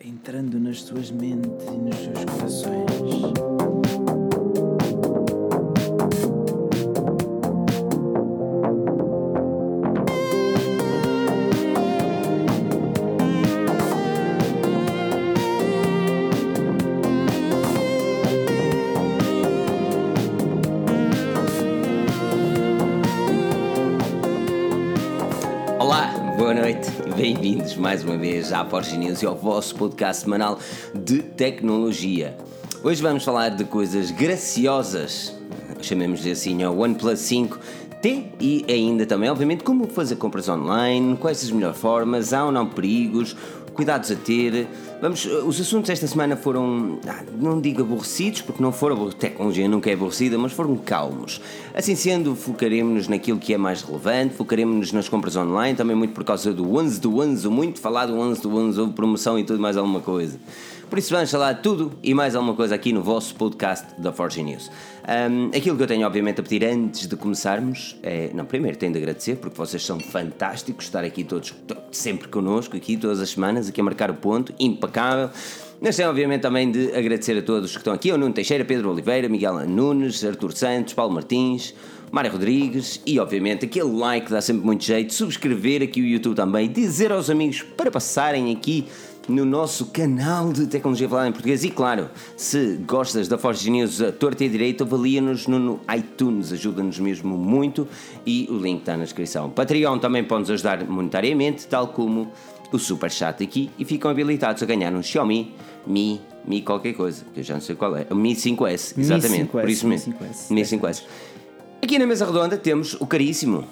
entrando nas suas mentes e nos seus corações. Uma vez à Forge News e ao vosso podcast semanal de tecnologia. Hoje vamos falar de coisas graciosas, chamemos-lhe assim ao OnePlus 5T e ainda também, obviamente, como fazer compras online, quais as melhores formas, há ou não perigos, cuidados a ter. Vamos, os assuntos esta semana foram, ah, não digo aborrecidos, porque não foram, abor- tecnologia nunca é aborrecida, mas foram calmos. Assim sendo, focaremos-nos naquilo que é mais relevante, focaremos-nos nas compras online, também muito por causa do 11 do 11, o muito falado 11 do 11, houve promoção e tudo mais alguma coisa. Por isso vamos falar de tudo e mais alguma coisa aqui no vosso podcast da Forge News. Ahm, aquilo que eu tenho obviamente a pedir antes de começarmos é, não, primeiro tenho de agradecer porque vocês são fantásticos, estar aqui todos to- sempre connosco, aqui todas as semanas, aqui a marcar o ponto, impecável. Mas tenho obviamente também de agradecer a todos que estão aqui, o Nuno Teixeira, Pedro Oliveira, Miguel Nunes, Artur Santos, Paulo Martins, Mário Rodrigues e obviamente aquele like dá sempre muito jeito, subscrever aqui o YouTube também, dizer aos amigos para passarem aqui no nosso canal de Tecnologia Falada em Português. E claro, se gostas da Forge News a torta e direito, avalia-nos no, no iTunes, ajuda-nos mesmo muito e o link está na descrição. Patreon também pode-nos ajudar monetariamente, tal como o Super Chat aqui, e ficam habilitados a ganhar um Xiaomi Mi, Mi qualquer coisa, que eu já não sei qual é. O Mi 5S, Mi exatamente, 5S, por isso Mi mesmo. 5S. Mi 5S. Aqui na mesa redonda temos o caríssimo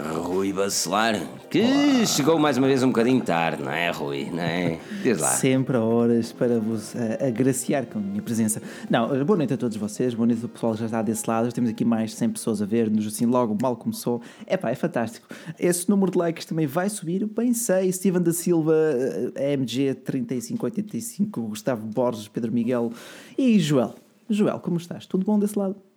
Rui Bacelar, que chegou mais uma vez um bocadinho tarde, não é, Rui? Não é? Diz lá. Sempre a horas para vos eh, agraciar com a minha presença. Não, eh, boa noite a todos vocês, boa noite ao pessoal que já está desse lado. Temos aqui mais de 100 pessoas a ver-nos, assim, logo mal começou. É pá, é fantástico. Esse número de likes também vai subir, bem sei. Steven da Silva, eh, MG 3585, Gustavo Borges, Pedro Miguel e Joel. Joel, como estás? Tudo bom desse lado?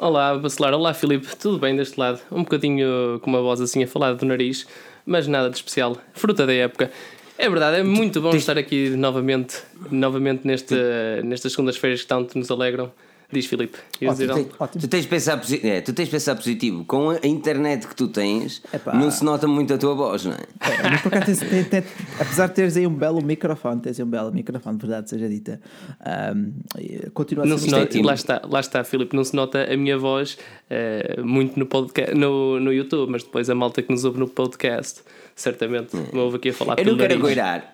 Olá, Bacelar. Olá, Filipe. Tudo bem deste lado? Um bocadinho com uma voz assim a falar do nariz, mas nada de especial. Fruta da época. É verdade, é muito bom estar aqui novamente, novamente neste, nestas segundas-feiras que tanto nos alegram. Diz Filipe. Ias dizer Tu tens, tu tens de pensar, é, tu tens de pensar positivo. Com a internet que tu tens, Epá. não se nota muito a tua voz, não é? É, mas por acaso tens- tem- tem- apesar de teres aí um belo microfone, tens aí um belo microfone, de verdade seja dita, e continua a Não ser se um- nota, lá está, lá está, Filipe. Não se nota a minha voz eh, muito no, podcast, no, no YouTube, mas depois a malta que nos ouve no podcast, certamente me ouve aqui a falar Eu não quero nariz.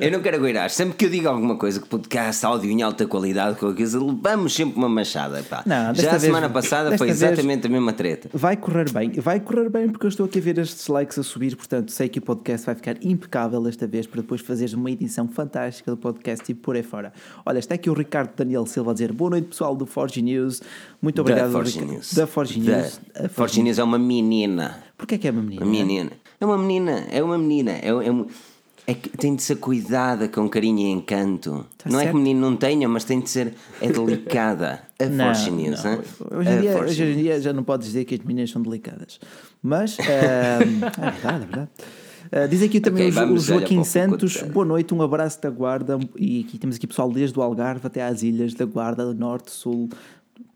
Eu não quero agoirar. Sempre que eu digo alguma coisa que podcast, áudio em alta qualidade, qualquer coisa, levamos sempre uma machada. Pá. Não, Já a vez- semana passada foi exatamente a mesma treta. Vai correr bem, vai correr bem porque eu estou aqui a ver estes likes a subir, portanto sei que o podcast vai ficar impecável desta vez para depois fazeres uma edição fantástica do podcast e por aí fora. Olha, está aqui o Ricardo Daniel Silva a dizer boa noite pessoal do Forge News, muito obrigado. da Forge Ricardo. News. Da Forge Da- News. A Forge News é uma menina. Porquê é que é uma menina? Uma menina. É uma menina. É uma menina. É, é, um- é que tem de ser cuidada com carinho e encanto. Tá não é certo. que o menino não tenha, mas tem de ser. É delicada. A Não, News, não. hein? Hoje, em dia, hoje em dia já não podes dizer que as meninas são delicadas. Mas, ah, é verdade, é verdade. Ah, diz aqui também Ok, o, Joaquim Santos, boa noite, um abraço da Guarda. E aqui temos aqui pessoal desde o Algarve até às ilhas da Guarda, Norte, Sul.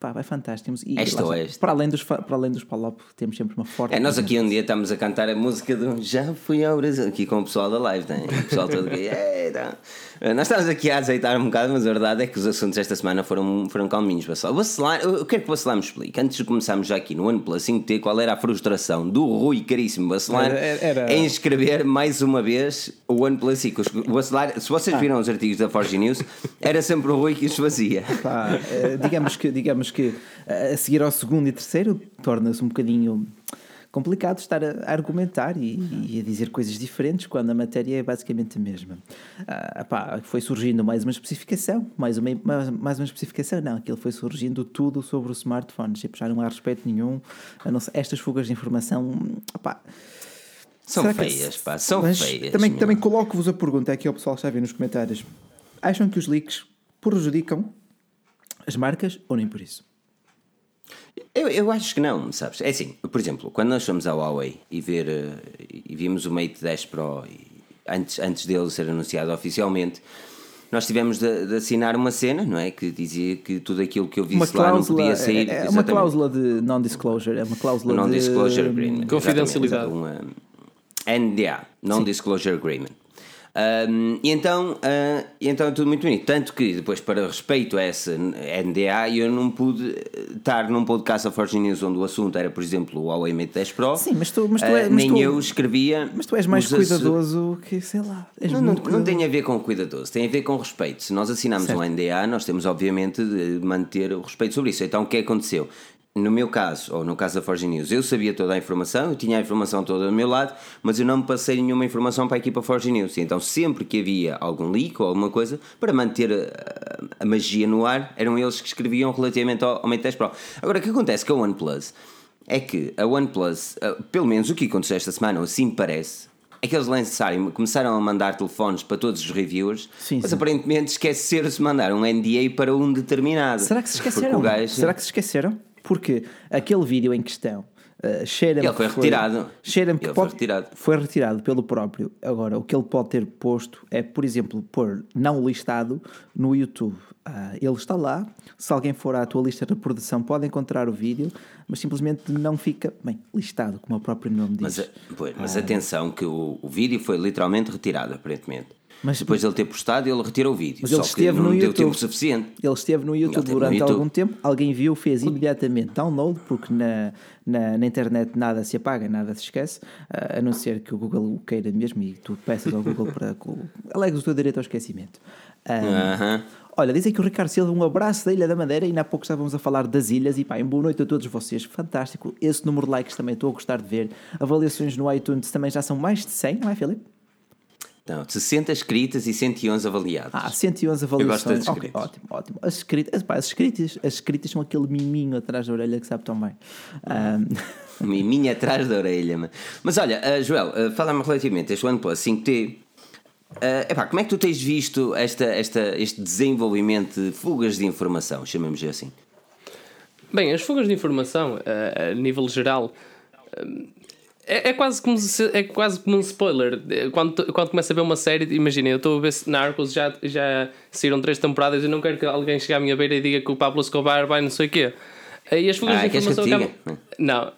Pá, vai fantástico. E, lá está. oeste. Para além dos, para além dos Palop, temos sempre uma forte. É, nós aqui um dia estamos a cantar a música do Já fui ao Brasil, aqui com o pessoal da live, né? o pessoal todo aqui. "Eita." Eh, Nós estamos aqui a azeitar um bocado, mas a verdade é que os assuntos esta semana foram, foram calminhos. O Bacelar, eu quero que o Bacelar me explique, antes de começarmos já aqui no OnePlus 5T, qual era a frustração do Rui caríssimo Bacelar Era- era- em escrever mais uma vez o OnePlus 5. O Bacelar, se vocês viram os artigos da Forge News, era sempre o Rui que os fazia. Pá, eh, digamos que, digamos que a seguir ao segundo e terceiro torna-se um bocadinho complicado estar a, argumentar e, e a dizer coisas diferentes quando a matéria é basicamente a mesma. Ah, pá, foi surgindo mais uma especificação, mais uma, mais, mais uma especificação, não, aquilo foi surgindo tudo sobre o smartphone, tipo, já não há respeito nenhum, a não estas fugas de informação, pá, São Será que- feias, pá, são feias. Também, meu. também coloco-vos a pergunta aqui ao pessoal que está a ver nos comentários. Acham que os leaks prejudicam as marcas ou nem por isso? Eu, eu acho que não, sabes? É assim, por exemplo, quando nós fomos à Huawei e ver eh, e vimos o Mate 10 Pro e, antes, antes dele ser anunciado oficialmente, nós tivemos de, de, assinar uma cena, não é? Que dizia que tudo aquilo que eu visse lá não podia sair. É, é uma cláusula de non-disclosure, é uma cláusula non-disclosure de... agreement. Confidencialidade. Uma NDA, Non-Disclosure Agreement. Um, e então, uh, e então é tudo muito bonito. Tanto que depois, para respeito a essa NDA, eu não pude estar num podcast da Forge News onde o assunto era, por exemplo, o Huawei Mate 10 Pro. Sim, mas tu, mas tu, é, mas nem tu, eu escrevia. Mas tu és mais cuidadoso que, sei lá. não, não, não, tem a ver com cuidadoso, tem a ver com respeito. Se nós assinamos certo. um NDA, nós temos, obviamente, de manter o respeito sobre isso. Então, o que aconteceu? No meu caso, ou no caso da Forge News, eu sabia toda a informação, eu tinha a informação toda do meu lado, mas eu não me passei nenhuma informação para a equipa Forge News. Então, sempre que havia algum leak ou alguma coisa, para manter a, a magia no ar, eram eles que escreviam relativamente ao, ao Mate 10 Pro. Agora, o que acontece com a OnePlus é que a OnePlus, uh, pelo menos o que aconteceu esta semana, ou assim parece, é que eles lançaram, começaram a mandar telefones para todos os reviewers, sim, mas sim. aparentemente esqueceram-se de mandar um NDA para um determinado. Será que se esqueceram? Gajo... Será que se esqueceram? Porque aquele vídeo em questão uh, cheira-me. Ele foi retirado. Cheira-me que pode, foi retirado. Foi retirado pelo próprio. Agora, o que ele pode ter posto é, por exemplo, pôr não listado no YouTube. Uh, ele está lá. Se alguém for à tua lista de reprodução, pode encontrar o vídeo, mas simplesmente não fica bem listado, como o próprio nome diz. Mas, pois, mas uh, atenção, que o, o vídeo foi literalmente retirado, aparentemente. Mas, Depois de ele ter postado, ele retirou o vídeo. Mas ele esteve no YouTube. tempo suficiente. Ele esteve no YouTube durante no YouTube. algum tempo. Alguém viu, fez imediatamente download, porque na, na, na, internet nada se apaga, nada se esquece, a não ser que o Google o queira mesmo e tu peças ao Google para que alegues o teu direito ao esquecimento. Um, uh -huh. Olha, dizem que o Ricardo Silva, um abraço da Ilha da Madeira, e há pouco estávamos a falar das ilhas, e pá, em boa noite a todos vocês, fantástico. Esse número de likes também estou a gostar de ver. Avaliações no iTunes também já são mais de 100, não é, Filipe? Não, 60 escritas e 111 avaliadas. Ah, 111 avaliações. Eu gosto das okay, ótimo, ótimo. As escritas, pá, as escritas, as escritas são aquele miminho atrás da orelha que sabe tão bem. Um... miminho atrás da orelha. Mas olha, uh, Joel, uh, fala-me relativamente a este OnePlus 5T. Uh, epá, como é que tu tens visto esta, esta, este desenvolvimento de fugas de informação, chamemos assim? Bem, as fugas de informação, uh, a nível geral, uh, é, é, quase como se, é quase como um spoiler. Quando, quando começa a ver uma série, imagina, eu estou a ver Narcos, já, já saíram três temporadas e não quero que alguém chegue à minha beira e diga que o Pablo Escobar vai não sei o quê. E as fugas ah, de informação acabam... Não.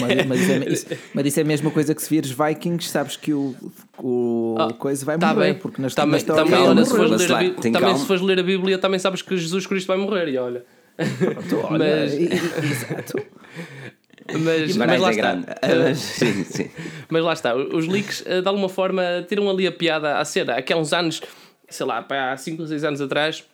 Mas, mas, é, isso, mas, isso, é a mesma coisa que se vires Vikings, sabes que o, o oh, coisa vai tá morrer. Bem. Porque nas também, também, calma, olha, se fores ler, a, também se fores ler a Bíblia, também sabes que Jesus Cristo vai morrer. E olha. Pronto, olha mas... Exato. Mas, mas lá está. Uh, sim, sim. Mas lá está. Os leaks, uh, de alguma forma, tiram ali a piada à cena. Aqui há uns anos, sei lá, há 5 ou 6 anos atrás,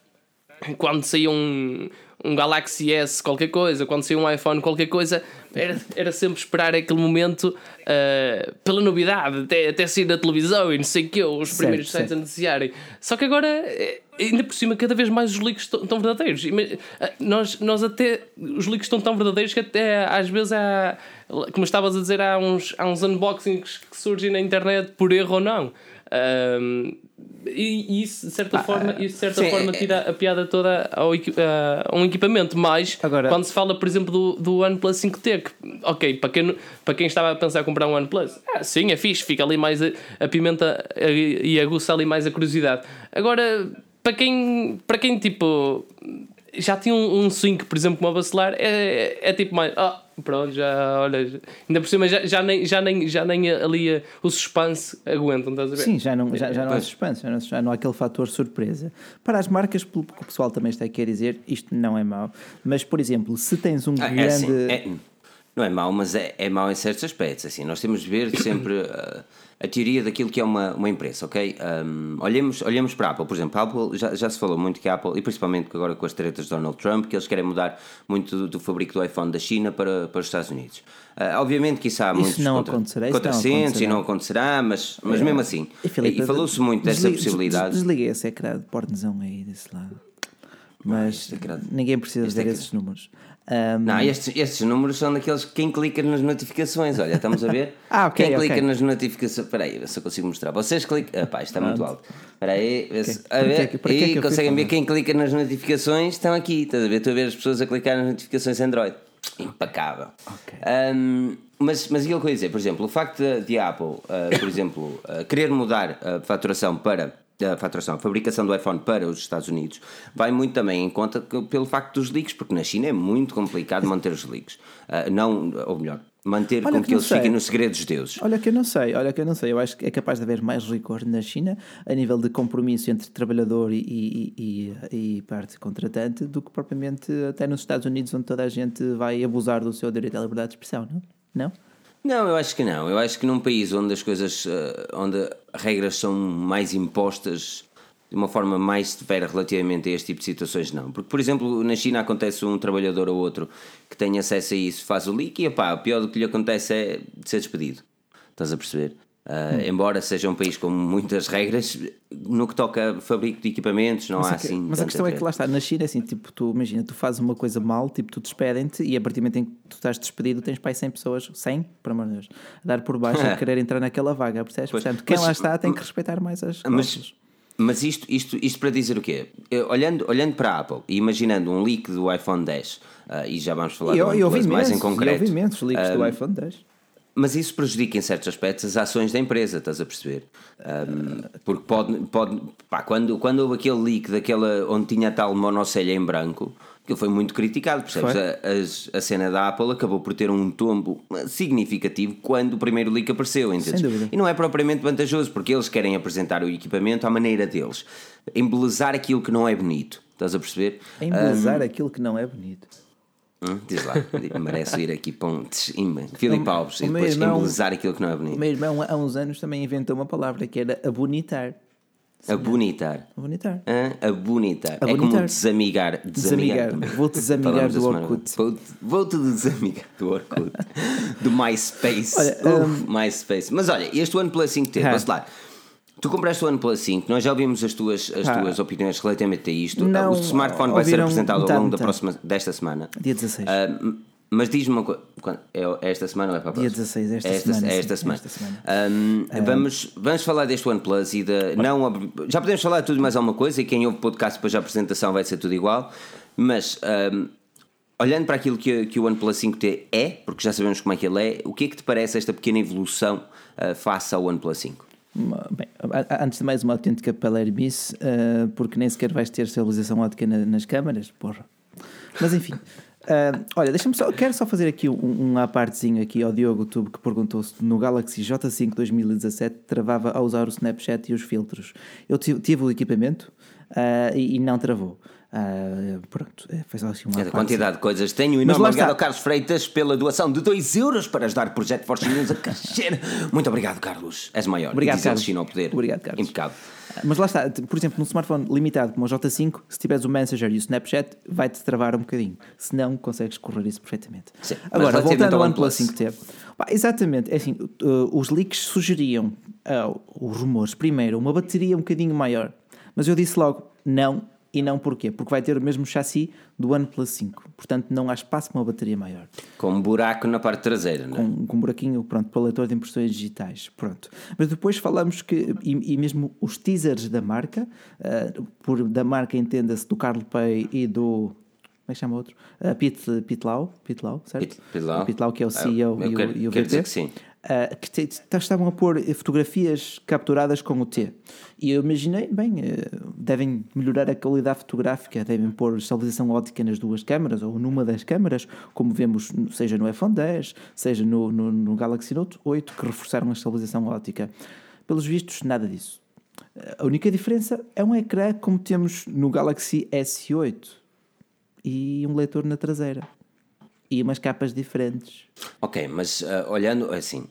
quando saía um, um Galaxy S qualquer coisa, quando saía um iPhone qualquer coisa, era, era sempre esperar aquele momento uh, pela novidade, até, até sair na televisão e não sei o que, os primeiros certo, sites certo. a anunciarem. Só que agora, eh, ainda por cima, cada vez mais os leaks estão verdadeiros. Eh, nós, nós até, os leaks estão tão verdadeiros que até às vezes há, como estavas a dizer, há uns, há uns unboxings que surgem na internet por erro ou não. Um, e isso de certa ah, forma isso de certa sim, forma tira a piada toda ao, a um equipamento mas agora, quando se fala por exemplo do, do OnePlus 5T que, ok para quem, para quem estava a pensar em comprar um OnePlus ah, sim é fixe fica ali mais a, a pimenta a, e aguça ali mais a curiosidade. Agora para quem para quem tipo já tinha um, um swing por exemplo como a Bacelar é, é, é tipo mais ah, Pronto, já, olha, ainda por cima já, já, nem, já, nem, já nem ali o suspense aguentam, estás a ver? Sim, já não, já, já não há suspense, já não, já não há aquele fator surpresa. Para as marcas, pelo que o pessoal também está a querer dizer, isto não é mau, mas por exemplo, se tens um ah, grande. É assim, é, não é mau, mas é, é mau em certos aspectos. Assim, nós temos de ver sempre. Uh, a teoria daquilo que é uma, uma empresa, ok? Um, olhemos, olhemos para a Apple, por exemplo, a Apple já, já se falou muito que a Apple, e principalmente agora com as tretas de Donald Trump, que eles querem mudar muito do, do fabrico do iPhone da China para, para os Estados Unidos. Uh, obviamente que isso há isso muitos não contra, acontecerá, contrassensos e não acontecerá, mas, mas é. mesmo assim. E, e falou-se muito dessa possibilidade. Desliguei esse ecrã de pornozão aí desse lado. Mas ninguém precisa ver esses números. Um... Não, estes, estes números são daqueles quem clica nas notificações. Olha, estamos a ver? ah, ok. Quem clica okay. nas notificações. Espera aí, se eu consigo mostrar. Vocês clicam. Epá, isto está muito alto. Espera aí, okay. a ver. Que, que, que conseguem ver quem clica nas notificações? Estão aqui. Estás a ver? Estou a ver as pessoas a clicar nas notificações Android. impecável. Ok. Um, mas, mas aquilo que eu ia dizer, por exemplo, o facto de, de Apple, uh, por exemplo, uh, querer mudar a faturação para a faturação, a fabricação do iPhone para os Estados Unidos, vai muito também em conta pelo facto dos leaks, porque na China é muito complicado manter os leaks. Uh, não, ou melhor, manter Olha com que que eles sei. fiquem nos segredos de deuses. Olha que eu não sei, olha que eu não sei. Eu acho que é capaz de haver mais rigor na China a nível de compromisso entre trabalhador e, e, e, e parte contratante do que propriamente até nos Estados Unidos, onde toda a gente vai abusar do seu direito à liberdade de expressão, não? Não? Não, eu acho que não. Eu acho que num país onde as coisas, eh, onde regras são mais impostas de uma forma mais severa relativamente a este tipo de situações, não. Porque, por exemplo, na China acontece um trabalhador ou outro que tem acesso a isso, faz o leak e, epá, o pior do que lhe acontece é ser despedido. Estás a perceber? Uh, Embora seja um país com muitas regras, no que toca a fabrico de equipamentos, não há Mas, é que- assim. mas a questão é que lá está, na China, assim, tipo, tu imagina, tu fazes uma coisa mal, tipo, tu despedem-te e a partir do momento em que tu estás despedido, tens para aí 100 pessoas, 100, por amor de Deus, a dar por baixo a querer entrar naquela vaga, percebes? Pois, Portanto, quem mas- lá está tem que respeitar mais as cláusulas. mas isto, isto, isto para dizer o quê? Eu, Olhando, olhando para a Apple e imaginando um leak do iPhone 10, ah, e já vamos falar E do eu, eu mais em e concreto, ouvi imensos leaks do ah, iPhone 10. Mas isso prejudica em certos aspectos as ações da empresa, estás a perceber? Um, porque pode, pode pá, quando, quando houve aquele leak daquela onde tinha a tal monocelha em branco, aquilo foi muito criticado, percebes? A, a cena da Apple acabou por ter um tombo significativo quando o primeiro leak apareceu, entendes? E não é propriamente vantajoso, porque eles querem apresentar o equipamento à maneira deles, embelezar aquilo que não é bonito, estás a perceber? Embelezar aquilo que não é bonito. Hum, diz lá, merece ir aqui para um. Filipe Alves, e depois irmão- embelezar aquilo que não é O bonito. meu irmão, há uns anos, também inventou uma palavra que era abonitar. Abonitar. Abonitar. Hã? Abonitar. É como Abonitar. desamigar. Desamigar. Vou-te desamigar do. Orkut. Vou-te desamigar do Orkut. do MySpace. Olha, Uf, MySpace. Mas olha, este OnePlus 5T, Ah. vamos lá. Tu compraste o OnePlus 5, nós já ouvimos as tuas, as Ah. tuas opiniões relativamente a isto. Não, o smartphone vai ser apresentado ao longo da próxima, desta semana. Dia 16. Ah, m- mas diz-me uma coisa. quando- É esta semana ou é para a Dia próxima? 16, esta É semana, É esta semana. esta semana. Ahm, vamos, vamos falar deste OnePlus e da. Não, já podemos falar de tudo mais alguma coisa, e quem ouve o podcast depois da apresentação vai ser tudo igual. Mas ahm, olhando para aquilo que, que o OnePlus 5T é, porque já sabemos como é que ele é, o que é que te parece esta pequena evolução ah, face ao OnePlus 5? Bem, antes de mais, uma autêntica palermice, uh, porque nem sequer vais ter estabilização ótica na- nas câmaras, porra. Mas enfim, uh, olha, deixa-me só, quero só fazer aqui um, um aqui ao Diogo Tube que perguntou se no Galaxy J5 2017 travava a usar o Snapchat e os filtros. Eu tive, tive o equipamento uh, e, e não travou. Uh, pronto, é, foi só assim uma É da quantidade de coisas. Tenho enorme lá obrigado ao Carlos Freitas pela doação de 2 euros para ajudar o projeto Force News a crescer. Muito obrigado, Carlos. És maior. Obrigado, e diz Carlos. Ao poder. Obrigado, Carlos. Impecável. Mas lá está, por exemplo, num smartphone limitado como o J5, se tiveres o Messenger e o Snapchat, vai-te travar um bocadinho. Se não, consegues correr isso perfeitamente. Sim, Agora, voltando ao OnePlus OnePlus. 5T. Pá, exatamente, é assim, uh, os leaks sugeriam, uh, os rumores, primeiro, uma bateria um bocadinho maior. Mas eu disse logo, não, e não porquê? Porque vai ter o mesmo chassi do OnePlus 5. Portanto, não há espaço para uma bateria maior Com um buraco na parte traseira, não é? com, com um buraquinho pronto, para o leitor de impressões digitais. Pronto. Mas depois falamos que, e, e mesmo os teasers da marca, ah, por da marca entenda-se do Carl Pay e do. Como é que chama outro? Uh, Pete, Pete Lau, Pete Lau, certo? Pete- Pete Lau. O Pete Lau, que é o Ah, CEO eu e, quero- o, e o dizer que sim. Ah, que te- te- estavam a pôr fotografias capturadas com o T. E eu imaginei, bem, eh, devem melhorar a qualidade fotográfica, devem pôr estabilização ótica nas duas câmaras ou numa das câmaras, como vemos, seja no iPhone 10, seja no, no, no Galaxy Note 8, que reforçaram a estabilização ótica. Pelos vistos, nada disso. A única diferença é um ecrã como temos no Galaxy S8 e um leitor na traseira. E umas capas diferentes. Ok, mas ah, olhando assim.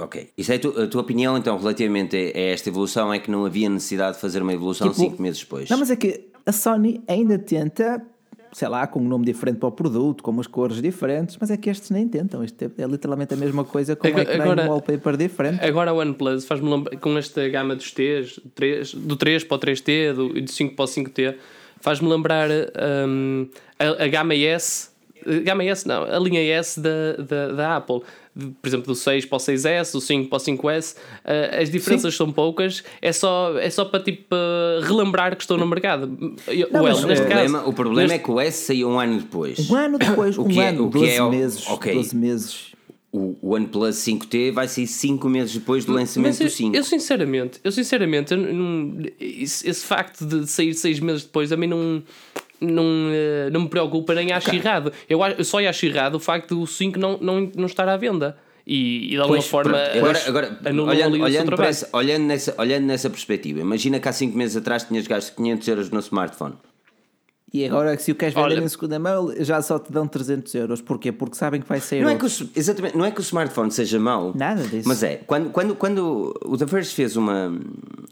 Ok, isso é a tu- a tua opinião então relativamente a a esta evolução é que não havia necessidade de fazer uma evolução Tipo, cinco meses depois. Não, mas é que a Sony ainda tenta, sei lá, com um nome diferente para o produto, com umas cores diferentes, mas é que estes nem tentam. Isto é, é literalmente a mesma coisa com um Agora- ecrã e agora- um wallpaper diferente. Agora a OnePlus faz-me lembrar, com esta gama dos T's, 3, do 3 para o 3T do, e do 5 para o 5T, faz-me lembrar hum, a, a gama S, gama S não, a linha S da, da, da Apple, por exemplo, do 6 para o 6S, do 5 para o 5S, uh, as diferenças Sim. são poucas, é só, é só para tipo uh, relembrar que estou no mercado. Não, o, L, neste o, problema, caso, o problema neste... é que o S saiu um ano depois. Um ano depois, um é, ano, o 12 é, meses. Okay. 12 meses o, o OnePlus 5T vai sair 5 meses depois do lançamento do 5. Eu sinceramente, eu sinceramente, eu não, esse, esse, facto de sair 6 meses depois a mim não, não, eh, não me preocupa nem acho okay. errado. Eu, eu só acho errado o facto do 5 não, não, não estar à venda. E, e de alguma pois, forma agora, agora olhando, olhando, essa, olhando, nessa, olhando nessa perspectiva, imagina que há 5 meses atrás tinhas gasto 500 euros no smartphone. E agora, se o queres vender Olha, em segunda mão, já só te dão 300 euros. Porquê? Porque sabem que vai sair. Não é que o, exatamente, não é que o smartphone seja mau. Nada disso. Mas é, quando, quando, quando o The Verge fez uma,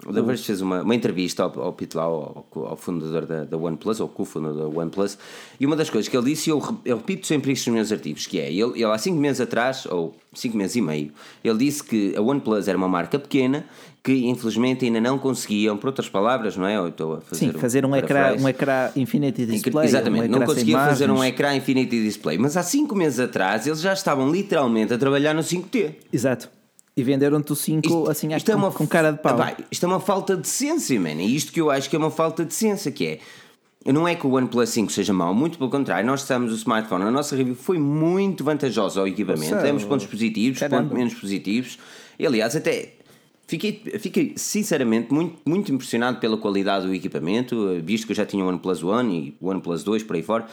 o The Verge fez uma, uma entrevista ao, ao Pete Lau, ao, ao, fundador da, da OnePlus, ou co-fundador da OnePlus, e uma das coisas que ele disse, e eu, eu repito sempre isto nos meus artigos, que é, ele, ele há 5 meses atrás, ou 5 meses e meio, ele disse que a OnePlus era uma marca pequena que infelizmente ainda não conseguiam, por outras palavras, não é? Eu estou a fazer Sim, fazer um, um ecrã, um ecrã Infinity Display. Exatamente, um não conseguiam fazer um ecrã Infinity Display. Mas há 5 meses atrás eles já estavam literalmente a trabalhar no 5T. Exato. E venderam-te o 5 isto, assim, isto é uma, com cara de pau. isto é uma falta de ciência, man. E isto que eu acho que é uma falta de ciência, que é. Não é que o OnePlus 5 seja mau, muito pelo contrário, nós testamos o smartphone, a nossa review foi muito vantajosa ao equipamento, temos pontos positivos, pontos menos positivos, e aliás, até Fiquei, fiquei sinceramente muito, muito impressionado pela qualidade do equipamento, visto que eu já tinha o OnePlus One e o OnePlus 2 por aí fora.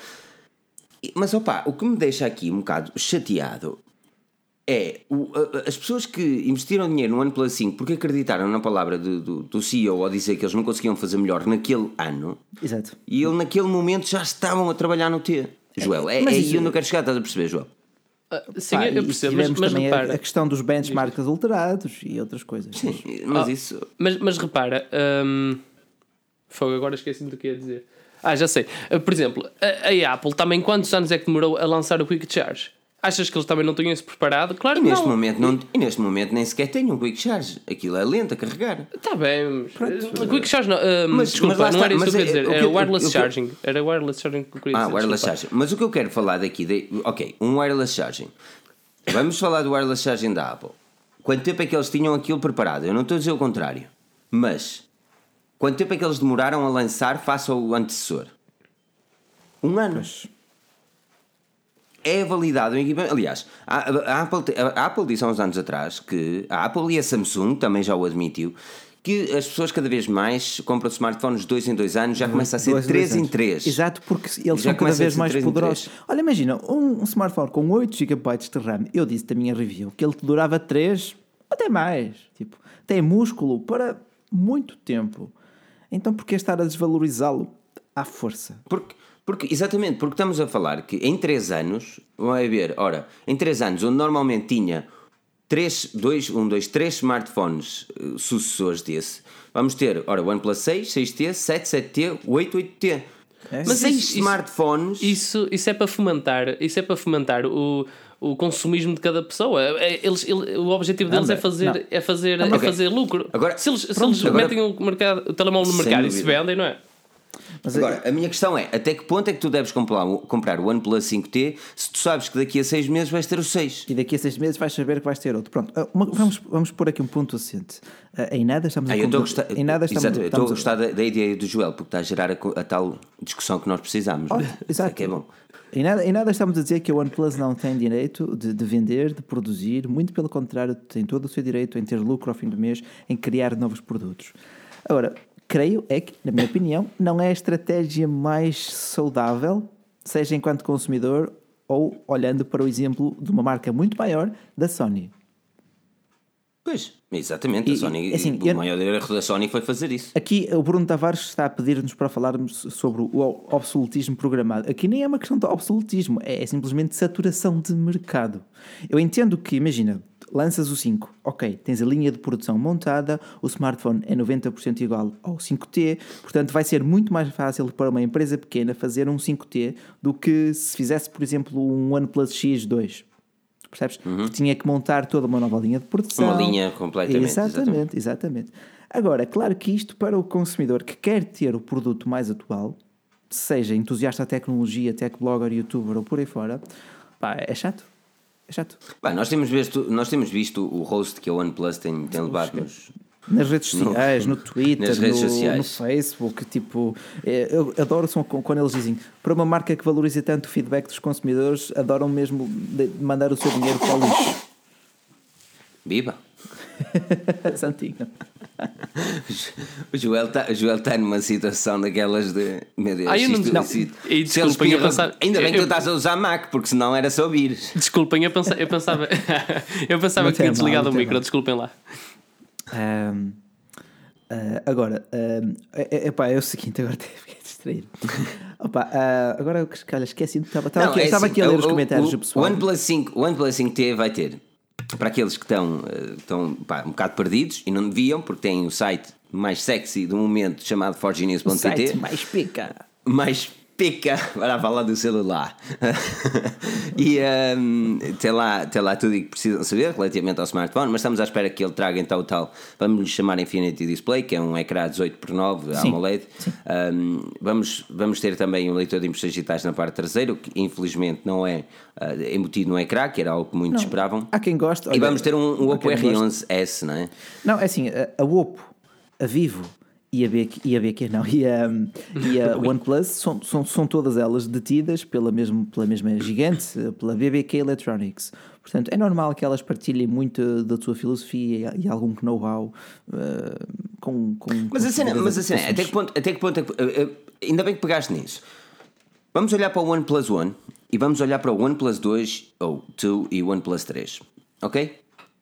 Mas opa, o que me deixa aqui um bocado chateado é o, as pessoas que investiram dinheiro no OnePlus 5 porque acreditaram na palavra do, do, do, CEO ao dizer que eles não conseguiam fazer melhor naquele ano. Exato. E ele naquele momento já estavam a trabalhar no T. Joel, é, é, é aí eu não quero chegar, estás a perceber, Joel? Uh, sim, Pá, eu percebo, mas, mas também repara. A, questão dos benchmarks adulterados e outras coisas. Sim, mas oh, isso. Mas, mas repara, um, fogo, agora esqueci-me do que ia dizer. Ah, já sei. Uh, por exemplo, a, a, Apple também quantos anos é que demorou a lançar o Quick Charge? Achas que eles também não tinham isso preparado? Claro e que neste não. Momento não. E neste momento nem sequer tem um Quick Charge. Aquilo é lento a carregar. Está bem. Pronto. Quick Charge não. Um, mas, desculpa, mas não era isso que eu queria dizer. Era wireless charging. Era wireless charging que eu queria ah, dizer. Ah, wireless charging. Mas o que eu quero falar daqui. De, ok, um wireless charging. Vamos falar do wireless charging da Apple. Quanto tempo é que eles tinham aquilo preparado? Eu não estou a dizer o contrário. Mas, quanto tempo é que eles demoraram a lançar face ao antecessor? Um ano. Mas... É validado em equipamento. Aliás, a, Apple, a Apple disse há uns anos atrás que a Apple e a Samsung também já o admitiu que as pessoas cada vez mais compram smartphones 2 em 2 anos, já começa a ser 3 em 3. Exato, porque eles já são cada vez mais poderosos. Olha, imagina, um, um, smartphone com 8 GB de RAM, eu disse da minha review que ele durava 3, até mais. Tipo, tem músculo para muito tempo. Então, por que estar a desvalorizá-lo à força? Porque, porque, exatamente, porque estamos a falar que em 3 anos, vai ver, ora, em 3 anos, onde normalmente tinha três, dois, um, dois, três smartphones uh, sucessores desse, vamos ter, ora, OnePlus 6, 6T, 7, 7T, 8, 8T. É. Mas seis isso, smartphones. Isso, isso é para fomentar, isso é para fomentar o, o consumismo de cada pessoa. É, eles, ele, o objetivo deles é fazer, é fazer, é fazer lucro. Agora, se eles, pronto, se eles agora, metem o, mercado, o telemóvel no mercado e se vendem, não é? Mas Agora, a minha questão é: até que ponto é que tu deves comprar, comprar o OnePlus 5T se tu sabes que daqui a 6 meses vais ter o 6? E daqui a 6 meses vais saber que vais ter outro. Pronto, ah, uma, vamos, vamos pôr aqui um ponto assente. Uh, em nada estamos ah, a. A gostar, em nada estamos, exato, estamos eu estou a gostar da, da, ideia do Joel, porque está a gerar a, a tal discussão que nós precisamos. Oh, exato. É que é bom. Em nada, em nada estamos a dizer que a OnePlus não tem direito de, de, vender, de produzir, muito pelo contrário, tem todo o seu direito em ter lucro ao fim do mês, em criar novos produtos. Agora, creio é que, na minha opinião, não é a estratégia mais saudável, seja enquanto consumidor ou olhando para o exemplo de uma marca muito maior da Sony. Pois, exatamente. E, a Sony, assim, o eu, maior erro da Sony foi fazer isso. Aqui o Bruno Tavares está a pedir-nos para falarmos sobre o obsoletismo programado. Aqui nem é uma questão de obsoletismo, é, é simplesmente saturação de mercado. Eu entendo que, imagina, lanças o 5, ok, tens a linha de produção montada, o smartphone é 90% igual ao 5T, portanto vai ser muito mais fácil para uma empresa pequena fazer um 5T do que se fizesse, por exemplo, um OnePlus X2. Percebes? Uhum. Porque tinha que montar toda uma nova linha de produção. Uma linha completamente. Exatamente, exatamente, exatamente. Agora, claro que isto para o consumidor que quer ter o produto mais atual, seja entusiasta da tecnologia, tech blogger, youtuber ou por aí fora, pá, é chato chato. Bem, nós temos visto, nós temos visto o host que a OnePlus tem, tem levado nos. Nas redes sociais, no, Twitter, nas redes no, sociais. no Facebook, tipo, é, eu adoro são quando eles dizem para uma marca que valoriza tanto o feedback dos consumidores, adoram mesmo mandar o seu dinheiro para o lixo. Viva! Santinho. O Joel está tá numa situação daquelas de. Meu Deus, Ah, eu não- isto- não. isto- E desculpem, eu pensava- Ainda bem que eu- tu estás a usar Mac, porque senão era só vírus. Desculpem, eu pensava, eu pensava, eu pensava que tinha desligado o micro, mal. desculpem lá. Ahm, ah, agora, ahm, é, é, epá, é o seguinte, agora até fiquei distraído. Opa, ah, agora, calha, esqueci-me, estava estava Não, aqui, é estava assim, aqui a ler o- os comentários o, do pessoal. O OnePlus 5, o OnePlus 5T vai ter, para aqueles que estão, eh, estão pá, um bocado perdidos e não deviam, porque têm o site mais sexy do momento chamado o site forgenews.pt, mais pica. mais pica para falar do celular. e ehm, tem, lá, tem lá tudo o que precisam saber relativamente ao smartphone, mas estamos à espera que ele traga então o tal, vamos lhe chamar Infinity Display, que é um ecrã 18 por 9 Sim, AMOLED. Ehm, vamos, vamos ter também um leitor de impressões digitais na parte traseira, que infelizmente não é eh, embutido no ecrã, que era algo que muitos esperavam. Há quem goste. E olha, vamos ter um, um Oppo quem goste. R11S, não é? Não, é assim, a, a Oppo, a Vivo e a BQ, e a BQ não, e a, e a OnePlus são, são, são todas elas detidas pela, mesmo, pela mesma gigante, pela BBK Electronics. Portanto, é normal que elas partilhem muito da sua filosofia e, e algum know-how eh, com, com. Mas com a cena, as mas a cena, até que ponto, até que ponto é que- eh, eh, ainda bem que pegaste nisso. Vamos olhar para o OnePlus One e vamos olhar para o OnePlus 2 ou 2 e o OnePlus 3, ok?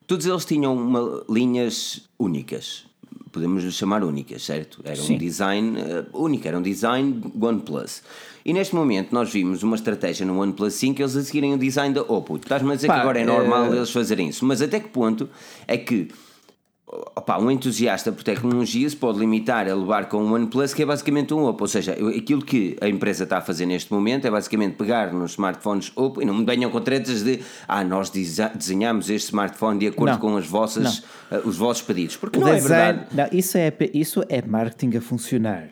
Todos eles tinham uma- linhas únicas, podemos lhes chamar únicas, certo? Era Sim. um design eh, único, era um design OnePlus. E neste momento nós vimos uma estratégia no OnePlus 5 eles a seguirem o design da Oppo. Estás-me a dizer Pá, que agora é normal eh, eles fazerem isso, mas até que ponto é que Opa, um entusiasta por tecnologia se pode limitar a levar com um OnePlus que é basicamente um Oppo, ou seja, aquilo que a empresa está a fazer neste momento é basicamente pegar nos smartphones Oppo e não me venham com tretas de ah, nós desenhamos este smartphone de acordo Não. com as vossas, eh, os vossos pedidos, porque O não é design, verdade. não, isso, é, isso é marketing a funcionar.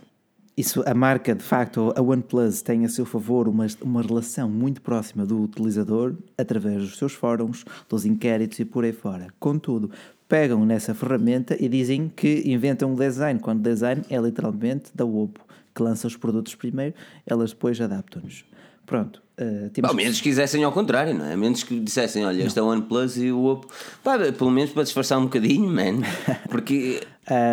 Isso, a marca, de facto, a OnePlus tem a seu favor uma, uma relação muito próxima do utilizador através dos seus fóruns, dos inquéritos e por aí fora. Contudo, pegam nessa ferramenta e dizem que inventam um design, quando o design é literalmente da Oppo, que lança os produtos primeiro, elas depois adaptam-nos. Pronto. eh, temos Ao menos que quisessem ao contrário, não é? A menos que dissessem, olha, este é o OnePlus e o Oppo. Pá, pelo menos para disfarçar um bocadinho, man. Porque.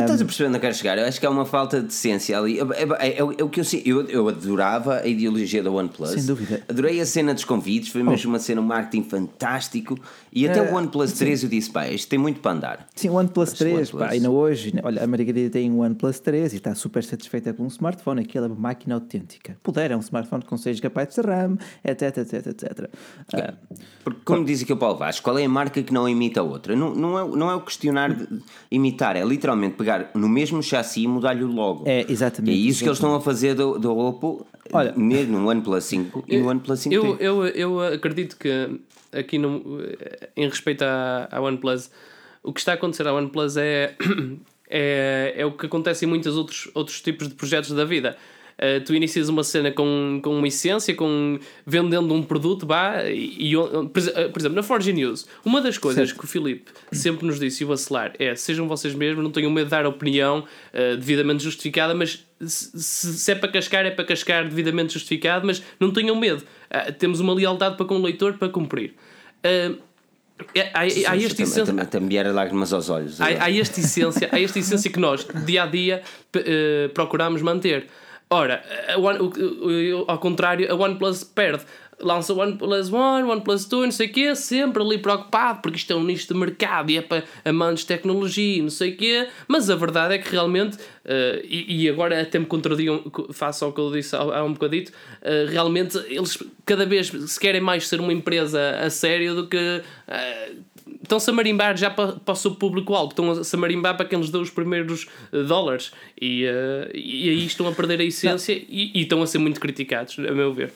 Estás a perceber onde eu quero chegar? Eu acho que há uma falta de decência ali. É, é- é- é o que eu, sei- eu, eu adorava a ideologia da OnePlus. Sem dúvida. Adorei a cena dos convites, foi mesmo uma cena, um marketing fantástico. E até o OnePlus 3 eu disse, pá, isto tem muito para andar. Sim, o OnePlus Mas o 3, OnePlus- pá, ainda hoje, né, olha, a Margarida tem um OnePlus 3 e está super satisfeita com o smartphone, aquela máquina autêntica. Puder, é um smartphone com 6 GB de RAM, etc, etc, etc. Ah, Porque, como diz aqui o Paulo Vaz, qual é a marca que não imita a outra? Não, não, é, não é o questionar de imitar, é literalmente pegar no mesmo chassi e mudar-lhe o logo. É, exatamente, É isso que eles estão a fazer do, do Oppo Olha- mesmo no OnePlus 5 e no OnePlus 5T. Eu, eu, eu acredito que aqui no, em respeito à, à OnePlus, o que está a acontecer à OnePlus é, é, é o que acontece em muitos outros, outros tipos de projetos da vida. Eh, tu inicias uma cena com, com uma essência, com, vendendo um produto, vá, e, e, por exe- por exemplo, na Forge News, uma das coisas que o Filipe sempre nos disse e o Bacelar é sejam vocês mesmos, não tenham medo de dar opinião eh, devidamente justificada, mas se, se- é para cascar, é para cascar devidamente justificado, mas não tenham medo. Ah, temos uma lealdade para com o leitor para cumprir. É- há, há essência, também, também vieram lágrimas aos olhos. há, há esta essência, há esta essência que nós, dia a dia, eh, procuramos manter. Ora, One- o- o- ao contrário, a OnePlus perde. Lança o OnePlus One, OnePlus 2, não sei o quê, sempre ali preocupado, porque isto é um nicho de mercado e é para amantes de tecnologia e não sei o quê, mas a verdade é que realmente, eh, e, e agora até me contradigam face ao que eu disse há, um bocadito, eh, realmente eles cada vez se querem mais ser uma empresa a sério do que eh, estão-se a marimbar já para, para o seu público-alvo, estão-se a marimbar para quem lhes deu os primeiros eh, dólares e, eh, e aí estão a perder a essência e, e estão a ser muito criticados, a meu ver.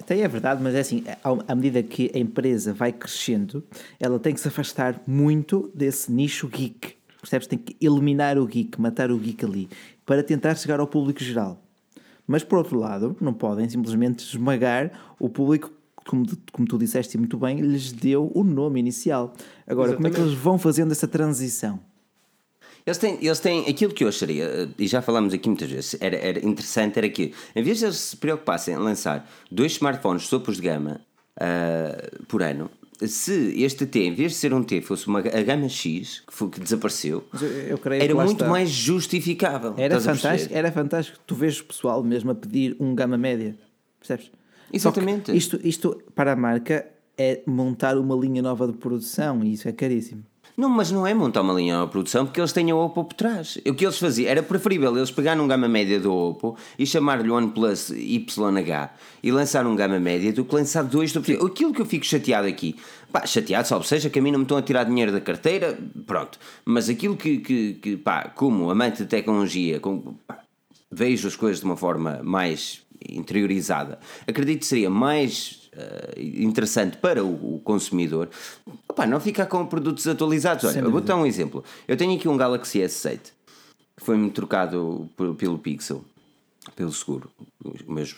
Até é verdade, mas é assim, à medida que a empresa vai crescendo, ela tem que se afastar muito desse nicho geek. Percebes? Tem que eliminar o geek, matar o geek ali, para tentar chegar ao público geral. Mas por outro lado, não podem simplesmente esmagar o público como, como tu disseste muito bem, lhes deu o nome inicial. Agora, como é que Exatamente. eles vão fazendo essa transição? Eles têm, eles têm aquilo que eu acharia, eh, e já falámos aqui muitas vezes, era, era interessante, era que em vez de eles se preocupassem em lançar dois smartphones topos de gama ah, por ano, se este T, em vez de ser um T, fosse uma, a gama X, que, foi, que desapareceu, era que muito está. mais justificável. Era fantástico, era fantástico. Tu vês o pessoal mesmo a pedir um gama média. Percebes? Exatamente. Isto, isto para a marca é montar uma linha nova de produção e isso é caríssimo. Não, mas não é montar uma linha de produção porque eles têm a Oppo por trás. O que eles faziam era preferível eles pegarem um gama média do Oppo e chamar-lhe OnePlus YH e lançar um gama média do que lançar dois do Aquilo que eu fico chateado aqui, pá, chateado, salvo seja que a mim não me estão a tirar dinheiro da carteira, pronto. Mas aquilo que, que, que pá, como amante de tecnologia, com, pá, vejo as coisas de uma forma mais interiorizada, acredito que seria mais eh, interessante para o, o consumidor opá, não ficar com produtos atualizados. Olha, vou dar um exemplo. Eu tenho aqui um Galaxy S7 que foi-me trocado por- pelo Pixel, pelo seguro, mas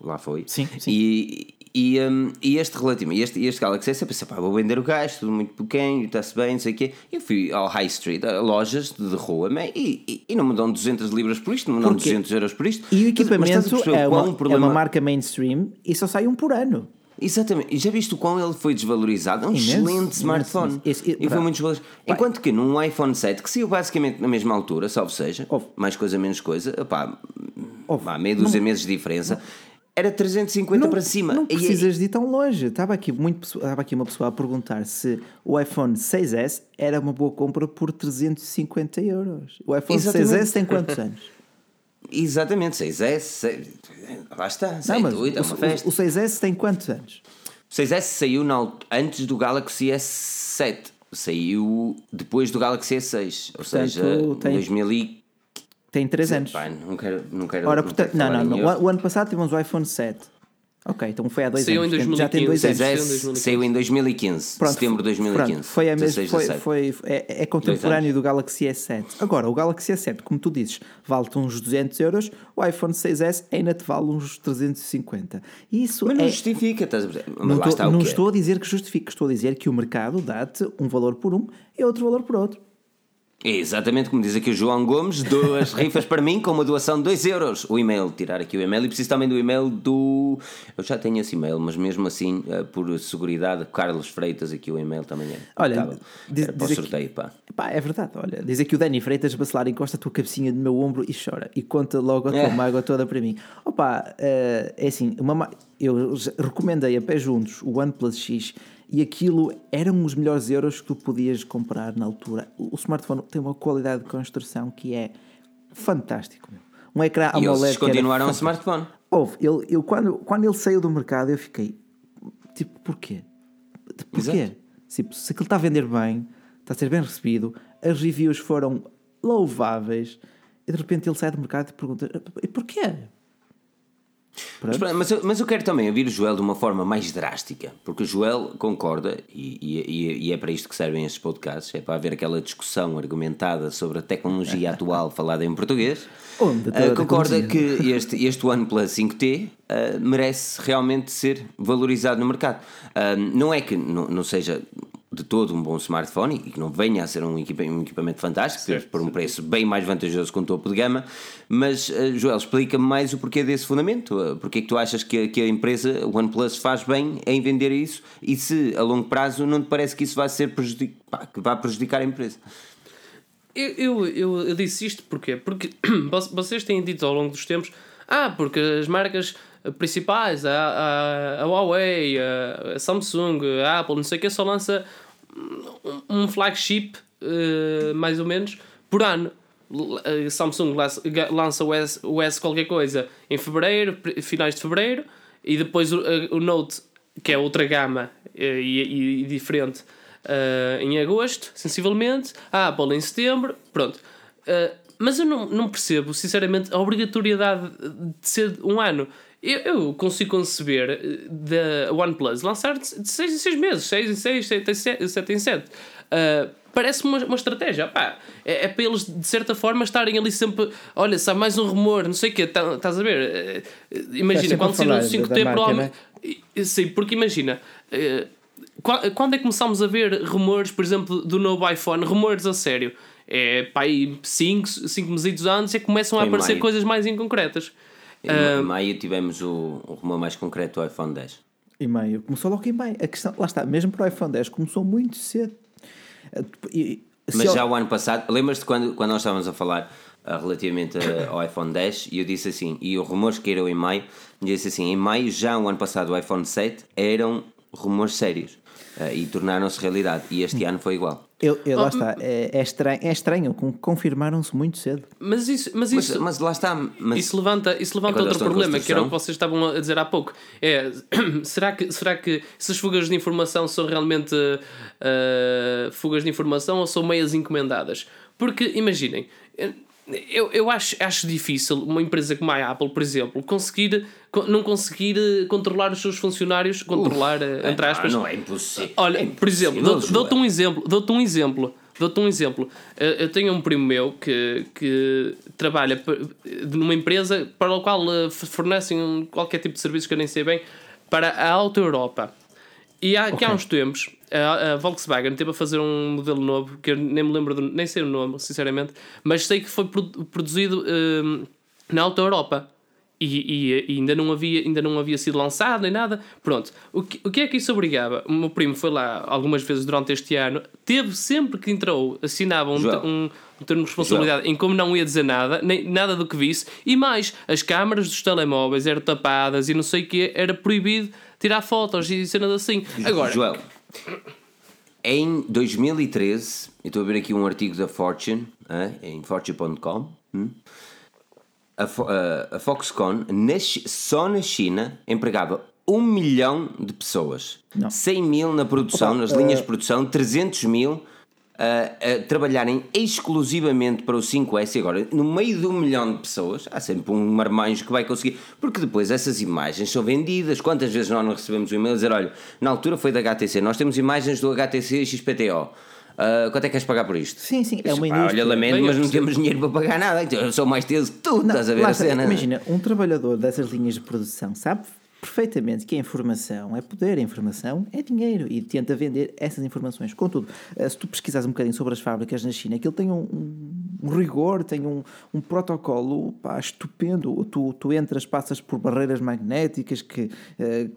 lá foi. Sim, sim. E, e, um, e este relativo, este, este Galaxy S, eu pensei, pá, vou vender o gajo, tudo muito pequeno, está-se bem, não sei o quê. Eu fui ao High Street, a lojas de rua, e, e, e não me dão 200 libras por isto, não me dão Porque- 200 euros por isto. E o Mas- mas equipamento perceber é qual uma, um problema- é uma marca mainstream e só sai um por ano. Exatamente, e já viste o quão ele foi desvalorizado? É um Imenso, excelente imenso, smartphone. imenso. Esse- e foi muito desvalorizado. Enquanto que num iPhone 7, que saiu basicamente na mesma altura, salvo seja, Houve. mais coisa, menos coisa, pá, meia dúzia meses de diferença, era 350 para cima. Não é precisas de ir tão longe. Estava aqui, muito, estava aqui uma pessoa a perguntar se o iPhone 6S era uma boa compra por 350 euros. O iPhone Exatamente. 6S tem quantos anos? Exatamente, 6S, 6, lá está, 6, mas 8, é uma o, festa. o, o 6S tem quantos anos? O 6S saiu na antes do Galaxy S7, saiu depois do Galaxy S6, ou seja, tem- 2000 e... Tem 3 anos. Pá, não quero, não quero, Ora, não portanto, não, não, não. O, o ano passado tivemos o iPhone 7. Ok, então foi há dois Saiu em anos. portanto, Já tem dois 2015. anos. Saiu em 6S 2015. saiu em 2015, Pronto, setembro de 2015. Pronto, foi a mesma, 16, foi, 17. foi, é, é contemporâneo do Galaxy S7. Agora, o Galaxy S7, como tu dizes, vale-te uns 200 euros, o iPhone 6S ainda te vale uns 350. E Isso Mas não é, justifica, estás a ver? Mas não, o não é. estou a dizer que justifique, estou a dizer que o mercado dá-te um valor por um e outro valor por outro. É exatamente como diz aqui o João Gomes, duas rifas para mim com uma doação de 2 euros. O e-mail, tirar aqui o e-mail e preciso também do e-mail do. Eu já tenho esse e-mail, mas mesmo assim, eh, por seguridade, Carlos Freitas, aqui o e-mail também é. Olha, impecável. diz- para o diz aqui- sorteio, pá. Pá, é verdade, olha, diz aqui o Dani Freitas, Bacelar encosta a tua cabecinha no meu ombro e chora e conta logo a tua É. mágoa toda para mim. Opa, eh, é assim, uma ma- eu recomendei a pé juntos o OnePlus X e aquilo eram os melhores euros que tu podias comprar na altura. O, smartphone tem uma qualidade de construção que é fantástico. meu. Um ecrã E AMOLED eles que era continuaram o smartphone. Houve, ele, eu, quando, quando ele saiu do mercado, eu fiquei tipo, porquê? Porquê? Exato. Tipo, se aquilo está a vender bem, está a ser bem recebido, as reviews foram louváveis, e de repente ele sai do mercado e pergunta: e porquê? Mas, mas, eu, mas eu quero também ouvir o Joel de uma forma mais drástica, porque o Joel concorda, e, e- e é para isto que servem estes podcasts, é para haver aquela discussão argumentada sobre a tecnologia atual falada em português. Onde a concorda que este, este OnePlus 5T ah, merece realmente ser valorizado no mercado. Ah, não é que não, não seja de todo um bom smartphone e que não venha a ser um, equipa- um equipamento fantástico, Certo, por um preço bem mais vantajoso com o topo de gama, mas ah, Joel, explica-me mais o porquê desse fundamento. Ah, Porque é que tu achas que, a- que a empresa, o OnePlus, faz bem em vender isso e se a longo prazo não te parece que isso vai ser prejudic... pá, que vai prejudicar a empresa? Eu, eu, eu, disse isto porquê? Porque vo- vocês têm dito ao longo dos tempos, ah, porque as marcas principais, a, a, a Huawei, a, a Samsung, a Apple, não sei o que, só lança um- flagship, eh, mais ou menos, por ano. A Samsung lança, o, S, qualquer coisa em fevereiro, finais de fevereiro, e depois o, a- o Note, que é outra gama eh, e, e- e diferente, eh, em agosto, sensivelmente, a Apple em setembro, pronto. Eh, mas eu não, não percebo, sinceramente, a obrigatoriedade de ser um ano. Eu, eu consigo conceber eh, da OnePlus lançar de 6 em 6 meses, 6 em 6, 7 em 7. Parece-me uma, uma estratégia. Pá, é, é para eles, de certa forma, estarem ali sempre. Olha, se há mais um rumor, não sei o quê, tá- estás a ver? Eh, Imagina, sempre quando sair um falar da- 5T, da marca, provavelmente. E- Sim, porque imagina, eh, qua- quando é que começámos a ver rumores, por exemplo, do novo iPhone, rumores a sério? É pá, aí 5 meses antes é que começam a Em aparecer maio. coisas mais inconcretas. Em em maio tivemos o, o rumor mais concreto do iPhone 10. Em maio. Começou logo em maio. A questão, lá está, mesmo para o iPhone 10, começou muito cedo. Eh, e- Mas ele- já o ano passado, lembras-te quando, quando nós estávamos a falar ah, relativamente a- ao iPhone 10 e eu disse assim, e os rumores que eram em maio, eu disse assim, em maio já o ano passado o iPhone 7 eram rumores sérios ah, e tornaram-se realidade e este ano foi igual. eu- eu- Oh, lá está, é, é estranho, é estranho, con- confirmaram-se muito cedo. Mas isso, mas Mas, isso, mas lá está, mas Isso levanta, isso levanta eles outro problema, que era o que vocês estavam a dizer há pouco. É, será, que, será que essas fugas de informação são realmente ah, fugas de informação ou são meias encomendadas? Porque, imaginem, eu, eu acho, acho difícil uma empresa como a Apple, por exemplo, conseguir co- não conseguir eh, controlar os seus funcionários, controlar, eh, entre aspas, não é impossível. Olha, É por exemplo, impossível, dou- dou-te um exemplo, dou-te um exemplo, dou-te um exemplo. Eu tenho um primo meu que, que trabalha numa empresa para a qual eh, fornecem qualquer tipo de serviços que eu nem sei bem para a Auto Europa. E há, que há uns tempos a, a Volkswagen teve a fazer um modelo novo que eu nem me lembro, do, nem sei o nome, sinceramente, mas sei que foi produ- produzido eh, na Auto Europa. E, e- e ainda, não havia, ainda não havia sido lançado nem nada. Pronto. O que, o que é que isso obrigava? O meu primo foi lá algumas vezes durante este ano, teve sempre que entrou, assinava um, um, um termo de responsabilidade em como não ia dizer nada, nem nada do que visse, e mais, as câmaras dos telemóveis eram tapadas e não sei o que, era proibido tirar fotos e cenas assim. Agora, Joel, em 2013, eu estou a ver aqui um artigo da Fortune, eh, em fortune.com, hum, a, Fo- a- a Foxconn, só na China, empregava um milhão de pessoas. Não. 100 mil na produção, Opa, nas linhas eh, de produção, 300 mil a, a trabalharem exclusivamente para o 5S. E agora, no meio de um milhão de pessoas, há sempre um marmanjo que vai conseguir. Porque depois essas imagens são vendidas. Quantas vezes nós não recebemos um e-mail a dizer: olha, na altura foi da HTC, nós temos imagens do HTC XPTO. Ah, quanto é que queres pagar por isto? Sim, sim, é uma indústria. olha, lamento, Bem, mas não percebo. temos dinheiro para pagar nada. Então, Eu sou mais teso que tu, Não, estás a ver a cena? Imagina, um trabalhador dessas linhas de produção sabe perfeitamente que a informação é poder, a informação é dinheiro e tenta vender essas informações. Contudo, eh, se tu pesquisares um bocadinho sobre as fábricas na China, aquilo tem um, um- rigor, tem um, um protocolo pá, estupendo. Tu, tu entras, passas por barreiras magnéticas que, eh,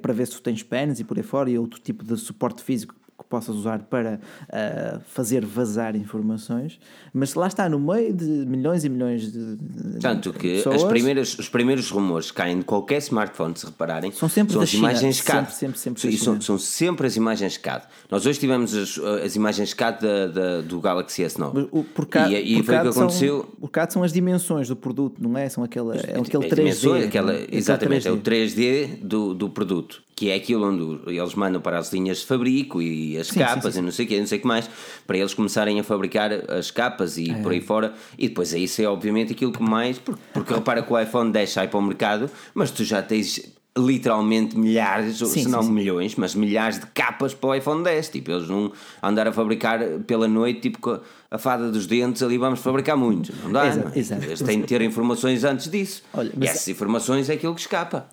para ver se tu tens pens e por aí fora e outro tipo de suporte físico que possas usar para ah, fazer vazar informações, mas lá está, no meio de milhões e milhões de, Tanto que as pessoas, primeiras, os primeiros rumores que caem de qualquer smartphone, se repararem, São sempre da as China. imagens CAD. Sempre, sempre, sempre são, são sempre as imagens CAD. Nós hoje tivemos as, as imagens CAD da, da- do Galaxy S9. O- por cá, e e por foi o que aconteceu. São, por cá são as dimensões do produto, não é? São aquela, é aquele As 3D. dimensões, aquela- é? Exatamente, é o 3D. 3D do, do produto, que é aquilo onde o- eles mandam para as linhas de fabrico e as Sim, capas sim, e não sei o que, não sei o que mais, para eles começarem a fabricar as capas e É. por aí fora. E depois aí isso é obviamente aquilo que mais, porque, porque repara que o iPhone 10 sai para o mercado, mas tu já tens literalmente milhares, Sim, se não sim, sim. milhões, mas milhares de capas para o iPhone 10. Tipo, eles não andar a fabricar pela noite, tipo com a fada dos dentes ali, vamos fabricar muitos. Não dá, Exato, não é? exato. Eles têm de ter informações antes disso. Olha, e essas informações é aquilo que escapa.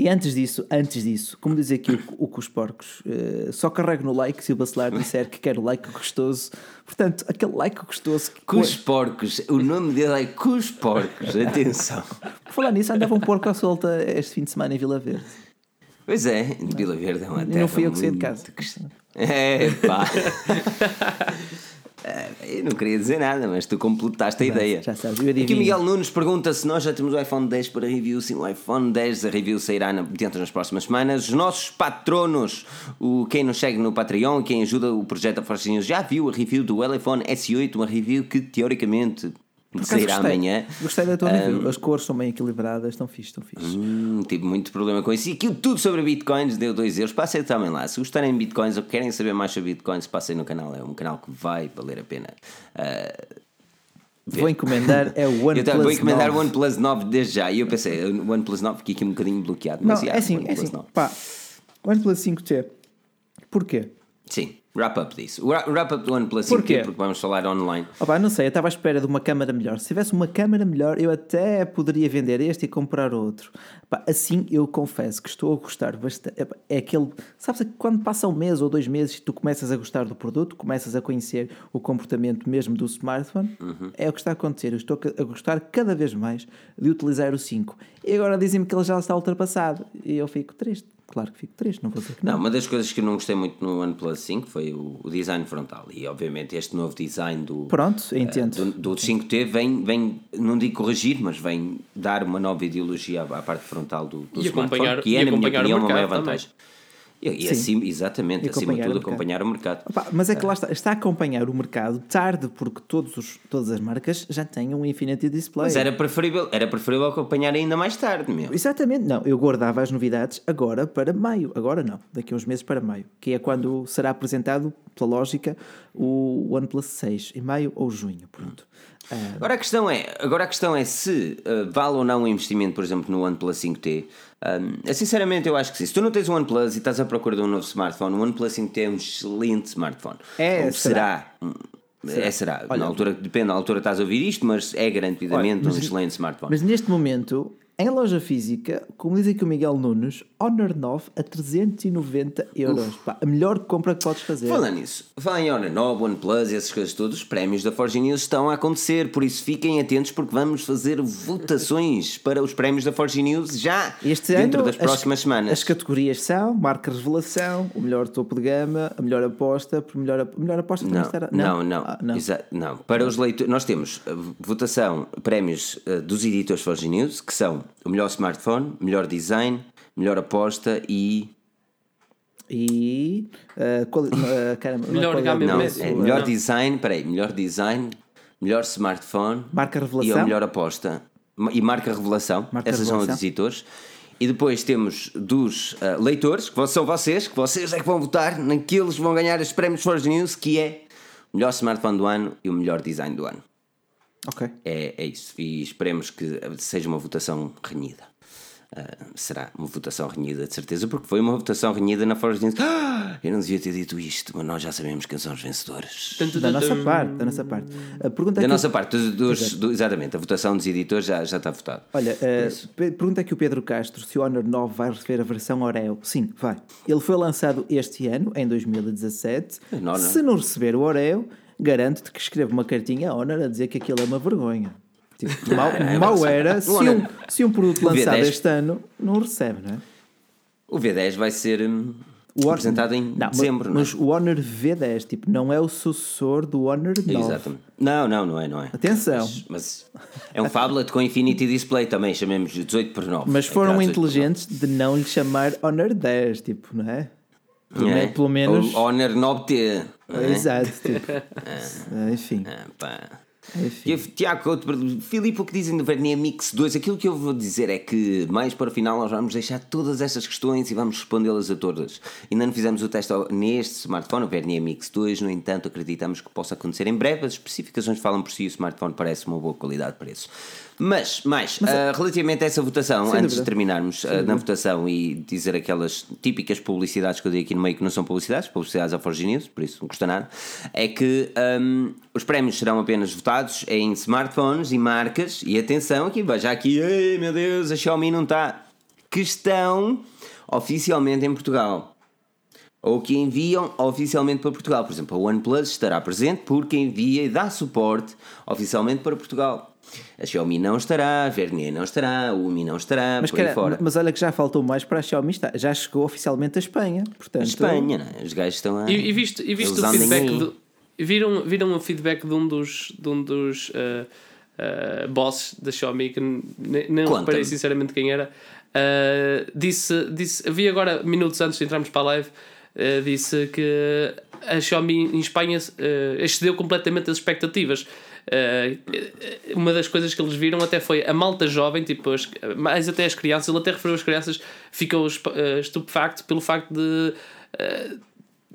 E antes disso, antes disso, como diz aqui o, o com os porcos, eh, só carrego no like se o bacelar disser que quer o like gostoso. Portanto, aquele like gostoso que. Cus Porcos, o nome dele é Cus Porcos, atenção. Por falar nisso, andava um porco à solta este fim de semana em Vila Verde. Pois é, Vila Verde é uma E terra não fui eu que saí de casa. É pá. É, Eu não queria dizer nada, mas tu completaste a ideia. já sabes, eu Aqui o Miguel Nunes pergunta se nós já temos o iPhone 10 para review. Sim, o iPhone 10 a review sairá dentro das próximas semanas. Os nossos patronos, o, quem nos segue no Patreon, quem ajuda o projeto a Force News, já viu a review do iPhone S8, uma review que teoricamente Sairá gostei. amanhã. Gostei da tua review. As cores são bem equilibradas, estão fixe, estão fixe. Hum, tive muito problema com isso. E aquilo tudo sobre bitcoins deu 2 euros. Passei também lá. Se gostarem de bitcoins ou querem saber mais sobre bitcoins, passem no canal. É um canal que vai valer a pena. Ah, ver. Vou encomendar é o eu OnePlus tava- vou encomendar 9. o OnePlus 9 desde já. E eu pensei, o OnePlus 9 fiquei aqui um bocadinho bloqueado. Não, Mas, já, é assim, é assim. 9. Pá, OnePlus 5T. Porquê? Sim. Wrap up disso. Wrap up do OnePlus 5T, Porquê? porque vamos falar online. Opa, não sei, eu estava à espera de uma câmara melhor. Se tivesse uma câmara melhor, eu até poderia vender este e comprar outro. Opa, assim, eu confesso que estou a gostar bastante. É aquele. Sabes que quando passa um mês ou dois meses tu começas a gostar do produto, começas a conhecer o comportamento mesmo do smartphone, é o que está a acontecer. Eu estou a gostar cada vez mais de utilizar o 5. E agora dizem-me que ele já está ultrapassado. E eu fico triste. Claro que fico triste, não vou dizer que não. Não, uma das coisas que eu não gostei muito no OnePlus 5 foi o, o design frontal. E obviamente este novo design do, Pronto, eh, entendo. do, do 5T vem, vem, não digo corrigir, mas vem dar uma nova ideologia à, à parte frontal do, do E smartphone, acompanhar- que é, e na minha opinião, uma maior vantagem. E, e Sim. assim, exatamente, E acima de tudo, o acompanhar o mercado. Opa, mas é que lá está, está a acompanhar o mercado tarde, porque todos os, todas as marcas já têm um Infinity Display. Mas era preferível, era preferível acompanhar ainda mais tarde, meu. Exatamente, não. Eu guardava as novidades agora para maio. Agora não, daqui a uns meses para maio. Que é quando será apresentado, pela lógica, o OnePlus 6. Em maio ou junho, pronto. Ah, Agora a questão é, agora a questão é se uh, vale ou não o investimento, por exemplo, no OnePlus 5T. Um, sinceramente, eu acho que sim. Se tu não tens um OnePlus e estás à procura de um novo smartphone, o OnePlus 5T é um excelente smartphone. É, Ou será? Hum, É, será. na altura, depende, na altura estás a ouvir isto, mas é garantidamente Olha, mas- um excelente smartphone. mas neste momento, em loja física, como diz aqui o Miguel Nunes, Honor 9 a 390 euros. Pá, a melhor compra que podes fazer. Falando nisso, falando em Honor 9, OnePlus e essas coisas todas, os prémios da Forge News estão a acontecer, por isso fiquem atentos porque vamos fazer votações para os prémios da Forge News já Este dentro ano, das as- próximas semanas. As categorias são marca revelação, o melhor topo de gama, a melhor aposta, por melhor, a melhor aposta Não, estará. não, não. Ah, não. Exa- não. Para os leitores, nós temos a votação, prémios eh, dos editores Forge News, que são o melhor smartphone, melhor design, melhor aposta e. E. ah, quali- ah, caramba, não é Melhor Não, é Não. melhor design, peraí, melhor design, melhor smartphone Marca e revelação. a melhor aposta. E marca revelação, Marca essas são revelação. os editores. E depois temos dos ah, leitores, que são vocês, que vocês é que vão votar naqueles que vão ganhar os prémios Forge News, que é o melhor smartphone do ano e o melhor design do ano. Ok. É, é isso. E esperemos que seja uma votação renhida. Ah, será uma votação renhida, de certeza, porque foi uma votação renhida na Forge News. Ah, eu não devia ter dito isto, mas nós já sabemos quem são os vencedores. Da nossa parte, da nossa parte. A pergunta Da aqui, nossa parte, dos, dos- do- exatamente, a votação dos editores já, já está votada. Olha, pe- pergunta aqui o Pedro Castro se o Honor 9 vai receber a versão Oreo. Sim, vai. Ele foi lançado este ano, em 2017. Não, não. Se não receber o Oreo, garanto-te que escreve uma cartinha à Honor a dizer que aquilo é uma vergonha. Tipo, mal, é mal era se um, se um produto lançado V10. este ano não recebe, não é? O V10 vai ser hum, O Honor- apresentado em Não, mas- dezembro, mas, não é? o Honor V10 tipo, não é o sucessor do Honor 9. Exatamente. Não, não, não é, não é. Atenção. Mas, mas é um phablet com Infinity Display também, chamemos 18 por 9. Mas É foram terá 18 por 9. inteligentes de não lhe chamar Honor 10, tipo, não é? Pelo, É. pelo menos. O Honor 9T. não é? Exato, tipo. Enfim. Ah, pá. enfim. Tiago, Filipe, o que dizem do Vernier Mix 2? Aquilo que eu vou dizer é que mais para o final nós vamos deixar todas estas questões e vamos respondê-las a todas. Ainda não fizemos o teste neste smartphone, o Vernier Mix 2, no entanto acreditamos que possa acontecer em breve. As especificações falam por si e o smartphone parece uma boa qualidade de preço. Mas, mais, ah, relativamente a essa votação, antes dúvida. de terminarmos ah, na votação e dizer aquelas típicas publicidades que eu dei aqui no meio que não são publicidades, publicidades News, por isso não custa nada, é que hum, os prémios serão apenas votados em smartphones e marcas, e atenção aqui, veja aqui, ei meu Deus, a Xiaomi não está, que estão oficialmente em Portugal. Ou que enviam oficialmente para Portugal. Por exemplo, a OnePlus estará presente porque envia e dá suporte oficialmente para Portugal. A Xiaomi não estará, a Vernier não estará, a Umi não estará, Mas, por aí cara, fora. mas olha que já faltou mais para a Xiaomi estar. Já chegou oficialmente a Espanha. Portanto, Espanha, não é? Os gajos estão a. E, e viste, e viste o feedback aí. do, viram, viram o feedback de um dos, de um dos uh, uh, bosses da Xiaomi que nem reparei sinceramente quem era. Uh, disse, disse, vi agora minutos antes de entrarmos para a live, uh, disse que a Xiaomi em Espanha uh, excedeu completamente as expectativas. Uh, uma das coisas que eles viram até foi a malta jovem, tipo, as- mais até as crianças, ele até referiu as crianças, ficou uh, estupefacto pelo facto de uh,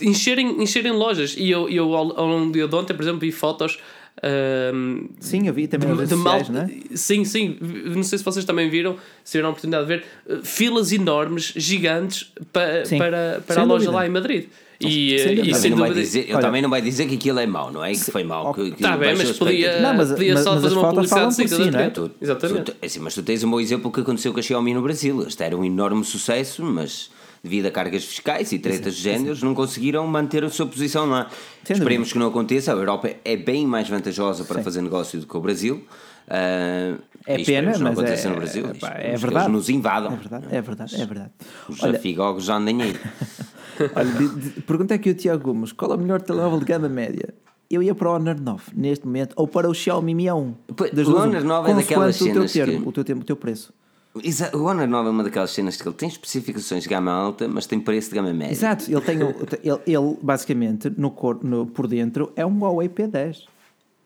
encherem, encherem lojas. E eu, eu ao, ao longo de ontem, por exemplo, vi fotos. ahm, Sim, eu vi também de, de sociais, malta- não é? Sim, sim. Não sei se vocês também viram, se tiveram a oportunidade de ver, filas enormes, gigantes, pa, Sim, para, para sem a loja dúvida. lá em Madrid. E, Sem e dúvida. sem Também não vai dúvida. dizer, ele Olha- também não vai dizer que aquilo é mau, não é? Que foi mau. Que, que Tá bem, mas as podia. Não, mas- podia mas- só mas as fazer uma publicidade por si, não é? direto. Exatamente. Tu- assim, mas tu tens um bom exemplo que aconteceu com a Xiaomi no Brasil. Este era um enorme sucesso, mas devido a cargas fiscais e tretas de géneros, não conseguiram manter a sua posição lá. Sem Esperemos que não aconteça. A Europa é bem mais vantajosa para fazer negócio do que o Brasil. Ah, É e esperemos pena, mas é, no Brasil. é, pá, é verdade. Eles nos invadam. É verdade, é verdade, é verdade. Os Olha, afigogos já andem aí. olha de, de, pergunta aqui o Tiago Gomes: qual é o melhor telemóvel de gama média? Eu ia para o Honor 9 neste momento, ou para o Xiaomi Mi A1. Pois, Das o duas, Honor 9 é daquelas o teu cenas termo, que- o teu tempo, o teu preço. Exa- O Honor 9 é uma daquelas cenas que ele tem especificações de gama alta, mas tem preço de gama média. Exato, ele tem o- ele, ele basicamente no, cor, no por dentro é um Huawei P10.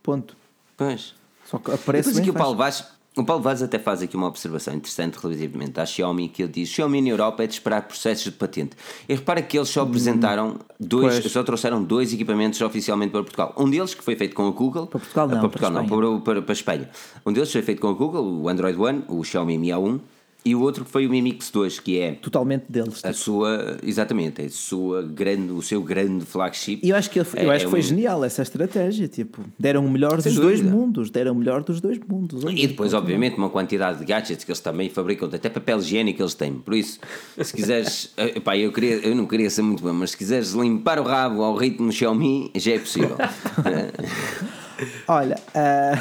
Ponto. Pois. Só que aparece Depois aqui o. Paulo Vaz, o Paulo Vaz até faz aqui uma observação interessante relativamente à Xiaomi, que ele diz Xiaomi na Europa é de esperar processos de patente. E repara que eles só apresentaram dois, Pois. só trouxeram dois equipamentos oficialmente para Portugal. Um deles que foi feito com a Google. Para Portugal não, para Portugal para não, para, para, para Espanha. Um deles foi feito com a Google, o Android One, o Xiaomi Mi A1, e o outro foi o Mi Mix 2, que é Totalmente deles. a sua, exatamente, a sua grande, o seu grande flagship. E eu acho que, ele- eu É- acho é que foi um- genial essa estratégia. Tipo, deram o melhor Sem dos dois dúvida. mundos. Deram o melhor dos dois mundos. E depois, obviamente, uma quantidade de gadgets que eles também fabricam, até papel higiênico eles têm. Por isso, se quiseres, eh, pá, eu, queria, eu não queria ser muito bom, mas se quiseres limpar o rabo ao ritmo Xiaomi, já é possível. Olha, ah,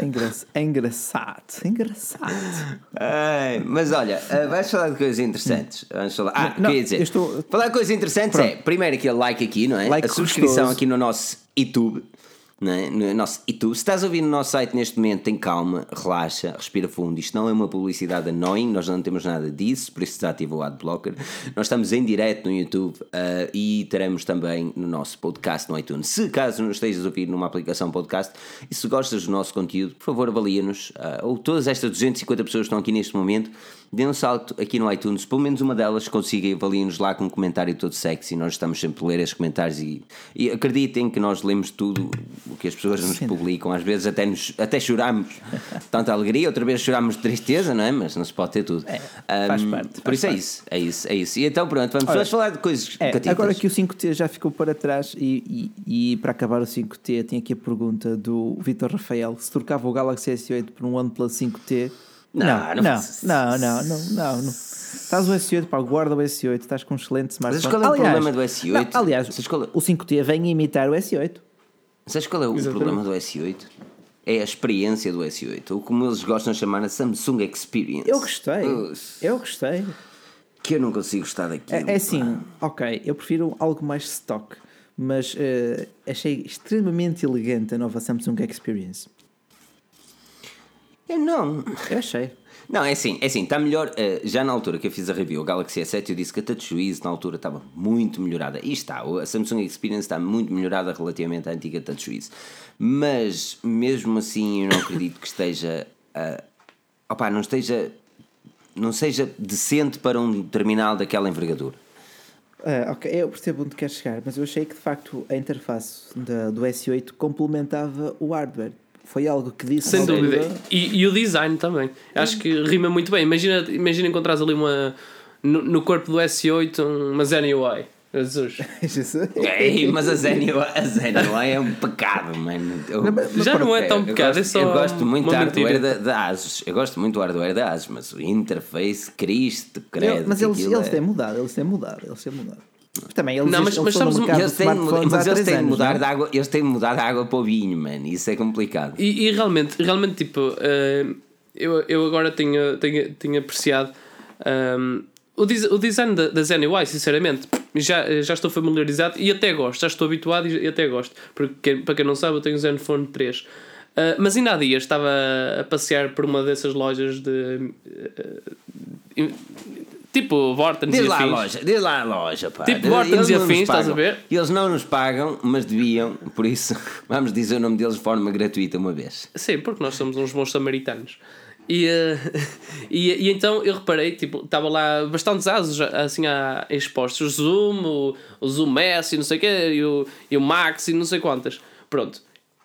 é, engra- é engraçado. É engraçado. Ai, mas olha, eh, vais falar de coisas interessantes. Vamos falar. Ah, Não, queria dizer, estou- falar de coisas interessantes é, primeiro aquele like aqui, não é? Like a subscrição gostoso. aqui no nosso YouTube. É? No nosso YouTube. Se estás a ouvir no nosso site neste momento, tem calma, relaxa, respira fundo. Isto não é uma publicidade annoying, nós não temos nada disso, por isso desativa o adblocker. Nós estamos em direto no YouTube ah, e teremos também no nosso podcast no iTunes. Se caso nos estejas a ouvir numa aplicação podcast e se gostas do nosso conteúdo, por favor avalia-nos. ah, ou todas estas 250 pessoas que estão aqui neste momento, dê um salto aqui no iTunes, pelo menos uma delas consiga e avalie-nos lá com um comentário todo sexy. Nós estamos sempre a ler esses comentários e, e acreditem que nós lemos tudo o que as pessoas nos publicam. Às vezes até, nos, até choramos tanta alegria, outra vez choramos de tristeza, não é? Mas não se pode ter tudo. faz Ahm, parte, Por faz isso é parte. isso, é isso, é isso. E então pronto, vamos, falar de coisas É, catitas. agora que o 5T já ficou para trás e, e, e para acabar o 5T, tem aqui a pergunta do Vitor Rafael: se trocava o Galaxy S8 por um OnePlus 5T? Não, não, não não, não, não, não, não. Estás o S8, pá, guarda o S8, estás com um excelente smartphone. Mas qual é o problema do S8? não, aliás, qual é- o 5T vem imitar o S8. Sabes qual é o Exatamente. problema do S8? É a experiência do S8, ou como eles gostam de chamar a Samsung Experience. Eu gostei, Uf, eu gostei. Que eu não consigo gostar daquilo. É, é assim, ok, eu prefiro algo mais stock, mas eh, achei extremamente elegante a nova Samsung Experience. Eu não. Eu achei. Não, é assim, é assim, está melhor. eh, já na altura que eu fiz a review, o Galaxy S7, eu disse que a TouchWiz na altura estava muito melhorada. E está, a Samsung Experience está muito melhorada relativamente à antiga TouchWiz. Mas mesmo assim, eu não acredito que esteja. Uh, opá, não esteja. Não seja decente para um terminal daquela envergadura. Ah, ok, eu percebo onde queres chegar, mas eu achei que de facto a interface da, do S8 complementava o hardware. Foi algo que disse Sem dúvida. E, e o design também. Acho que rima muito bem. Imagina, imagina encontrares ali uma. No, no corpo do S8 uma Zen UI. Jesus. Jesus. Ei, mas a Zen a Zen UI é um pecado, mano. Eu- Não, mas- Já não é tão Eu pecado, gosto, é só. eu gosto muito da hardware da, da Asus. Eu gosto muito do hardware da Asus, mas o interface, Cristo, credo. Eu- mas eles, eles é- têm mudado, eles têm mudado, eem mudado. Também eles, Não, mas- eles mas sabes um- mercado Eles de têm, de mas eles têm de anos, mudar não? de água, eles têm de mudar de água para o vinho, mano. Isso é complicado. E, e realmente, realmente, tipo, eh, eu, eu agora tenho, tenho, tenho apreciado ehm, o, des- o design da, da Zen UI, sinceramente. Já, já estou familiarizado e até gosto, já estou habituado e, e até gosto. Porque, para quem não sabe, eu tenho o Zenfone 3. Eh, mas ainda há dias estava a passear por uma dessas lojas de. eh, tipo, Vortens Diz e lá a afins. loja, diz lá a loja, pá. Tipo Vortens e afins, estás a ver? Eles não nos pagam, mas deviam, por isso vamos dizer o nome deles de forma gratuita uma vez. Sim, porque nós somos uns bons samaritanos. E, eh, e, e então eu reparei, tipo, estava lá bastantes asos assim a, expostos, o Zoom, o, o Zoom S e não sei o quê, e o, e o Max e não sei quantas. Pronto.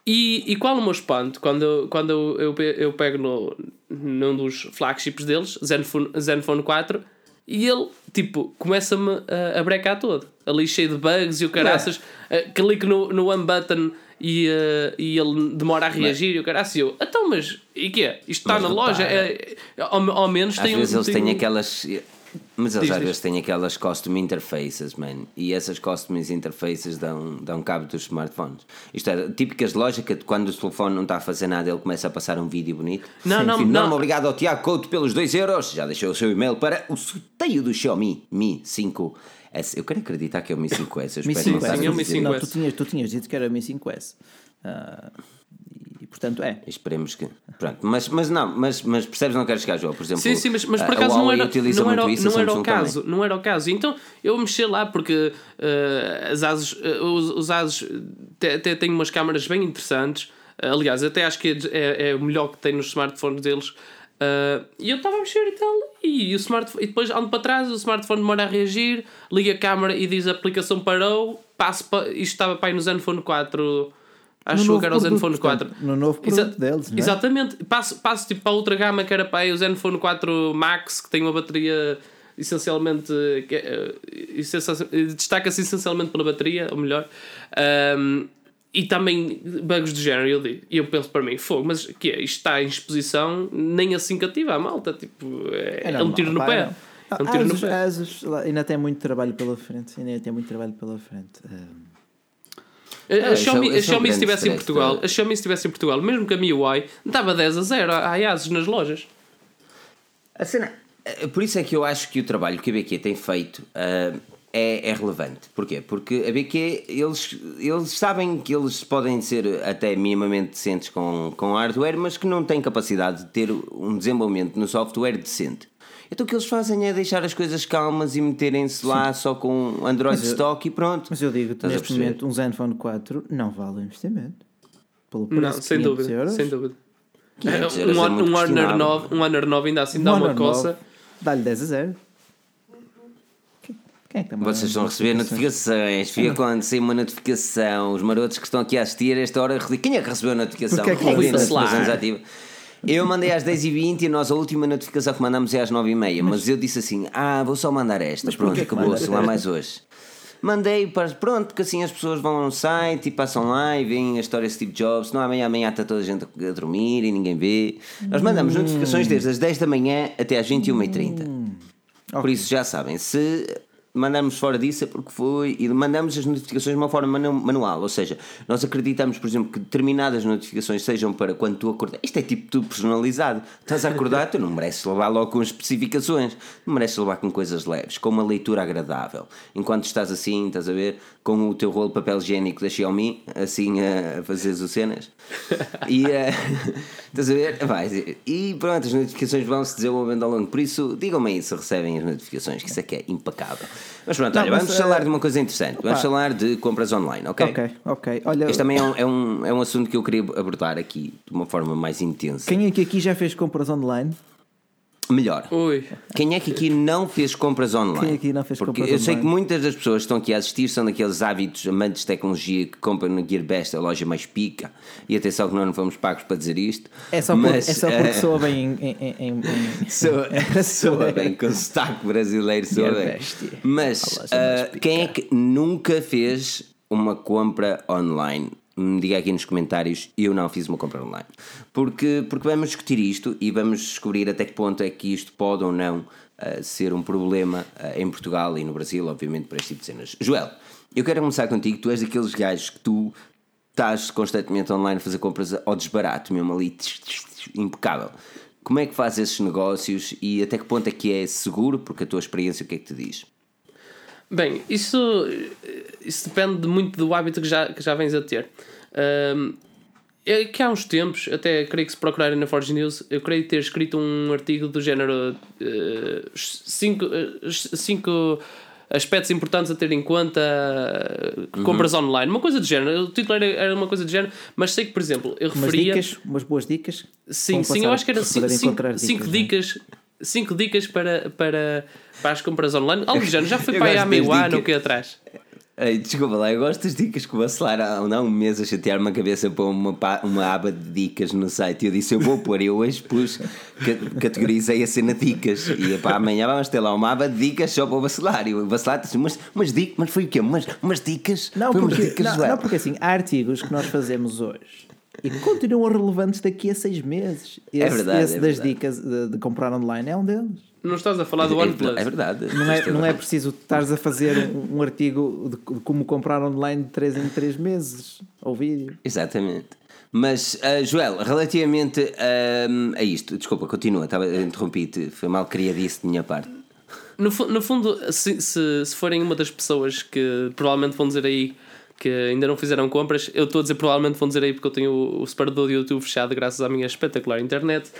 E, e qual o meu espanto quando, eu- quando eu, eu, eu pego no, num dos flagships deles, Zenfone, Zenfone 4, E ele, tipo, começa-me a, a brecar todo. Ali cheio de bugs e o caraças. Uh, clico no, no one button e, uh, e ele demora a reagir e o caraças. E eu, então, mas e que é? Isto está Mas na repara, loja? É, ao, ao menos Às tem vezes um. eles têm um- aquelas. Mas eles Diz, às diz. vezes têm aquelas custom interfaces, man. E essas custom interfaces dão, dão cabo dos smartphones. Isto é, típicas de lógica de quando o telefone não está a fazer nada, ele começa a passar um vídeo bonito. Não, Sim, não, sim. não. Enorme obrigado ao Tiago Couto pelos 2 euros. Já deixou o seu e-mail para o sorteio do Xiaomi Mi 5S. Eu quero acreditar que é o Mi 5S. Eu Mi espero não 5S. estar a Sim, é o Mi dizer- Não, 5S. tu tinhas, tu tinhas dito que era o Mi 5S. Ah, e portanto é. Esperemos que. Pronto, mas, mas não, mas, mas percebes, não quero chegar, João. Por exemplo, Sim, sim, mas, mas por acaso não Huawei era, não era, isso, não era o Samsung também. caso, não era o caso. Então eu mexi lá porque eh, as eh, os, os ASUS te- até têm umas câmaras bem interessantes. Aliás, até acho que é, é, é o melhor que tem nos smartphones deles. Eh, e eu estava a mexer e tal, e, o smartphone, e depois ando para trás, o smartphone demora a reagir, liga a câmara e diz a aplicação parou, passo para, isto estava para aí no Zenfone 4, acho que era o Zenfone 4. portanto, no novo Exa- produto deles, não é? Exatamente. Passo, passo tipo para outra gama que era para aí o Zenfone 4 Max, que tem uma bateria essencialmente. é, Destaca-se essencialmente pela bateria, ou melhor. Ahm, e também bugs do género. E eu, digo- eu penso para mim, fogo, mas que é? Isto está em exposição, nem assim cativa a malta. Tipo, é, é, um normal, tiro no pé. não. É um tiro no Asus, pé. Asus, ainda tem muito trabalho pela frente. Ainda tem muito trabalho pela frente. Ah, A, a é Xiaomi, a é o Xiaomi se estivesse em Portugal, a Xiaomi se estivesse em Portugal, mesmo que a MIUI, dava 10 a 0 à Asus nas lojas. A cena- eh, por isso é que eu acho que o trabalho que a BQ tem feito ah, é, é relevante. Porquê? Porque a BQ, eles, eles sabem que eles podem ser até minimamente decentes com, com hardware, mas que não têm capacidade de ter um desenvolvimento no software decente. Então o que eles fazem é deixar as coisas calmas e meterem-se lá só com Android eu- stock e pronto. Mas eu digo, Estás a neste momento, um Zenfone 4 não vale o investimento. Pelo Não, preço de sem 500 dúvida, euros, sem dúvida. 500 Um, é muito um Honor questionável. 9, um Honor 9 ainda assim um dá uma coça. 9, Dá-lhe 10 a 0. Quem é que Vocês estão a receber notificações. Fica quando sair uma notificação. Os marotos que estão aqui a assistir a esta hora. Quem é que recebeu a notificação? Porque é que Quem não viu sei? notificações ativas? Eu mandei às 10h20 e nós a última notificação que mandamos é às 9h30. Mas, eu disse assim: Ah, vou só mandar esta. Mas Pronto, acabou-se mandas lá mais hoje. Mandei para. Pronto, porque assim as pessoas vão ao site e passam lá e veem a história de Steve Jobs. Não amanhã, amanhã está toda a gente a dormir e ninguém vê. Nós mandamos notificações desde as 10 da manhã até às 21h30. Por isso já sabem, se mandarmos fora disso é porque foi e mandamos as notificações de uma forma manu- manual, ou seja, nós acreditamos, por exemplo, que determinadas notificações sejam para quando tu acordar. Isto é tipo tudo personalizado. Estás a acordar, tu não mereces levar logo com especificações, não mereces levar com coisas leves, com uma leitura agradável. Enquanto estás assim, estás a ver, com o teu rolo de papel higiênico da Xiaomi, assim a fazer as cenas. E eh, estás a ver? Vai, e pronto, as notificações vão se desenvolvendo ao longo. Por isso, digam-me aí se recebem as notificações, que isso é que é impecável. Mas pronto, Não, olha, mas, vamos eh, falar de uma coisa interessante. Vamos pá. falar de compras online, ok? Ok, ok. Olha, Este também é um, é, um, é um assunto que eu queria abordar aqui de uma forma mais intensa. quem é que aqui já fez compras online? Melhor. Ui. Quem é que aqui não fez compras online? Quem aqui não fez Porque compras eu sei online? que muitas das pessoas que estão aqui a assistir são daqueles hábitos amantes de tecnologia que compram na GearBest, a loja mais pica. E atenção que nós não fomos pagos para dizer isto. É só, por, mas, é só porque eh, soa bem em. em, em, em- Soa, soa bem, com sotaque brasileiro, soa bem. GearBest. Mas ah, quem é que nunca fez uma compra online? Me diga aqui nos comentários, eu não fiz uma compra online. Porque, porque vamos discutir isto e vamos descobrir até que ponto é que isto pode ou não ah, ser um problema ah, em Portugal e no Brasil, obviamente, para este tipo de cenas. Joel, eu quero começar contigo. Tu és daqueles gajos que tu estás constantemente online a fazer compras ao desbarato, mesmo ali, tch, tch, tch, impecável. Como é que fazes esses negócios e até que ponto é que é seguro? Porque a tua experiência, o que é que te diz? Bem, isso, isso depende muito do hábito que já, que já vens a ter. Ahm, é que há uns tempos, até creio que se procurarem na Forge News, eu creio ter escrito um artigo do género 5 cinco aspectos importantes a ter em conta uh, compras online. Uma coisa do género. O título era, era uma coisa do género, mas sei que, por exemplo, eu umas referia. dicas, umas boas dicas. Sim, sim, eu acho que era para cinco, poderem cinco, dicas. Cinco dicas para, para, para as compras online. Género, já foi para aí há meio ano que atrás. Ei, desculpa lá, eu gosto das dicas que o Bacelar há há um mês a chatear-me a cabeça para uma, uma aba de dicas no site. E eu disse: Eu vou pôr. Eu hoje pus, ca- categorizei a cena dicas. E para amanhã vamos ter lá uma aba de dicas só para o Bacelar. E o Bacelar disse: Mas, mas dicas, mas foi o quê? Mas, umas dicas? Não, foi umas porque, dicas, não, não, porque assim, há artigos que nós fazemos hoje e que continuam relevantes daqui a seis meses. Esse, verdade, esse é das verdade. dicas de, de comprar online é um deles. Não estás a falar do é, OnePlus. é verdade. Não é, não é preciso estares a fazer um, um artigo de, de como comprar online de 3 em 3 meses ou vídeo. Exatamente. Mas, ah, Joel, relativamente ah, a isto, desculpa, continua, estava interrompi-te, foi mal criadice de minha parte. No, no fundo, se, se, se forem uma das pessoas que provavelmente vão dizer aí que ainda não fizeram compras, eu estou a dizer provavelmente vão dizer aí porque eu tenho o, o separador do YouTube fechado graças à minha espetacular internet.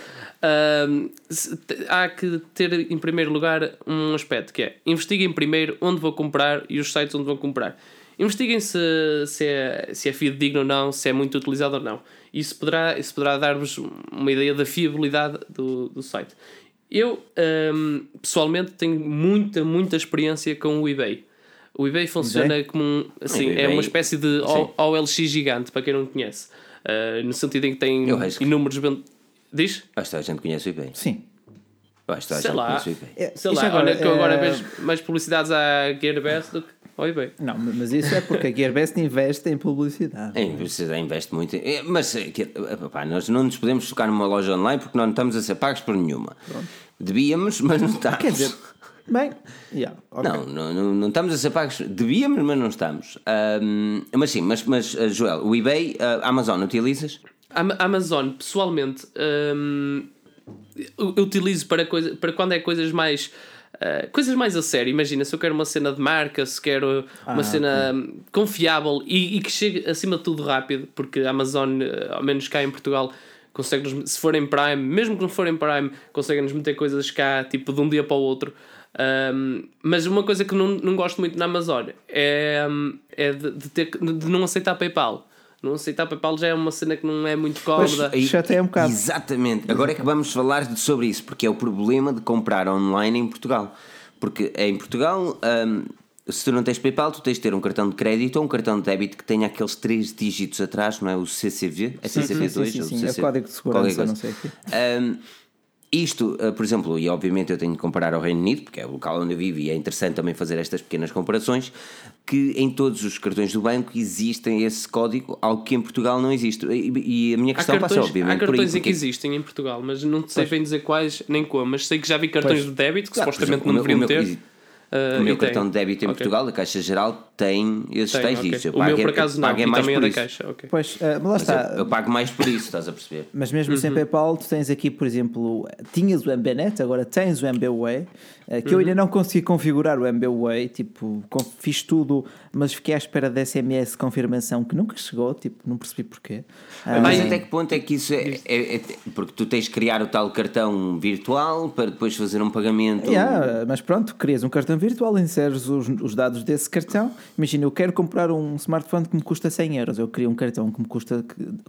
Te- há que ter em primeiro lugar um aspecto que é investiguem primeiro onde vou comprar e os sites onde vão comprar. Investiguem se, se, é, se é fidedigno ou não, se é muito utilizado ou não. Isso poderá, isso poderá dar-vos uma ideia da fiabilidade do, do site. Eu, hum, pessoalmente, tenho muita, muita experiência com o eBay. O eBay funciona como um, assim, O é eBay- uma espécie de O- OLX gigante, para quem não conhece. Uh, no sentido em que tem que- inúmeros. Diz? Acho que a gente conhece o eBay. Sim. Acho que a Sei gente lá. conhece o eBay. É, Sei isto lá, agora, olha que eu agora é- vejo mais publicidades à GearBest do que ao eBay. Não, mas isso é porque a Gearbest investe em publicidade. É, você investe muito. É, Mas é, que- é, pá, nós não nos podemos focar numa loja online porque nós não estamos a ser pagos por nenhuma. Devíamos, mas não estamos. Quer dizer, bem, yeah, ok. Não, não, não, não estamos a ser pagos. Devíamos, mas não estamos. Ahm, mas sim, mas, mas uh, Joel, o eBay, a Amazon utilizas? Am- Amazon, pessoalmente, eu eu utilizo para, coisa, para quando é coisas mais. uh, coisas mais a sério, imagina se eu quero uma cena de marca, se quero uma Ah, cena hum, confiável e, e que chegue acima de tudo rápido, porque a Amazon, uh, ao menos cá em Portugal, consegue-nos, se for em Prime, mesmo que não for em Prime, consegue-nos meter coisas cá tipo de um dia para o outro. Um, mas uma coisa que não, não gosto muito na Amazon é, é de, de ter, de não aceitar PayPal. Não aceitar PayPal já é uma cena que não é muito cómoda. Aí- Chateia um bocado. Exatamente. Agora é que vamos falar de- sobre isso, porque é o problema de comprar online em Portugal. Porque em Portugal, hum, se tu não tens PayPal, tu tens de ter um cartão de crédito ou um cartão de débito que tenha aqueles três dígitos atrás, não é? O CCV? É CCV2? sim, sim, ou sim. É CC? código de segurança, não sei o quê. Hum, isto, uh, por exemplo, e obviamente eu tenho de comparar ao Reino Unido, porque é o local onde eu vivo e é interessante também fazer estas pequenas comparações, que em todos os cartões do banco existem esse código, algo que em Portugal não existe. E, e a minha Há questão passa cartões, obviamente há por aí. cartões em que porque- existem em Portugal, mas não sei bem dizer quais nem como. Mas sei que já vi cartões de débito que Claro, supostamente exemplo, não meu- deveriam o meu- ah, O meu e tem. cartão de débito em Ok. Portugal, a Caixa Geral, tem esses Tem, tais ok. dígitos. Eu O meu pago por acaso não, pago mais também é por da isso. caixa. ok. Pois, ah, mas lá Mas está. eu, eu pago mais por isso, estás a perceber? Mas mesmo Uhum. sem PayPal, tu tens aqui, por exemplo, tinhas o MBNet, agora tens o MBWay, que eu Uhum. ainda não consegui configurar o MBWay, tipo, fiz tudo, mas fiquei à espera da SMS de confirmação que nunca chegou, tipo, não percebi porquê. Ah, Mas Ai. até que ponto é que isso é, é- é- Porque tu tens de criar o tal cartão virtual para depois fazer um pagamento. Yeah, mas pronto, crias um cartão virtual, inseres os, os dados desse cartão. Imagina, eu quero comprar um smartphone que me custa 100 euros. Eu crio um cartão que me custa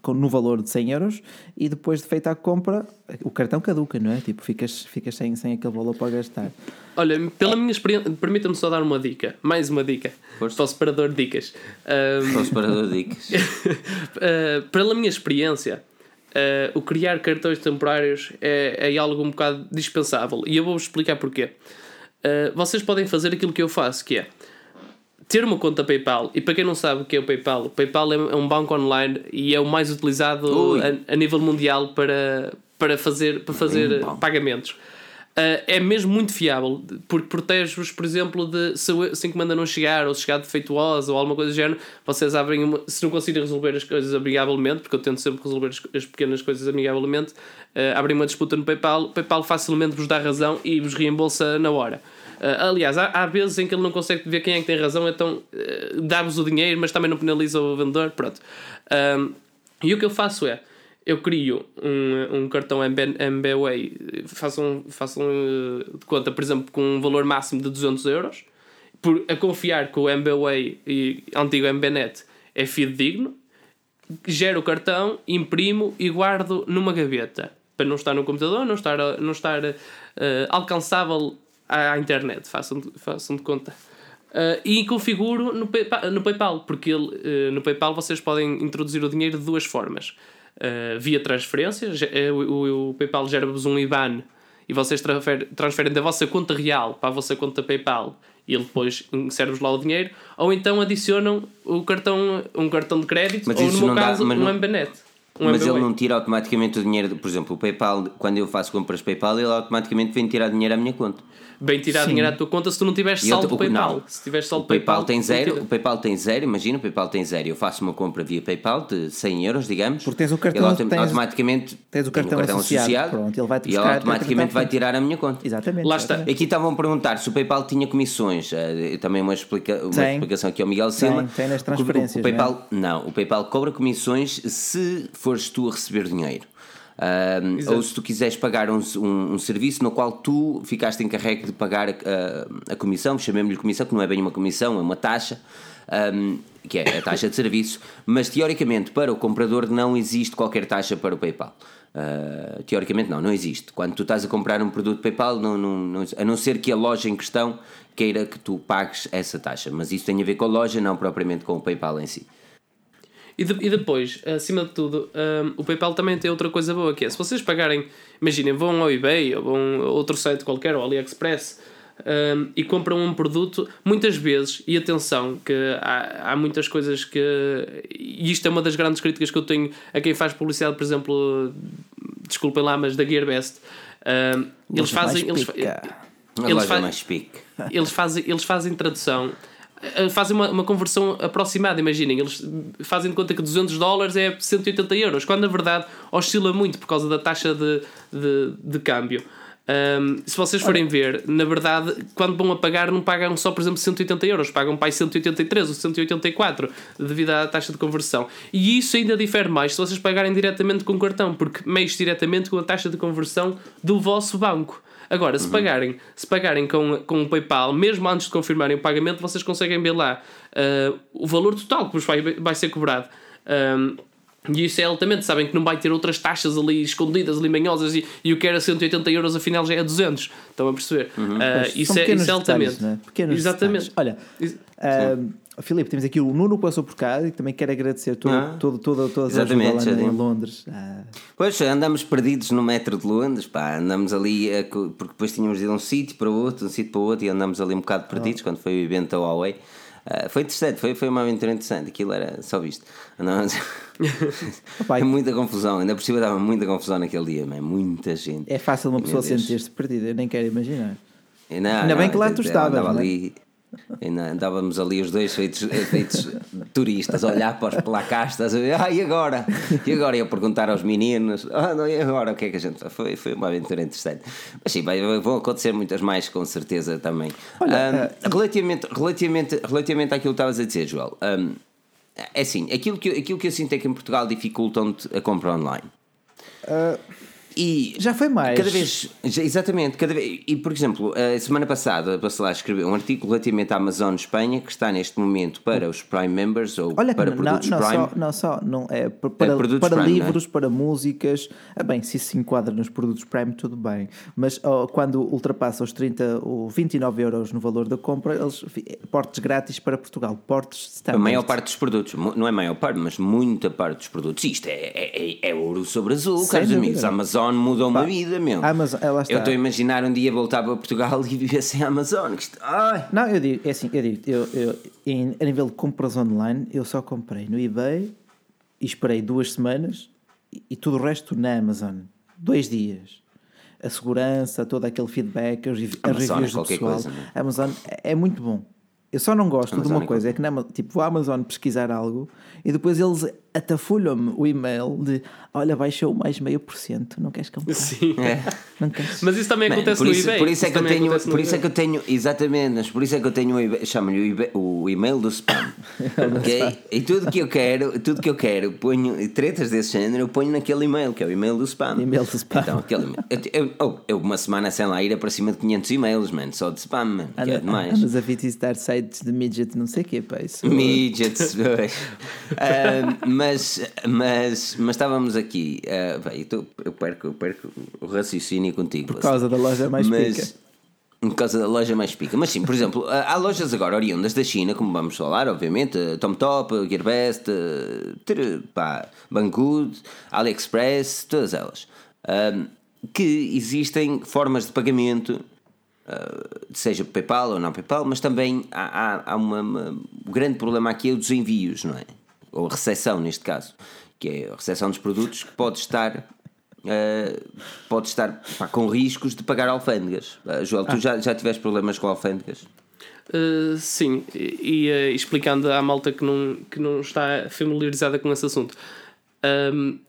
no valor de 100 euros e depois de feita a compra, o cartão caduca, não é? Tipo, ficas, ficas sem, sem aquele valor para gastar. Olha, pela minha experiência, permita-me só dar uma dica, mais uma dica, Força. para o separador de dicas. Ahm, Para o separador de dicas. Uh, pela minha experiência, uh, o criar cartões temporários é, é algo um bocado dispensável e eu vou-vos explicar porquê. Uh, vocês podem fazer aquilo que eu faço, que é ter uma conta PayPal. E para quem não sabe o que é o PayPal, o PayPal é é um banco online e é o mais utilizado a, a nível mundial para, para fazer, para fazer Bom. pagamentos. Uh, é mesmo muito fiável, porque protege-vos, por exemplo, de se, a encomenda não chegar ou se chegar defeituosa ou alguma coisa do género, vocês abrem uma, se não conseguirem resolver as coisas amigavelmente, porque eu tento sempre resolver as, as pequenas coisas amigavelmente, uh, abrem uma disputa no PayPal, o PayPal facilmente vos dá razão e vos reembolsa na hora. Uh, aliás, há, há vezes em que ele não consegue ver quem é que tem razão, então dá-vos o dinheiro, mas também não penaliza o vendedor. Pronto. E o que eu faço é eu crio um, um cartão MB, MBWay, faço um, faço um uh, de conta, por exemplo, com um valor máximo de 200 euros, por, a confiar que o MBWay e antigo MBNet é fidedigno, gero o cartão, imprimo e guardo numa gaveta para não estar no computador, não estar, não estar uh, alcançável à internet, façam, façam de conta. Uh, e configuro no, PayPal, no PayPal porque ele, uh, no PayPal vocês podem introduzir o dinheiro de duas formas. Uh, via transferência, o, o, o PayPal gera-vos um IBAN e vocês transfer, transferem da vossa conta real para a vossa conta PayPal e ele depois insere-vos lá o dinheiro, ou então adicionam o cartão, um cartão de crédito, Mas ou no meu dá- caso, mas um não- MBNet. Um Mas ele não tira automaticamente o dinheiro, por exemplo, o PayPal, quando eu faço compras PayPal, ele automaticamente vem tirar dinheiro à minha conta. Bem tirar Sim. dinheiro à tua conta se tu não tiveres eu- saldo o- PayPal. não. Se tiveres O saldo PayPal, PayPal, tem zero, tira. o PayPal tem zero, imagina, o PayPal tem zero. Eu faço uma compra via PayPal de 100 euros, digamos. Porque tens o cartão- ele autom- tens- automaticamente tens o tenho cartão associado, pronto, ele vai-te e buscar, automaticamente vai tirar a minha conta. Exatamente. Lá está. exatamente. Aqui estavam a perguntar se o PayPal tinha comissões. Eh, Também uma, explica, uma Tem. explicação aqui ao Miguel Tem, Silva. tem nas O- o- transferências, O, PayPal, não, o PayPal cobra comissões se fores tu a receber dinheiro. Exato. ou se tu quiseres pagar um, um, um serviço no qual tu ficaste encarregue de pagar a, a comissão, chamemos-lhe comissão, que não é bem uma comissão, é uma taxa, que é a taxa de serviço, mas teoricamente para o comprador não existe qualquer taxa para o PayPal. Ah, teoricamente não, não existe. Quando tu estás a comprar um produto PayPal, não, não, não- a não ser que a loja em questão queira que tu pagues essa taxa, mas isso tem a ver com a loja, não propriamente com o PayPal em si. E, de- e depois, acima de tudo, hum, o PayPal também tem outra coisa boa que é se vocês pagarem, imaginem, vão ao eBay ou vão a outro site qualquer, ou AliExpress, hum, e compram um produto, muitas vezes, e atenção, que há, há muitas coisas que. E isto é uma das grandes críticas que eu tenho a quem faz publicidade, por exemplo, desculpem lá, mas da GearBest. hum, eles mais fazem. Eles, Eles loja fa- eles fazem, eles fazem tradução, fazem uma, uma conversão aproximada. Imaginem, eles fazem de conta que 200 dólares é 180 euros, quando na verdade oscila muito por causa da taxa de, de, de câmbio. Ahm, se vocês forem ver, na verdade, quando vão a pagar, não pagam só, por exemplo, 180 euros, pagam para aí 183 ou 184 devido à taxa de conversão. E isso ainda difere mais se vocês pagarem diretamente com cartão, porque mexe diretamente com a taxa de conversão do vosso banco. Agora, se pagarem, se pagarem com, com o PayPal, mesmo antes de confirmarem o pagamento, vocês conseguem ver lá ah, o valor total que vos vai, vai ser cobrado. Ahm, e isso é altamente, sabem que não vai ter outras taxas ali escondidas, ali manhosas, e, e o que era 180 euros afinal já é 200. Estão a perceber? Ah, Pois, isso, é, pequenos isso é altamente. detalhes, é? Exatamente. detalhes. Olha, ah, Filipe, temos aqui o Nuno que passou por cá e também quero agradecer todo, Ah. todo, todo, todas as ajudas lá em. Londres. Ah, Pois, andamos perdidos no metro de Londres, pá, andamos ali, a porque depois tínhamos de ir de um sítio para outro, um sítio para outro, e andamos ali um bocado perdidos quando foi o evento da Huawei. Ah, foi interessante, foi, foi uma aventura interessante, aquilo era só visto. É muita confusão, ainda por cima dava muita confusão naquele dia, man, muita gente. é fácil uma pessoa sentir-se perdida, eu nem quero imaginar. Não, Ainda bem que lá tu estavas, não é? ali, ainda andávamos ali os dois feitos, feitos turistas, a olhar para os placastas, ah, e agora? E agora? E a perguntar aos meninos, ah, não, e agora? O que é que a gente. Foi, foi uma aventura interessante. Mas sim, vai- vão acontecer muitas mais, com certeza também. Olha, Ahm, relativamente, relativamente, relativamente àquilo que estavas a dizer, Joel, ahm, é assim, aquilo que, eu- aquilo que eu sinto é que em Portugal dificultam-te a compra online. E Já foi mais. Cada vez, já- exatamente, cada vez. E por exemplo, a semana passada a Bacelar escreveu um artigo relativamente à Amazon Espanha que está neste momento para os Prime Members ou Olha para não, produtos não, Prime. só, não só, não é para, para, produtos para Prime, é? livros, para músicas. Ah, bem, se isso se enquadra nos produtos Prime, tudo bem. Mas oh, quando ultrapassa os 30 ou 29 euros no valor da compra, eles portes grátis para Portugal, portes A standard. maior parte dos produtos, não é a maior parte, mas muita parte dos produtos. Isto é, é, é- é ouro sobre azul, Sem caros amigos. A Amazon mudou uma vida, meu. Amazon, ela está- Eu estou a imaginar um dia voltar para Portugal e viver sem Amazon. Ai, Não, eu digo, é assim, eu digo, eu, eu, em- a nível de compras online, eu só comprei no eBay e esperei duas semanas e, e tudo o resto na Amazon. Dois dias. A segurança, todo aquele feedback, as, Amazon é reviews do pessoal. coisa, é? A Amazon é, é muito bom. Eu só não gosto de uma é coisa, é que na, tipo, vou à Amazon pesquisar algo e depois eles atafulham-me o e-mail de olha, baixou mais meio por cento, não queres comprar? Sim. é. Não queres? Mas isso também Man, acontece por no isso, eBay. por isso é que eu tenho, no por isso é que eu tenho, exatamente, mas por isso é que eu tenho o e-mail- chamo-lhe o, e-mail- o e-mail do spam. ok? E tudo que eu quero, tudo que eu quero, ponho tretas desse género, eu ponho naquele e-mail, que é o e-mail do spam. E-mail do spam. Então, aquele e-mail. Eu, eu, oh, eu uma semana sem lá ir para cima de 500 e-mails, man, só de spam, man, que é demais. Andas a visitar sites de midget, não sei o quê, pá. Isso, Midgets, pois. Ah, mas, mas, mas estávamos aqui. ah, bem, eu, tô- eu perco, eu perco o raciocínio contigo. Por causa da loja mais mas, pica. Por causa da loja mais pica. Mas sim, por exemplo, há lojas agora oriundas da China, como vamos falar, obviamente, eh, Tom Top, Gearbest, eh, ter- pá, Banggood, AliExpress, todas elas, que existem formas de pagamento, ah, seja PayPal ou não PayPal, mas também há, há, há o grande problema aqui é o dos envios, não é? Ou a recepção, neste caso, que é a recepção dos produtos que pode estar. ah, pode estar pá, com riscos de pagar alfândegas. Ah, Joel, tu já, já tiveste problemas com alfândegas? Uh, sim, e, e, uh, explicando à malta que não, que não está familiarizada com esse assunto. Um,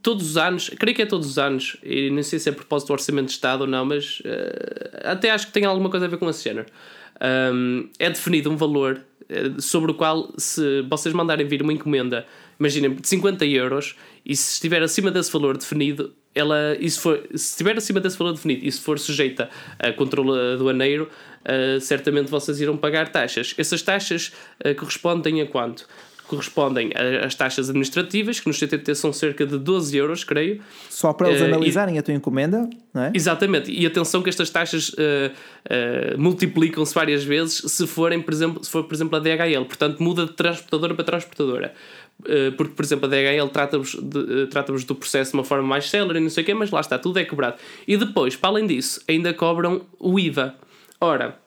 todos os anos, creio que é todos os anos, e não sei se é a propósito do Orçamento de Estado ou não, mas uh, até acho que tem alguma coisa a ver com esse género. Um, é definido um valor uh, sobre o qual, se vocês mandarem vir uma encomenda, imaginem, de 50 euros, e se estiver acima desse valor definido, ela, se, for, se estiver acima desse valor definido e se for sujeita a controle aduaneiro, uh, certamente vocês irão pagar taxas. Essas taxas uh, correspondem a quanto? Correspondem às taxas administrativas, que no CTT são cerca de 12 euros, creio. Só para eles e- analisarem a tua encomenda, não é? Exatamente, e atenção que estas taxas uh, uh, multiplicam-se várias vezes se forem, por exemplo, se for, por exemplo, a DHL, portanto muda de transportadora para transportadora. Uh, porque, por exemplo, a DHL trata-vos uh, trata-vos do processo de uma forma mais célere e não sei o quê, mas lá está, tudo é cobrado. E depois, para além disso, ainda cobram o IVA. Ora,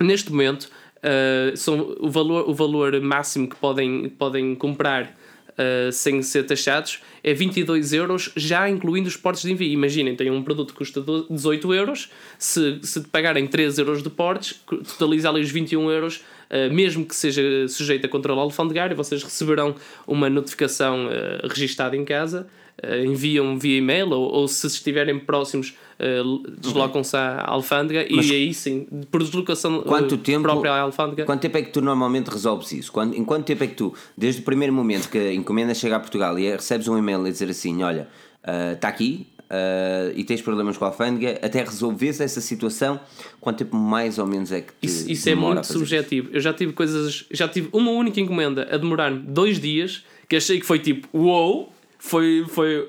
neste momento, uh, são o, valor, o valor máximo que podem, podem comprar Uh, sem ser taxados é 22 euros, já incluindo os portos de envio. Imaginem, têm um produto que custa do- 18 euros, se, se pagarem 3 euros de portes, totaliza ali os 21 euros, uh, mesmo que seja sujeito a controle alfandegário, vocês receberão uma notificação registada em casa, enviam via e-mail ou, ou se estiverem próximos. uh, deslocam-se à alfândega Mas- e aí sim, por deslocação uh, Quanto tempo, própria à alfândega, quanto tempo é que tu normalmente resolves isso? Quando, em quanto tempo é que tu, desde o primeiro momento que a encomenda chega a Portugal e recebes um e-mail a dizer assim: olha, está aqui ah, e tens problemas com a alfândega, até resolveres essa situação, quanto tempo mais ou menos é que te Isso, isso é muito subjetivo. Eu já tive coisas. Já tive uma única encomenda a demorar-me dois dias que achei que foi tipo, uou! Foi. foi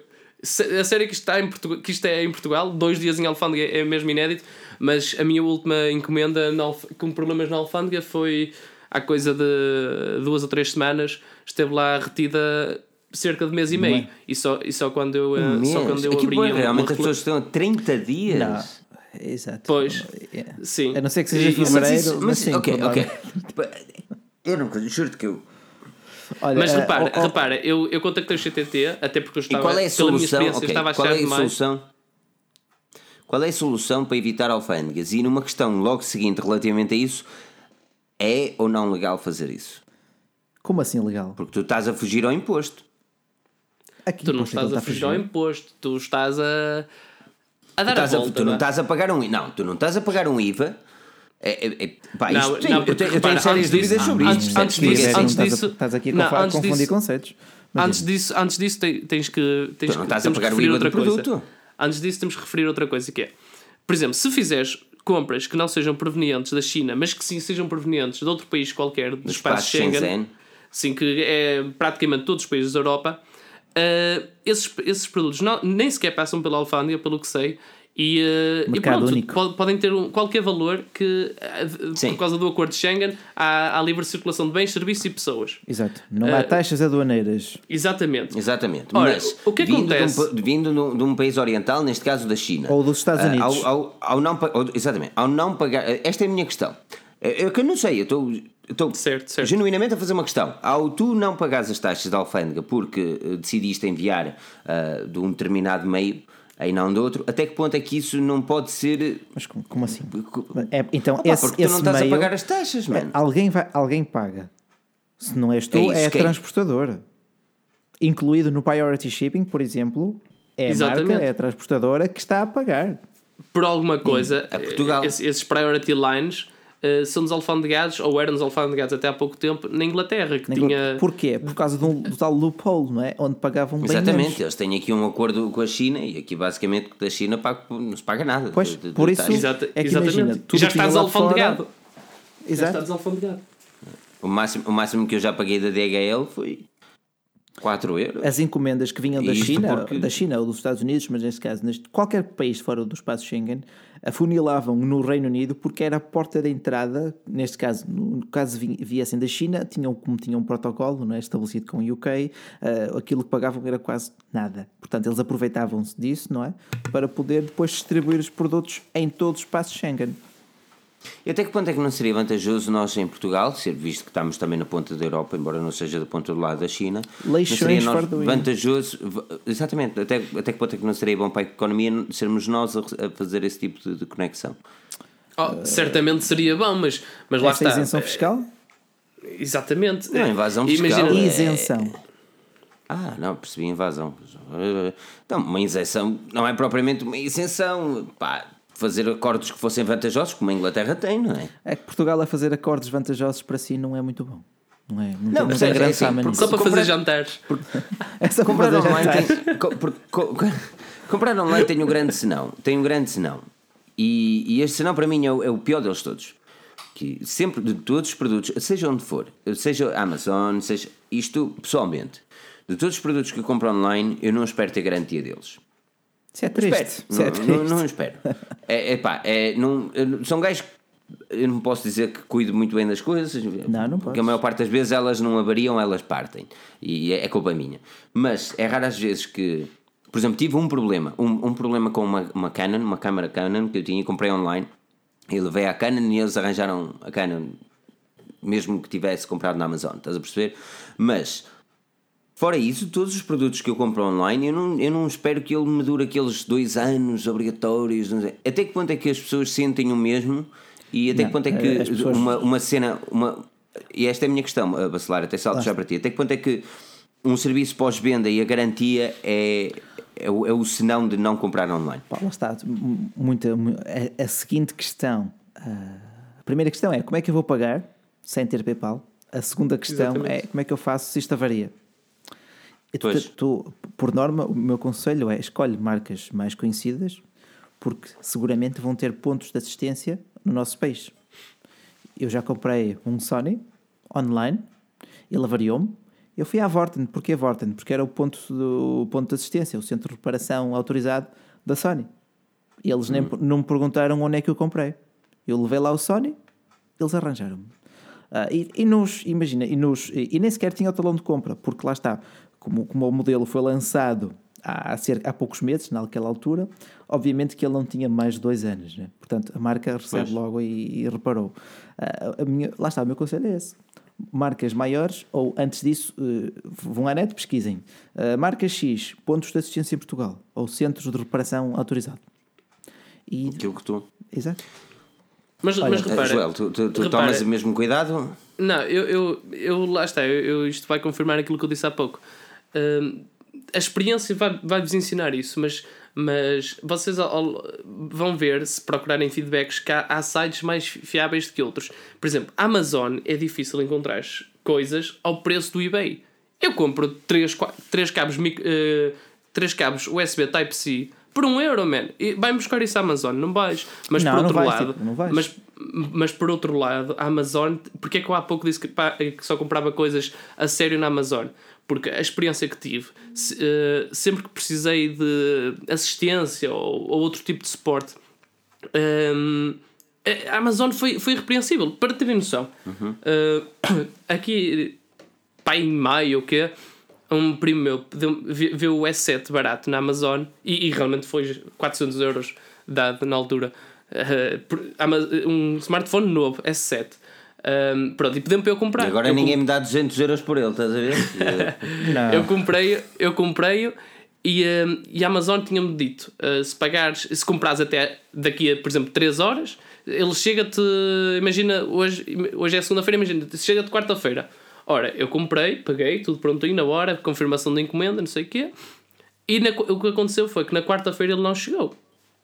a sério que isto, está em Portugal, que isto é em Portugal, dois dias em alfândega é mesmo inédito, mas a minha última encomenda com problemas na alfândega foi há coisa de duas ou três semanas, esteve lá retida cerca de mês e meio. E só, e só quando eu, eh, Um só mês? quando eu abri. uma realmente as pessoas estão a 30 dias. Não. Exato. Pois. É. Sim. A não ser que seja em mas fevereiro, isso- mas, mas, sim. ok, ok. Eu não juro-te que eu. Olha, Mas eh, repara, oh, oh, repara, eu, eu contactei o CTT, até porque eu E estava, qual é a pela minha solução? experiência, ok, estava a qual achar é a demais. solução? Qual é a solução para evitar alfândegas? E numa questão logo seguinte relativamente a isso, é ou não legal fazer isso? Como assim legal? Porque tu estás a fugir ao imposto. Aqui Tu não é estás a fugir ao imposto, tu estás a, a dar Tu, a estás a- volta. tu não vá. estás a pagar um Não, tu não estás a pagar um IVA. É, é, é, pá, Não, isto tem- não, eu, porque, tenho, eu repara, tenho sérias antes dúvidas sobre antes- isto. antes percebes? disso- antes estás, disso- estás aqui a não, confa- antes confundir disso- conceitos. Mas Antes disso, antes disso te- tens que tens Tu não estás a pagar o referir IVA do outra coisa. produto. Antes disso temos que referir outra coisa que é, por exemplo, se fizeres compras que não sejam provenientes da China, mas que sim sejam provenientes de outro país qualquer do Do espaço espaço Schengen, Shenzhen. sim, que é praticamente todos os países da Europa, eh, esses, esses produtos não- nem sequer passam pela alfândega, pelo que sei, e, eh, e pronto, único. po- podem ter um- qualquer valor que, eh, Sim. por causa do acordo de Schengen, há, há livre circulação de bens, serviços e pessoas. Exato. Não há Eh, taxas aduaneiras. Exatamente. Exatamente. Ora, Mas o que vindo, acontece? De um, vindo de um- país oriental, neste caso da China. Ou dos Estados Unidos. Ao, ao, ao não, exatamente. Ao não pagar. Esta é a minha questão. É é que eu não sei, eu estou. eu Estou Certo, certo. genuinamente a fazer uma questão. Ao tu não pagares as taxas da alfândega porque decidiste enviar ah, de um determinado meio e não de outro, até que ponto é que isso não pode ser. Mas como, como assim? É, então, Opa, esse, porque tu não estás meio, a pagar as taxas, mano. alguém, vai, alguém paga. Se não és tu, É é, a quem? transportadora. Incluído no Priority Shipping, por exemplo, é a Exatamente. marca, é a transportadora que está a pagar. por alguma coisa, a Portugal. eh, esses, esses priority lines eh, são desalfandegados, ou eram desalfandegados até há pouco tempo, na Inglaterra, que tinha. Porquê? Por causa do, do tal loophole, não é? Onde pagavam bem Exatamente, menos. eles têm aqui um acordo com a China e aqui basicamente da China paga- não se paga nada. Pois, de- de- por de isso-. Exata- É que exatamente. imagina, tudo já que está vinha lá desalfandegado. fora- Já está Exato. desalfandegado. O máximo, o máximo que eu já paguei da DHL foi 4 euros. As encomendas que vinham da Isto China, porque- da China ou dos Estados Unidos, mas neste caso, neste, qualquer país fora do espaço Schengen, afunilavam no Reino Unido porque era a porta de entrada, neste caso, no caso vi- viessem da China, tinham, como tinham um protocolo não é, estabelecido com o UK, eh, aquilo que pagavam era quase nada. Portanto, eles aproveitavam-se disso, não é? Para poder depois distribuir os produtos em todo o espaço Schengen. E até que ponto é que não seria vantajoso nós em Portugal, ser visto que estamos também na ponta da Europa, embora não seja da ponta do lado da China, não Leixões seria do hino. vantajoso, exatamente, até, até que ponto é que não seria bom para a economia sermos nós a, a fazer esse tipo de, de conexão? Oh, certamente seria bom, mas, mas lá está. isenção fiscal? Exatamente. Não, invasão fiscal Imagina, é- Isenção. Ah, não, percebi invasão. Então, uma isenção não é propriamente uma isenção. Pá, fazer acordos que fossem vantajosos, como a Inglaterra tem, não é? É que Portugal a fazer acordos vantajosos para si não é muito bom. Não é? Não, Não, mas é- é grande assim, fama porque. Só para Comprar- fazer jantares. É só Comprar fazer online, jantares. tem, co- porque co- comprar online tem um grande senão. Tem um grande senão. E, e este senão para mim é o, é o pior deles todos. Que sempre, de todos os produtos, seja onde for, seja Amazon, seja isto pessoalmente, de todos os produtos que eu compro online, eu não espero ter garantia deles. Isso é Espero. triste. Isso é Não, triste. não, não espero. É, é pá, é, não, são gajos que eu não posso dizer que cuido muito bem das coisas, Não, não porque podes. a maior parte das vezes elas não avariam, elas partem. E é, é culpa minha. Mas é raro às vezes que, por exemplo, tive um problema, um, um problema com uma, uma Canon, uma câmera Canon que eu tinha e comprei online. Eu levei à Canon e eles arranjaram a Canon, mesmo que tivesse comprado na Amazon, estás a perceber? Mas Fora isso, todos os produtos que eu compro online, eu não, eu não espero que ele me dure aqueles dois anos obrigatórios. não sei. Até que ponto é que as pessoas sentem o mesmo e até Não, que ponto é que as pessoas- uma, uma cena. Uma, e esta é a minha questão, a Bacelar, até salto já para ti. Até que ponto é que um serviço pós-venda e a garantia é, é, o, é o senão de não comprar online? Pá, lá está. Muita, mu- a, a seguinte questão. ah, a primeira questão é como é que eu vou pagar sem ter PayPal? A segunda questão Exatamente. é como é que eu faço se isto avaria? Pois. tu- tu- por norma, o meu conselho é escolhe marcas mais conhecidas porque seguramente vão ter pontos de assistência no nosso país. Eu já comprei um Sony online, ele avariou-me. Eu fui à Vorten, porquê Vorten? Porque era o ponto, do, o ponto de assistência, o centro de reparação autorizado da Sony. E eles nem, não me perguntaram onde é que eu comprei. Eu levei lá o Sony, eles arranjaram-me. Ah, e, e nos, imagina, e, nos, e, e nem sequer tinha o talão de compra, porque lá está, como, como o modelo foi lançado há, há, cerca, há poucos meses, naquela altura, obviamente que ele não tinha mais de dois anos, né? portanto a marca recebe Pois. logo e, e reparou. Ah, a minha, lá está, o meu conselho é esse. Marcas maiores, ou antes disso, eh, vão à net, pesquisem. Ah, marca X, pontos de assistência em Portugal, ou centros de reparação autorizados. E, Aquilo que tu. exato. Mas, Olha, mas Eh, repara. Joel, tu, tu, tu repara. tomas o mesmo cuidado? Não, eu, eu, eu lá está, eu, eu- isto vai confirmar aquilo que eu disse há pouco. Hum, a experiência vai- vai-vos ensinar isso, mas, mas vocês ao- vão ver, se procurarem feedbacks, que há, há sites mais fiáveis do que outros. Por exemplo, Amazon é difícil encontrar coisas ao preço do eBay. Eu compro 3, três cabos, mic- eh, três cabos USB Type-C por um euro, man. E vai buscar isso à Amazon, não vais. Mas Não, por outro vais, lado, tipo, mas mas por outro lado, a Amazon, porque é que eu há pouco disse que, pá, que só comprava coisas a sério na Amazon? Porque a experiência que tive, se- eh, sempre que precisei de assistência ou, ou outro tipo de suporte, ehm, a Amazon foi, foi irrepreensível. Para terem noção, eh, aqui, pá, em maio, o quê? Um primo meu viu o S7 barato na Amazon e, e realmente foi 400 euros dado na altura. Eh, Ama- um smartphone novo, S7. Um, pronto, e pediu-me para eu comprar. E agora Eu ninguém me dá 200 euros por ele, estás a ver? Não. eu comprei, eu comprei e, hum, e a Amazon tinha-me dito: uh, se pagares, se comprares até daqui a, por exemplo, 3 horas, ele chega-te. Imagina, hoje, hoje é segunda-feira, imagina, chega-te quarta-feira. Ora, eu comprei, paguei, tudo prontinho na hora, confirmação da encomenda, não sei o quê. E na- o que aconteceu foi que na quarta-feira ele não chegou.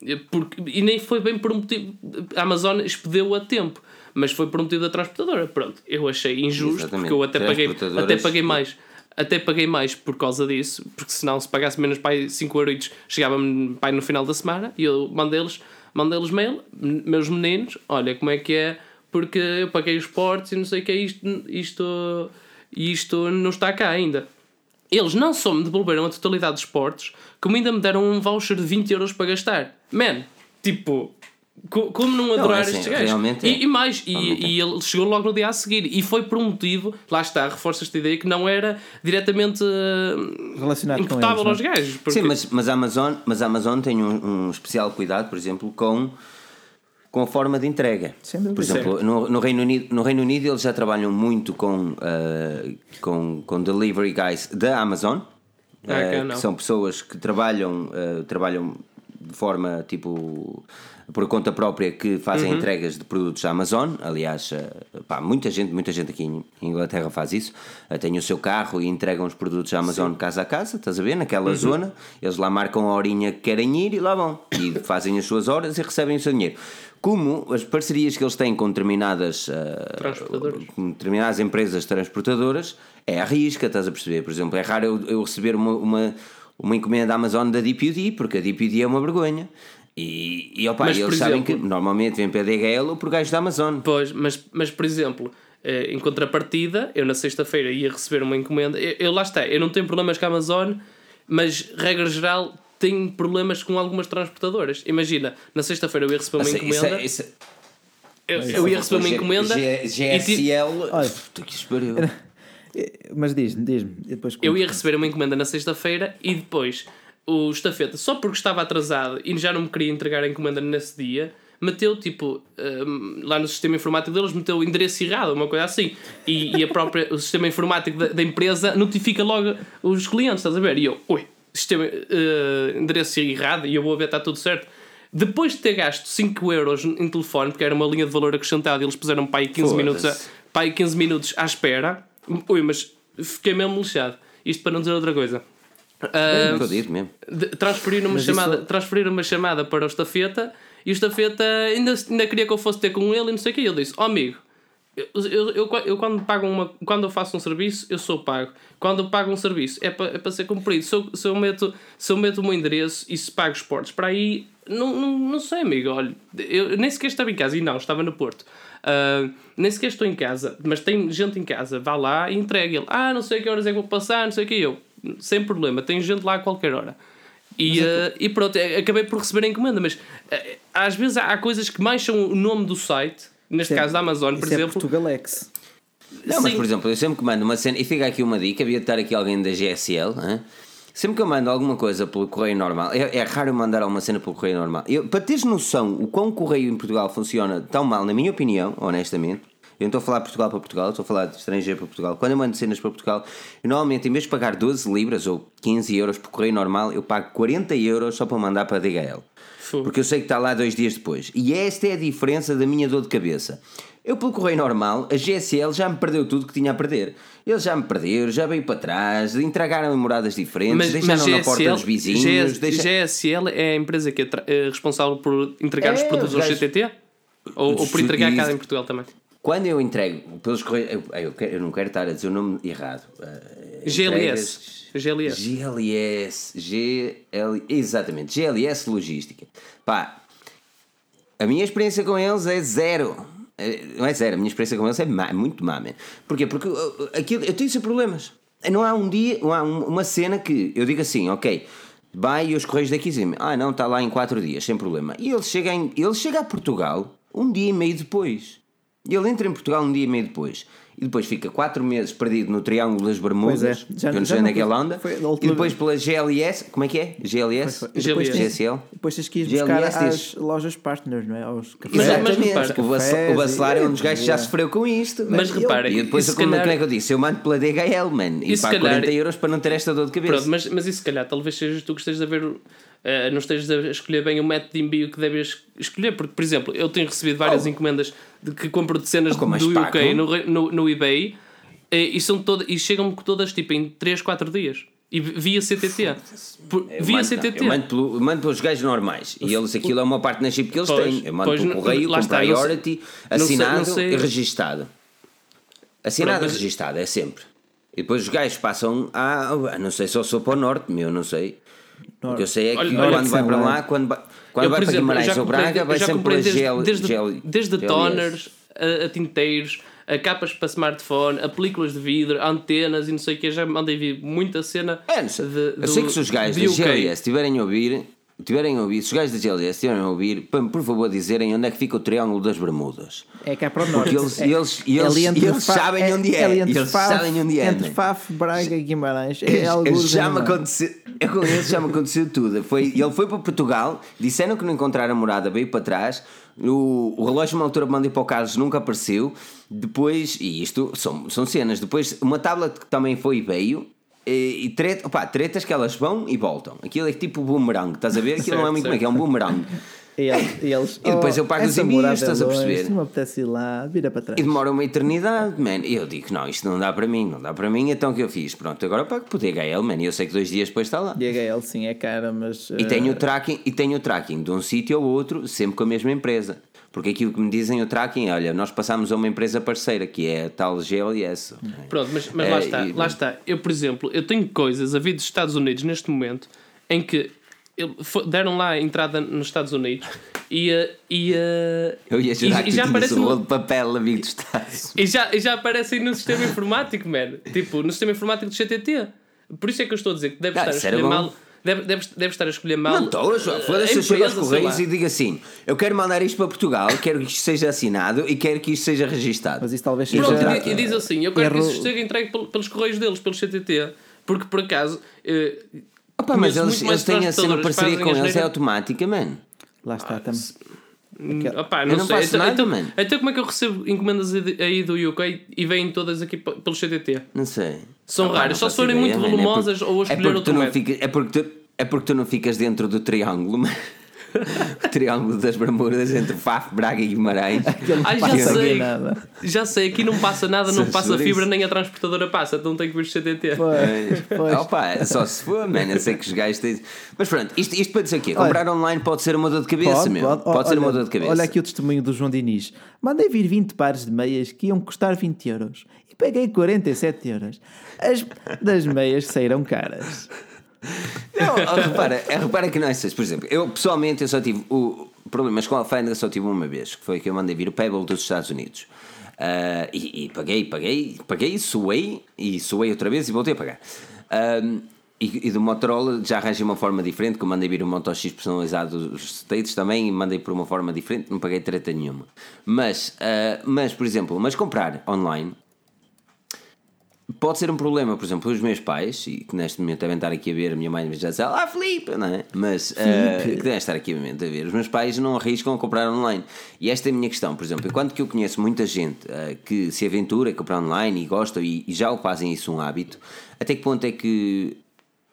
E Porque, e nem foi bem por um motivo. A Amazon expediu a tempo, mas foi por motivo da transportadora. Pronto, eu achei injusto, Exatamente. porque eu até paguei, até paguei mais. Até paguei mais por causa disso, porque senão se pagasse menos pai 5 euros chegava-me pai no final da semana e eu mandei-lhes mandei mail, "M- meus meninos, olha como é que é, porque eu paguei os portos e não sei o que é isto, isto, isto não está cá ainda. Eles não só me devolveram a totalidade dos portos, como ainda me deram um voucher de 20 euros para gastar. Man, tipo, como não adorar é assim, estes gajos? realmente é. E, e mais, e, é. e ele chegou logo no dia a seguir. E foi por um motivo, lá está, reforça esta ideia, que não era diretamente eh, Relacionado com imputável eles, aos não é? gajos. porque- Sim, mas, mas, a Amazon, mas a Amazon tem um, um especial cuidado, por exemplo, com, com a forma de entrega. Por exemplo, no, no, Reino Unido, no Reino Unido eles já trabalham muito com, ah, com, com delivery guys da Amazon, Ah, cá que não. são pessoas que trabalham, trabalham de forma tipo por conta própria que fazem Uhum. entregas de produtos da Amazon. Aliás, ah, pá, muita gente, muita gente aqui em Inglaterra faz isso. Ah, tem o seu carro e entregam os produtos da Amazon casa a casa, estás a ver? Naquela Uhum. zona, eles lá marcam a horinha que querem ir e lá vão. E fazem as suas horas e recebem o seu dinheiro. Como as parcerias que eles têm com determinadas, Transportadoras. com determinadas empresas transportadoras é à risca, estás a perceber? Por exemplo, é raro eu, eu receber uma, uma, uma encomenda da Amazon da DPD, porque a DPD é uma vergonha. E, e opa, Mas, eles sabem exemplo- que normalmente vem para DHL ou por gajos da Amazon. Pois, mas, mas por exemplo, eh, em contrapartida, eu na sexta-feira ia receber uma encomenda. Eu, eu lá está, eu não tenho problemas com a Amazon, mas regra geral tenho problemas com algumas transportadoras. Imagina, na sexta-feira eu ia receber uma Isso- isso encomenda. é- isso é- eu, eu ia receber uma encomenda. G- e ti- GSL. Olha. Puta que espero. Mas diz-me, diz-me. Depois Eu ia receber uma encomenda na sexta-feira e depois o estafeta, só porque estava atrasado e já não me queria entregar a encomenda nesse dia, meteu tipo hum, lá no sistema informático deles, meteu o endereço errado, uma coisa assim. E, e a própria, o sistema informático da, da empresa notifica logo os clientes, estás a ver? E eu, ui, sistema, eh, endereço errado, e eu vou ver, está tudo certo. Depois de ter gasto 5 euros em telefone, porque era uma linha de valor acrescentada, e eles puseram para aí 15 minutos, a, para aí 15 minutos à espera. Ui, mas fiquei mesmo lixado. Isto para não dizer outra coisa. É mesmo. de- transferir uma Mas chamada, isso- transferir uma chamada para o estafeta e o estafeta ainda, ainda queria que eu fosse ter com ele e não sei o que. E ele disse: Ó amigo, eu, eu, eu, eu quando, pago uma, quando eu faço um serviço, eu sou pago. Quando eu pago um serviço, é para é para ser cumprido. Se eu, se, eu meto, se eu meto o meu endereço e se pago os portos para aí, não, não, não sei, amigo. Olha, eu nem sequer estava em casa e não, estava no Porto. Ah, nem sequer estou em casa, mas tem gente em casa, vá lá e entrega ele. Ah, não sei a que horas é que vou passar, não sei o que eu. Sem problema, tem gente lá a qualquer hora. E, eh, e pronto, eh, acabei por receber a encomenda, mas eh, às vezes há, há coisas que mais são o nome do site, neste Isso é- caso da Amazon, por Isso é exemplo. Portugalex. Não, mas Sim. por exemplo, eu sempre que mando uma cena, e fica aqui uma dica, havia de estar aqui alguém da GSL, hã? sempre que eu mando alguma coisa pelo correio normal, é, é raro eu mandar alguma cena pelo correio normal. Eu, para teres noção o quão o correio em Portugal funciona tão mal, na minha opinião, honestamente, eu não estou a falar Portugal para Portugal, estou a falar de estrangeiro para Portugal. Quando eu mando cenas para Portugal, eu normalmente, em vez de pagar 12 libras ou 15 euros por correio normal, eu pago 40 euros só para mandar para a DHL. Porque eu sei que está lá dois dias depois. E esta é a diferença da minha dor de cabeça. Eu, pelo correio normal, a GSL já me perdeu tudo que tinha a perder. Eles já me perderam, já veio para trás, entregaram em moradas diferentes, deixaram na porta dos vizinhos. GS, deixa- GSL é a empresa que é, é responsável por entregar os É, produtos os ao gajos- CTT? Ou, ou por entregar cá em Portugal também? Quando eu entrego pelos correios. Eu, eu, quero- eu não quero estar a dizer o nome errado. Uh, GLS. GLS. GLS. GL, exatamente, GLS Logística. Pá, a minha experiência com eles é zero. É, Não é zero, a minha experiência com eles é má, muito má, man. Porquê? Porque uh, aquilo, eu tenho sempre problemas. Não há um dia, não há um- uma cena que eu digo assim, ok, vai e os correios daqui dizem ah não, está lá em 4 dias, sem problema. E ele chega, em, ele chega a Portugal um dia e meio depois. Ele entra em Portugal um dia e meio depois. E depois fica 4 meses perdido no Triângulo das Bermudas. É, já- eu não sei onde é não- que ele anda. foi a E depois pela GLS, como é que é? GLS? E depois GSL? Depois tens que ir buscar GLS às diz- lojas partners, não é? Aos cafés. Mas- mas Exatamente. repara, o, cafés o Bacelar é um dos gajos que já sofreu com isto. Mas man. repara, E depois, e como, calhar- como é que eu disse? Eu mando pela DHL, man. E, E pago calhar- 40 euros para não ter esta dor de cabeça. Pronto, mas, mas isso se calhar talvez sejas tu que estejas a ver, eh, não estejas a escolher bem o método de envio que deves escolher, porque, por exemplo, eu tenho recebido várias encomendas de que compro de cenas Oh, do UK no, no, no eBay eh, e, são e chegam-me todas tipo em 3, 4 dias. E via CTT. Por- via mando, CTT. Não, eu mando, pelo, mando pelos gajos normais. E eles, aquilo é uma partnership que eles Pois, têm. Eu mando pois, pelo correio com está, não sei- priority, não sei- assinado não sei- e registado. Assinado Pronto, e registado, é sempre. E depois os gajos passam a. a- Não sei se eu sou para o norte, meu, não sei. O que eu sei é que Olha- olha quando que vai para lá. lá, quando vai, quando Eu, vai para exemplo, Guimarães ou Braga, vai sempre comprei pela desde, GL, desde, GLS. toners a, a tinteiros, a capas para smartphone, a películas de vidro, a antenas e não sei o que. Já mandei vir muita cena. É, sei. de- eu sei do- que se os gajos de da. GLS estiverem a ouvir, tiverem a ouvir, se os gajos da GLS estiverem a ouvir, para por favor dizerem onde é que fica o Triângulo das Bermudas. É cá para o norte. eles- é, eles- eles- entre eles sabem onde é. ali entre Eles Faf- sabem onde é, Entre né? Faf, Braga e Guimarães. É já me aconteceu, eu com esse já me aconteceu tudo. Foi, ele foi para Portugal, disseram que não encontraram a morada, veio para trás. O, o relógio, uma altura, mandei para o Carlos, nunca apareceu. Depois, e isto são, são cenas. Depois, uma tablet que também foi e veio. E, e treta, opa, tretas que elas vão e voltam. Aquilo é tipo boomerang, estás a ver? Aquilo não é Certo, muito como é que é um boomerang. E eles, e depois oh, eu pago os morada estás a perceber? Não me apetece ir lá, vira para trás. E demora uma eternidade, man. E eu digo, não, isto não dá para mim, não dá para mim. Então o que eu fiz? Pronto, agora pago por DHL, man. E eu sei que dois dias depois está lá. DHL sim é cara, mas. E eh, tenho o tracking, e tenho o tracking de um sítio ao outro, sempre com a mesma empresa. Porque aquilo que me dizem o tracking é, olha, nós passamos a uma empresa parceira, que é a tal GLS. Pronto, mas, mas É, lá está, e- lá está. Eu, por exemplo, eu tenho coisas a vir dos Estados Unidos neste momento em que deram lá a entrada nos Estados Unidos e, eh, e, eh, Eu ia jurar e, que e já aparece um no- de papel amigo dos Estados. e já, e já aparecem no sistema informático, man. Tipo, no sistema informático do CTT. Por isso é que eu estou a dizer que deve Ah, estar a escolher mal. Deve, deve, deve estar a escolher mal. Não estou, João. eh, Foda-se, a eu chego aos Correios e digo assim: eu quero mandar isto para Portugal, quero que isto seja assinado e quero que isto seja registado. Mas isso talvez seja- Pronto, e, e diz assim: eu quero que Erro- isso seja entregue pel- pelos correios deles, pelo CTT, porque por acaso. eh, Opa, mas eles, eles têm a transportadoras que parceria com eles, é automática, man. Lá está, tam- Hum, Aquela- opá, Eu não, não sei. então, nada, então, então como é que eu recebo encomendas aí- do UK e vêm todas aqui pelo CTT? Não sei. São Opa, raras, não só se forem muito man. É porque- volumosas ou a é escolher porque outro tu não ficas, é porque tu, é porque tu não ficas dentro do triângulo. O triângulo das Bermudas entre Faf, Braga e Guimarães. Ai, já sei. nada. Já sei, aqui não passa nada, não passa fibra, isso. nem a transportadora passa, então tem que vir o CTT. Pois, pois. Opa, só se for, man. Eu sei que os gajos têm. Mas pronto, isto, isto para dizer o quê? Comprar online pode ser uma dor de cabeça, meu. Pode, ser Olha- uma dor de cabeça. Olha aqui o testemunho do João Diniz. Mandei vir 20 pares de meias que iam custar 20 euros e paguei 47 euros. As das meias saíram caras. Não, repara, é, repara que não é isso. Por exemplo, eu pessoalmente eu só tive o problemas com a alfândega só tive uma vez, que foi que eu mandei vir o Pebble dos Estados Unidos. Ah, e, e paguei, paguei, paguei, suei e suei outra vez e voltei a pagar. E, e do Motorola já arranjei uma forma diferente, que eu mandei vir o Moto X personalizado dos States também e mandei por uma forma diferente, não paguei treta nenhuma. Mas, ah, mas por exemplo, mas comprar online pode ser um problema, por exemplo, os meus pais, e que neste momento devem estar aqui a ver, a minha mãe já diz, ah, Filipe, não é? Mas eh, que devem estar aqui a ver, os meus pais não arriscam a comprar online. E esta é a minha questão, por exemplo, enquanto que eu conheço muita gente eh, que se aventura a comprar online e gostam e, e já o fazem isso um hábito, até que ponto é que,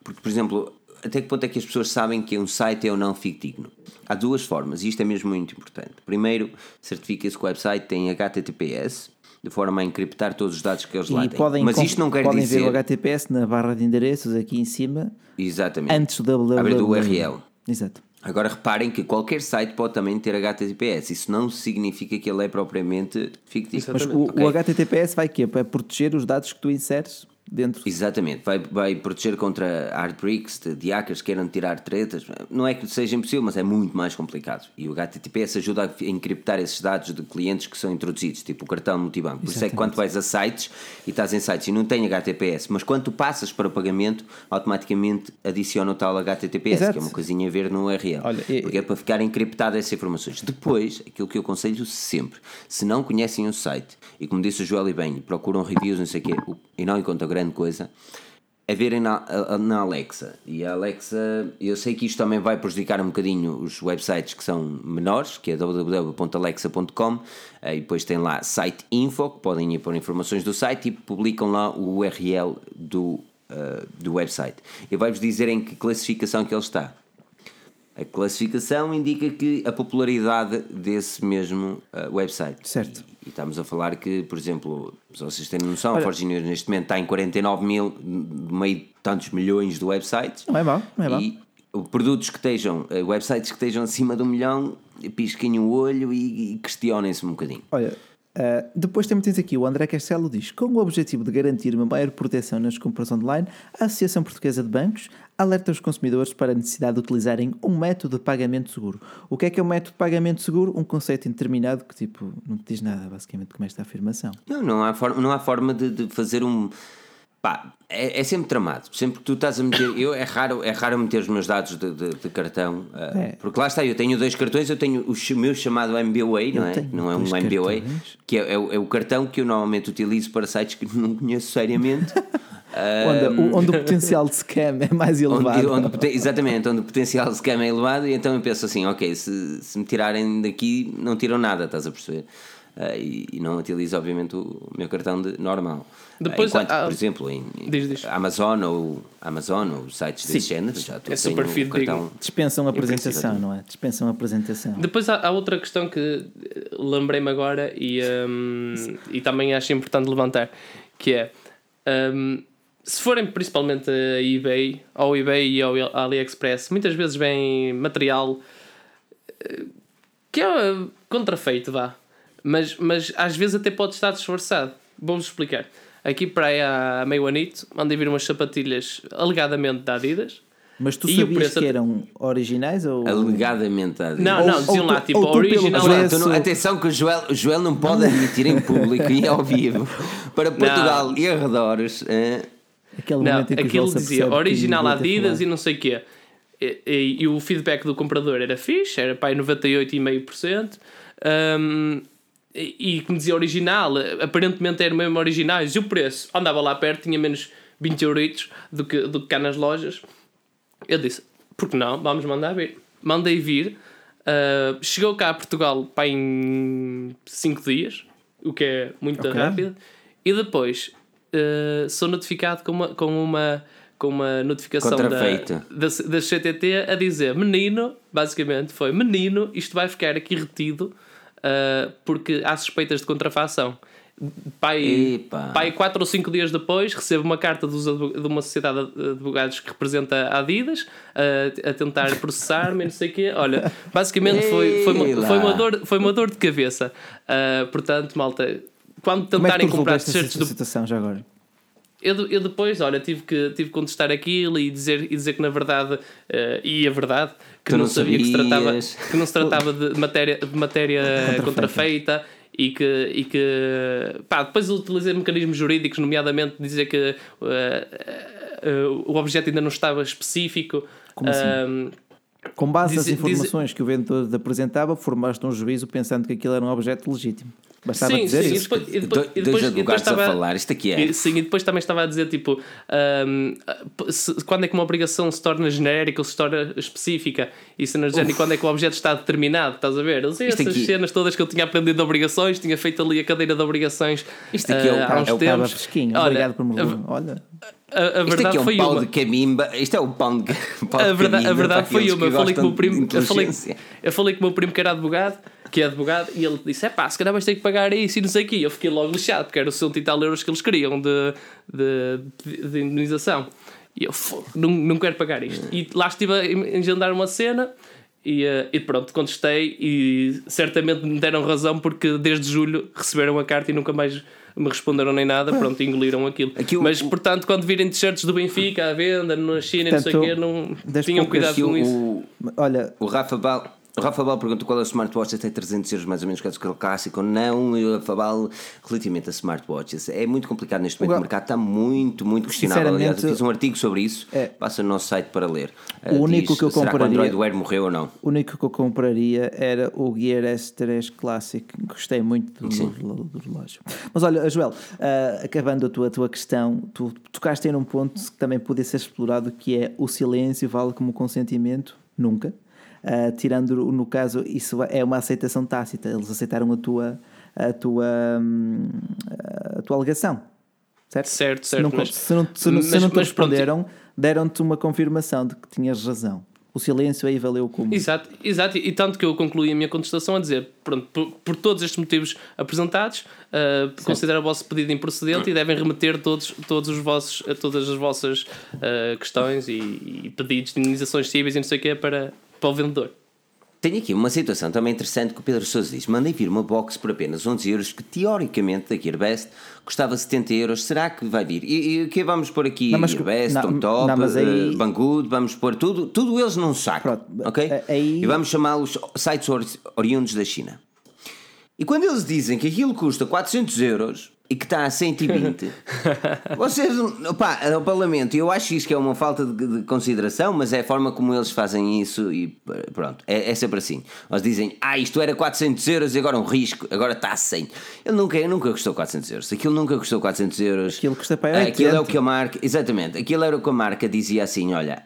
porque, por exemplo, até que ponto é que as pessoas sabem que um site é ou não fidedigno? Há duas formas, e isto é mesmo muito importante. Primeiro, certifica-se que o website tem HTTPS, de forma a encriptar todos os dados que eles lá E têm. podem, Mas isto não quer podem dizer. ver o HTTPS na barra de endereços aqui em cima, Exatamente. antes do www. Abrir do URL. Exato. Agora reparem que qualquer site pode também ter HTTPS. Isso não significa que ele é propriamente fictício. Mas o, Ok? o HTTPS vai quê? Para proteger os dados que tu inseres dentro. Exatamente, vai, vai proteger contra hardbricks de, de hackers que queiram tirar tretas. Não é que seja impossível, mas é muito mais complicado. E o HTTPS ajuda a encriptar esses dados de clientes que são introduzidos, tipo o cartão multibanco. Por isso é que quando vais a sites e estás em sites e não tem HTTPS, mas quando tu passas para o pagamento, automaticamente adiciona o tal HTTPS, Exato. que é uma coisinha a ver no URL. Olha, e- porque é para ficar encriptada essas informações. Depois, aquilo que eu aconselho sempre, se não conhecem o site, e como disse o Joel e bem, procuram reviews, não sei o quê, e não encontram grande coisa, é verem na, a- na Alexa. E a Alexa, eu sei que isto também vai prejudicar um bocadinho os websites que são menores, que é www.alexa.com, eh, e depois tem lá site info, que podem ir pôr informações do site e publicam lá o URL do, eh, do website. E vai-vos dizer em que classificação que ele está. A classificação indica que a popularidade desse mesmo uh, website. Certo. E, estamos a falar que, por exemplo, se vocês têm noção, Olha- a Forge News neste momento está em 49 mil, meio de tantos milhões de websites. Não é mau, não é mau. E produtos que estejam, uh, websites que estejam acima de um milhão, pisquem o olho e, e questionem-se um bocadinho. Olha, Uh, depois também tens aqui o André Castelo diz: com o objetivo de garantir uma maior proteção nas compras online, a Associação Portuguesa de Bancos alerta os consumidores para a necessidade de utilizarem um método de pagamento seguro. O que é que é um método de pagamento seguro? Um conceito indeterminado que tipo não te diz nada basicamente com esta afirmação. Não, não há forma, não há forma de, de fazer um Pá, é, é, sempre tramado. Sempre que tu estás a meter. Eu, é, raro, é raro meter os meus dados de, de, de cartão. Uh, é. Porque lá está, eu tenho dois cartões. Eu tenho o meu chamado MBWay, não é? Não é um MBWay, que é, é, o, é, o cartão que eu normalmente utilizo para sites que não conheço seriamente. onde, um, onde, o potencial de scam é mais elevado. Onde, onde, exatamente, onde o potencial de scam é elevado, e então eu penso assim: ok, se, se me tirarem daqui, não tiram nada, estás a perceber? Uh, e, e, não utilizo, obviamente, o meu cartão de, normal. Depois, Enquanto, há, por exemplo, em, diz, diz. Amazon ou Amazon ou sites desse género, já é super cartão. Dispensam a apresentação, não é? Dispensam a apresentação. Depois há, há outra questão que eh, lembrei-me agora e, um, e também acho importante levantar, que é um, se forem principalmente a eBay, ao eBay e ao AliExpress, muitas vezes vem material eh, que é contrafeito, vá. Mas, mas às vezes até pode estar disfarçado. Vou-vos explicar. Aqui para aí há meio anito, mandei vir umas sapatilhas alegadamente da Adidas. Mas tu sabias que eram originais ou. Alegadamente da Adidas. Não, não, diziam lá tipo original. Não, atenção que o Joel, o Joel não pode admitir em público e ao vivo para Portugal não. e arredores. É... Aquele não, aquilo dizia original Adidas e não sei o quê. E, e, e, o feedback do comprador era fixe, era para 98,5%. Um, e que me dizia original, aparentemente era mesmo originais, e o preço andava lá perto, tinha menos 20 euros do que, do que cá nas lojas. Eu disse, por que não? Vamos mandar vir. Mandei vir, uh, chegou cá a Portugal para em 5 dias, o que é muito okay. rápido, e depois uh, sou notificado com uma, com uma, com uma notificação da, da, da CTT a dizer: menino, basicamente foi menino, isto vai ficar aqui retido uh, porque há suspeitas de contrafação. Pai, pai, quatro ou cinco dias depois, recebo uma carta dos, de uma sociedade de advogados que representa a Adidas a, a tentar processar-me, não sei o quê. Olha, basicamente foi, foi, uma, foi, uma dor, foi uma dor de cabeça. Uh, portanto, malta, quando tentarem Como é comprar t-shirts do. situação já agora? Eu, eu depois, olha, tive que, tive que contestar aquilo e dizer, e dizer que na verdade, uh, e a verdade, que não, não sabia que se, tratava, que não se tratava de matéria, de matéria contrafeita e que, e que pá, depois utilizei mecanismos jurídicos, nomeadamente dizer que uh, uh, o objeto ainda não estava específico. Como assim? Com base diz, nas informações diz, que o vendedor apresentava, formaste um juízo pensando que aquilo era um objeto legítimo. Bastava sim, dizer sim, isso. E depois, e depois, Do, e depois, dois advogados estava, a falar, isto aqui é. sim, e depois também estava a dizer, tipo, um, se, quando é que uma obrigação se torna genérica ou se torna específica e se não e quando é que o objeto está determinado, estás a ver? Sei essas aqui... cenas todas que eu tinha aprendido de obrigações, tinha feito ali a cadeira de obrigações isto aqui é o, uh, há uns é o tempos. Fresquinho. Olha, Obrigado por me Olha. A, a verdade isto aqui é um foi pau uma. de camimba. Isto é um pão de, pau a verdade, a verdade foi uma. Eu falei, com o meu primo, eu, falei, eu falei com o meu primo que era advogado que é advogado, e ele disse: é pá, se calhar vais ter que pagar isso e não sei o quê. Eu fiquei logo lixado, porque era o cento e tal euros que eles queriam de, de, de indenização. E eu, não, não quero pagar isto. E lá estive a engendar uma cena. E, uh, e pronto, contestei e certamente me deram razão porque desde julho receberam a carta e nunca mais me responderam nem nada, pronto, engoliram aquilo. aquilo Mas portanto, quando virem t-shirts do Benfica à venda na China, portanto, não sei o quê, não tinham cuidado com isso. O, olha, o Rafa Bal o Rafa Bal pergunta qual é o smartwatch até 300 euros mais ou menos, caso que é o clássico. Não, o Rafa Bal, relativamente a smartwatches, é muito complicado neste momento. O, o mercado está muito, muito questionável. Aliás, eu fiz um artigo sobre isso. É, passa no nosso site para ler. O uh, único diz, que eu compraria. Será que o Android Wear morreu ou não? O único que eu compraria era o Gear S3 Classic. Gostei muito do, do, do relógio. Mas olha, Joel, uh, acabando a tua, a tua questão, tu tocaste em um ponto que também podia ser explorado, que é o silêncio vale como consentimento? Nunca. Uh, tirando no caso, isso é uma aceitação tácita, eles aceitaram a tua, a tua, hum, a tua alegação. Certo? Certo, certo. Se não, mas, se não, se não, se não te responderam, deram-te uma confirmação de que tinhas razão. O silêncio aí valeu como. Exato, exato. E tanto que eu concluí a minha contestação a dizer: pronto, por, por todos estes motivos apresentados, uh, considero o vosso pedido improcedente e devem remeter todos, todos os vossos, todas as vossas uh, questões e, e, pedidos de indenizações cíveis e não sei o que para, para o vendedor. Tenho aqui uma situação também interessante que o Pedro Sousa diz: mandei vir uma box por apenas 11 euros, que teoricamente da Gearbest custava 70 euros. Será que vai vir? E o que vamos pôr aqui? Não, mas- Gearbest, Top, mas aí- eh, Banggood, vamos pôr tudo, tudo eles num saco. Pronto, ok? aí- E vamos chamá-los sites ori- oriundos da China. E quando eles dizem que aquilo custa 400 euros e que está a 120, vocês, opá, ao Parlamento, eu acho isto que é uma falta de, de consideração, mas é a forma como eles fazem isso e pronto, é, é sempre assim. Eles dizem, ah, isto era 400 euros e agora um risco, agora está a 100. Ele nunca, nunca custou 400 euros, aquilo nunca custou 400 euros. Aquilo custa para Ah, Aquilo é o 80. que a marca, exatamente, aquilo era o que a marca dizia assim: olha,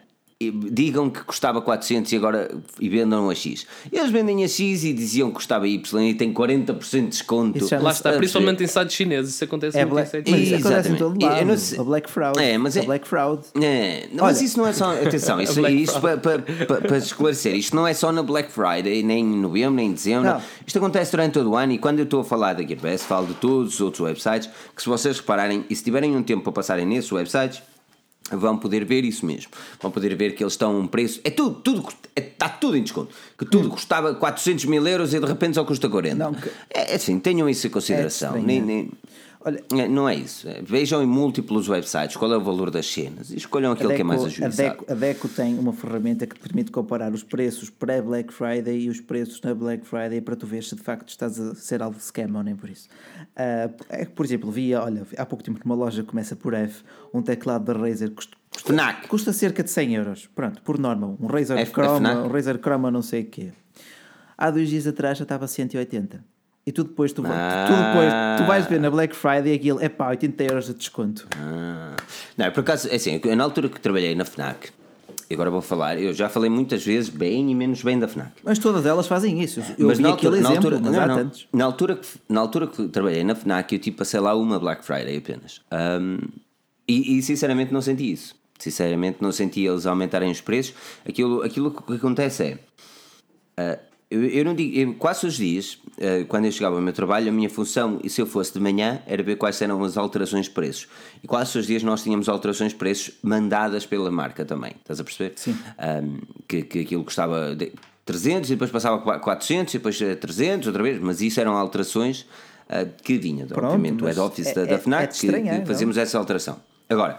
digam que custava 400 e agora e vendam a X. Eles vendem a X e diziam que custava Y e tem 40% de desconto. Isso já Lá está, principalmente em sites chineses, isso acontece É muito black, em sites mas isso chineses. acontece em todo lado. A Black Fraud. É, mas a é- Black Fraud. É, não, mas isso não é só. Atenção, isso, Black isto para, para, para, para esclarecer, isto não é só na Black Friday, nem em novembro, nem em dezembro. Não. Isto acontece durante todo o ano e quando eu estou a falar da Gearbest, falo de todos os outros websites que, se vocês repararem e se tiverem um tempo para passarem nesses websites, vão poder ver isso mesmo. Vão poder ver que eles estão a um preço. É tudo, tudo é- está tudo em desconto. Que tudo custava 400 mil euros e de repente só custa 40. Não, que- É é assim, tenham isso em consideração. estranho, Nem- é. nem- Olha, é, Não é isso. É, Vejam em múltiplos websites qual é o valor das cenas e escolham aquele que é mais a, ajuizado. Deco, a Deco tem uma ferramenta que te permite comparar os preços pré-Black Friday e os preços na Black Friday para tu ver se de facto estás a ser algo de scam ou nem por isso. Que, por exemplo, via, olha, há pouco tempo numa loja que começa por F, um teclado da Razer custa, Fnac. custa cerca de 100 euros. Pronto, por norma, um Razer F- Chroma, um Razer Chroma não sei o quê. Há dois dias atrás já estava a 180. E tu depois, tu, Ah. tu depois, tu vais ver na Black Friday aquilo, é pá, 80 euros de desconto. Ah. Não, por acaso, é assim, na altura que trabalhei na FNAC, e agora vou falar, eu já falei muitas vezes bem e menos bem da FNAC. Mas todas elas fazem isso. Eu mas vi na altura, na exemplo, altura, mas não, há não. tantos. na altura que na altura que trabalhei na FNAC eu tipo passei lá uma Black Friday apenas Ahm, e, e sinceramente não senti isso sinceramente não senti eles aumentarem os preços aquilo, aquilo que acontece é ah, eu, eu não digo, eu, quase os dias, ah, quando eu chegava ao meu trabalho, a minha função, e se eu fosse de manhã, era ver quais eram as alterações de preços. E quase os dias nós tínhamos alterações de preços mandadas pela marca também. Estás a perceber? Sim. Ahm, que, que aquilo custava de 300 e depois passava a 400 e depois a 300 outra vez, mas isso eram alterações ah, que vinham, Pronto, obviamente, do head office é- da, é- da FNAC, é de que- estranhar, que, não? fazíamos essa alteração. Agora,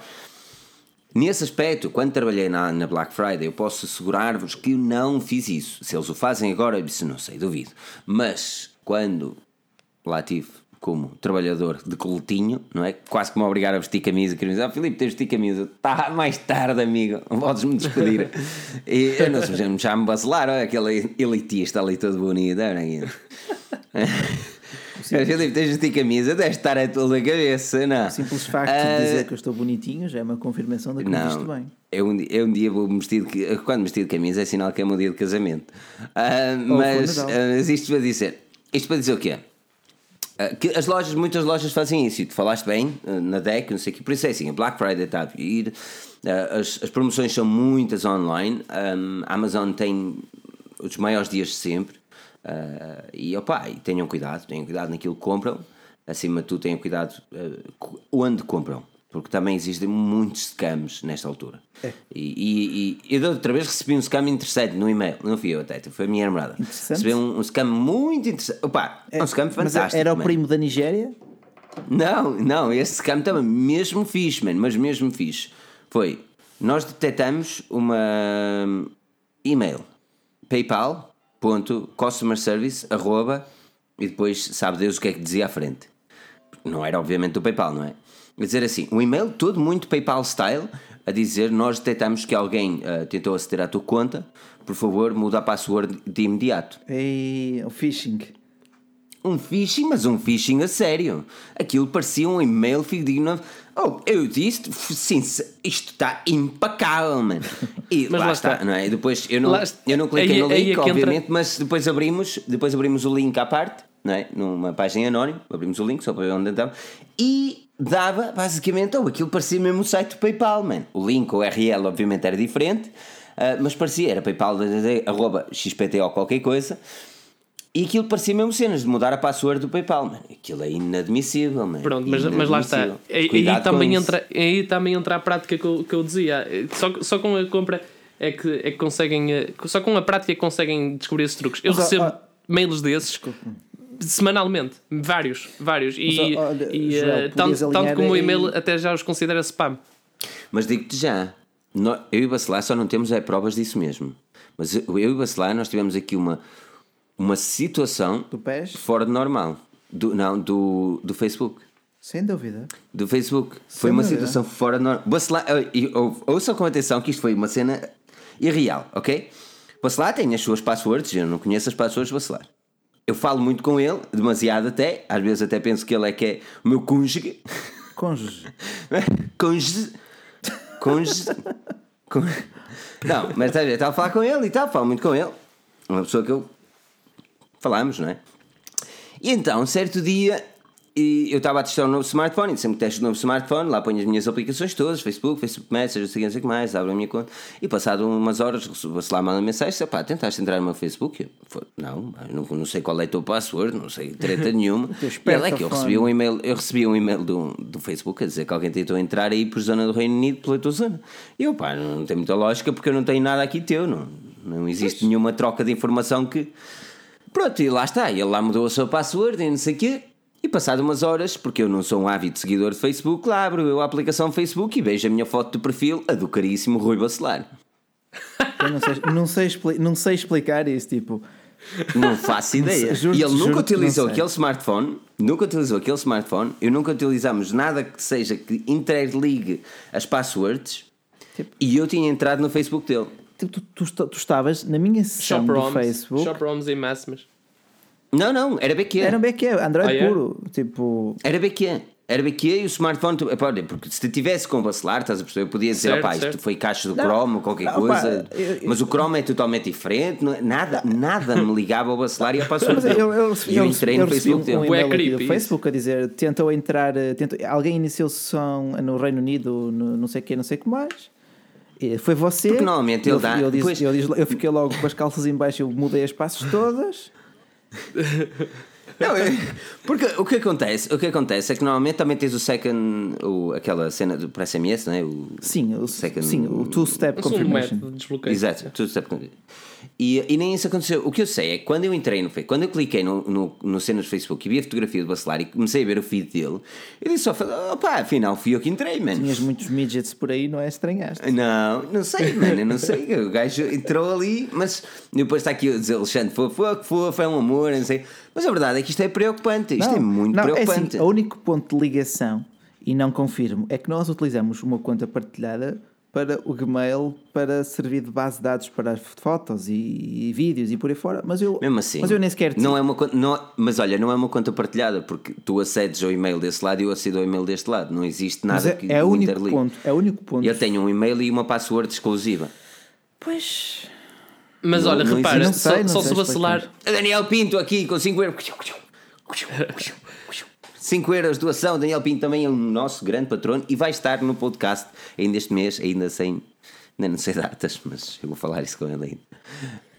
Nesse aspecto, quando trabalhei na, na Black Friday, eu posso assegurar-vos que eu não fiz isso. Se eles o fazem agora, isso não sei, duvido. Mas quando lá tive como trabalhador de coletinho, não é? Quase que me obrigar a vestir camisa, que me dizer, ah, Filipe, tens de vestir camisa. Tá mais tarde, amigo, podes-me despedir. e eu não sei, já me vacilar, olha, aquele elitista ali todo bonito. Olha aí. Filipe, tens de vestir camisa, deve estar a tua cabeça, não? O simples facto Ah, de dizer que eu estou bonitinho já é uma confirmação de que me visto não, bem. eu um, eu um dia vou vestido de, quando vestido de camisa é sinal que é meu dia de casamento. Ah, mas, ah, mas isto para dizer, isto para dizer o quê? Ah, que as lojas, muitas lojas fazem isso, e tu falaste bem ah, na DEC, não sei o quê, por isso é assim, a Black Friday está a vir, ah, as, as promoções são muitas online, ah, a Amazon tem os maiores dias de sempre, ah, e opa, e tenham cuidado, tenham cuidado naquilo que compram, acima de tudo tenham cuidado co- onde compram, porque também existem muitos scams nesta altura. É. E, e, e eu da outra vez recebi um scam interessante no e-mail, não fui eu até, foi a minha namorada. Recebi um, um scam muito interessante. Opa, é um scam Mas fantástico. era o man. primo da Nigéria? Não, não, esse scam estava mesmo fixe, man, mas mesmo fixe. Foi, nós detectamos uma e-mail, paypal.customerservice, arroba, e depois sabe Deus o que é que dizia à frente. Não era obviamente do PayPal, não é? Quer dizer assim, um e-mail todo muito PayPal style, a dizer nós detectamos que alguém ah, tentou aceder à tua conta, por favor muda a password de imediato. E o phishing. Um phishing, mas um phishing a sério. Aquilo parecia um e-mail fidedigno. Oh, eu disse, sim, isto está impecável, mano. E Mas lá, lá está, está. não é? Depois eu não, Lá eu não cliquei Aí- no aí link, é que entra- obviamente, mas depois abrimos, depois abrimos o link à parte, não é? Numa página anónima, abrimos o link só para ver onde estava. E dava, basicamente, oh, aquilo parecia mesmo o site do PayPal, mano. O link, o URL, obviamente era diferente, ah, mas parecia, era PayPal, arroba qualquer coisa. E aquilo parecia mesmo cenas de mudar a password do PayPal, mano. Aquilo é inadmissível, mano. Pronto, mas, mas lá está. Aí, também isso. entra, aí também entra a prática que eu, que eu dizia. Só, só com a compra. é que, é que conseguem. eh, Só com a prática é que conseguem descobrir esses truques. Eu Mas, recebo ó, mails desses semanalmente. Vários, vários. E, Mas, olha, e, Joel, eh, podias tanto, tanto como o e-mail até já os considera spam. Mas digo-te já, eu e o Bacelar só não temos é provas disso mesmo. Mas eu eu e o Bacelar nós tivemos aqui uma, uma situação Do PES? fora de normal. Do, não, do, do Facebook. Sem dúvida. Do Facebook. Sem Foi uma dúvida. situação fora de normal. Ouçam com atenção que isto foi uma cena irreal, ok? Bacelar tem as suas passwords, eu não conheço as passwords Bacelar. Eu falo muito com ele, demasiado até, às vezes até penso que ele é que é o meu cônjuge. Cônjuge. Cônjuge. Cônjuge. Não, mas ver, estava a falar com ele e tal, falo muito com ele. Uma pessoa que eu. Falamos, não é? E então, certo dia, eu estava a testar um novo smartphone, e sempre que testo um novo smartphone, lá ponho as minhas aplicações todas, Facebook, Facebook Messenger, não sei o que, não sei o que mais, abro a minha conta, e passado umas horas, recebo-se lá uma mensagem, pá, tentaste entrar no meu Facebook? Eu, "Foi, não, não, não sei qual é o teu password, não sei treta nenhuma. e é que eu recebi um e-mail, eu recebi um e-mail do, do Facebook a dizer que alguém tentou entrar aí por zona do Reino Unido pela tua zona. E eu, pá, não tem muita lógica porque eu não tenho nada aqui teu, não, não existe nenhuma troca de informação que. Pronto, e lá está, ele lá mudou a sua password e não sei o quê. E passado umas horas, porque eu não sou um ávido seguidor de Facebook, lá abro eu a aplicação Facebook e vejo a minha foto de perfil, a do caríssimo Rui Bacelar. Eu não sei, não sei, expli- não sei explicar isso, tipo. Não faço ideia. Juro-te, e ele nunca utilizou aquele smartphone, nunca utilizou aquele smartphone, eu nunca utilizamos nada que seja que interligue as passwords Tipo- e eu tinha entrado no Facebook dele. Tipo, tu, tu, tu estavas na minha sessão do Facebook. Shop ROMs e Massimas. Não, não, era BQ. Era um BQ, Android Ah, é? puro. Tipo. Era BQ. Era BQ e o smartphone. Porque se tivesse com o bacelar, estás a perceber? Eu podia dizer, Certo, opá, isto foi caixa do Não, Chrome ou qualquer não, coisa. pá, eu- eu- mas o Chrome é totalmente diferente. não é- nada, nada me ligava ao bacelar e a Mas password. eu, eu, E eu entrei no Facebook um, um aqui creepy. Facebook a dizer tentou entrar, eh, tentou, alguém iniciou sessão no Reino Unido, no, não sei o que, não sei o que mais. Foi você. Porque normalmente ele eu, dá- Eu, disse- pois- eu, disse- eu fiquei logo com as calças em baixo, eu mudei as passos todas. Não, é- porque o que acontece? O que acontece é que normalmente também tens o second, o, aquela cena do, por SMS, não é? O, Sim, o, Second- sim, o two-step Eu sou um confirmation. Exato, tudo step con- e, e nem isso aconteceu. O que eu sei é que quando eu entrei no Facebook, quando eu cliquei no, no, no cenas do Facebook e vi a fotografia do Bacelar e comecei a ver o feed dele, eu disse só, opá, afinal fui eu que entrei, mano. Tinhas muitos midgets por aí, não é? Estranhaste. Não, não sei, mano, eu não sei. O gajo entrou ali, mas depois está aqui a dizer Alexandre, fofo, fofo, é um amor, não sei. Mas a verdade é que isto é preocupante. Isto é muito não, preocupante. assim, o único ponto de ligação, e não confirmo, é que nós utilizamos uma conta partilhada para o Gmail para servir de base de dados para as fotos e, e vídeos e por aí fora. Mas eu, Mesmo assim, mas eu nem sequer não é uma não, mas olha, não é uma conta partilhada porque tu acedes ao e-mail desse lado e eu acedo ao e-mail deste lado. Não existe mas nada é, que é o único interligue. ponto. É o único ponto. Eu tenho um e-mail e uma password exclusiva. Pois. Mas Não- olha, não repara, existe. só, Não sei, não só sei se vacilar. Daniel Pinto aqui com 5 euros. 5 euros doação. Daniel Pinto também é um nosso grande patrono e vai estar no podcast ainda este mês, ainda sem. Ainda não sei datas, mas eu vou falar isso com ele ainda.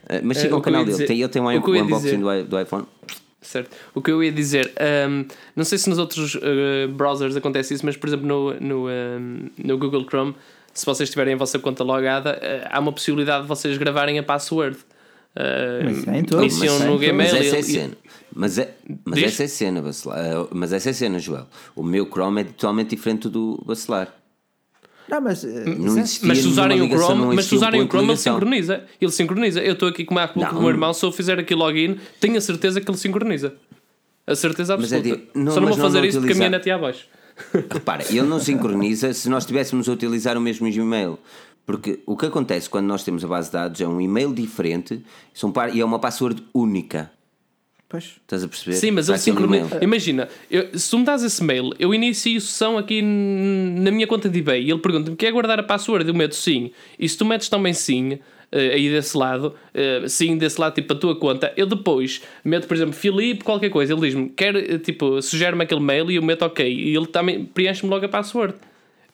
Uh, Mas Eh, chega o eu canal dele, dizer- ele tem um, o ia unboxing do, do iPhone. Certo. O que eu ia dizer, ahm, não sei se nos outros ah, browsers acontece isso, mas por exemplo no, no, ahm, no Google Chrome, se vocês tiverem a vossa conta logada, ah, há uma possibilidade de vocês gravarem a password. Ah, Mas é em todos, iniciam mas é em no. Gmail Mas essa é a e- cena. Mas, é, mas Diz? essa é a cena, Bacelar. Uh, Mas essa é a cena, Joel. O meu Chrome é totalmente diferente do Bacelar. Não, mas. eh, Não é- existia Mas se usarem o Chrome, não mas se usarem o Chrome, ele sincroniza. Ele sincroniza. Eu estou aqui com o MacBook Não. do meu irmão, se eu fizer aqui login, tenho a certeza que ele sincroniza. A certeza Mas é absoluta. de- não, Só não mas vou não fazer vou isso porque a minha net é abaixo. Repara, ele não sincroniza se nós estivéssemos a utilizar o mesmo Gmail. Porque o que acontece quando nós temos a base de dados é um e-mail diferente são par- e é uma password única. Pois. Estás a perceber? Sim, mas sincroniza. e-mail. Imagina, eu- se tu me dás esse mail, eu inicio sessão aqui na minha conta de eBay e ele pergunta-me: quer guardar a password? Eu meto sim. E se tu metes também sim, eh, aí desse lado, eh, sim, desse lado, tipo a tua conta, eu depois meto, por exemplo, Filipe, qualquer coisa. Ele diz-me: quer, eh, tipo, sugere-me aquele mail e eu meto ok. E ele também preenche-me logo a password.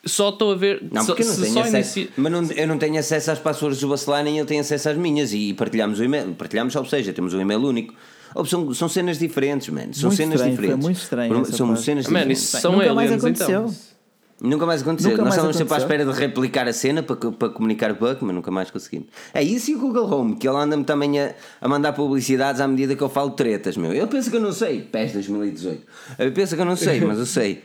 Só estou a ver. Não, só, porque eu não se tenho só acesso. Mas não- eu não tenho acesso às passwords do Bacelar, nem ele tem acesso às minhas. E partilhamos o e-mail. Partilhamos, ou seja, temos um e-mail único. Ou são, são cenas diferentes, mano. São Muito cenas estranho, foi diferentes. muito estranho essa São parte. cenas Man, diferentes. isso são Nunca mais aliens aconteceu. então. Nunca mais aconteceu. Nunca Nós mais estávamos sempre à espera de replicar a cena para, para comunicar o bug, mas nunca mais conseguimos. É isso e o Google Home, que ele anda-me também a, a mandar publicidades à medida que eu falo tretas, meu. Ele pensa que eu não sei. PES 2018. Ele pensa que eu não sei, mas eu sei.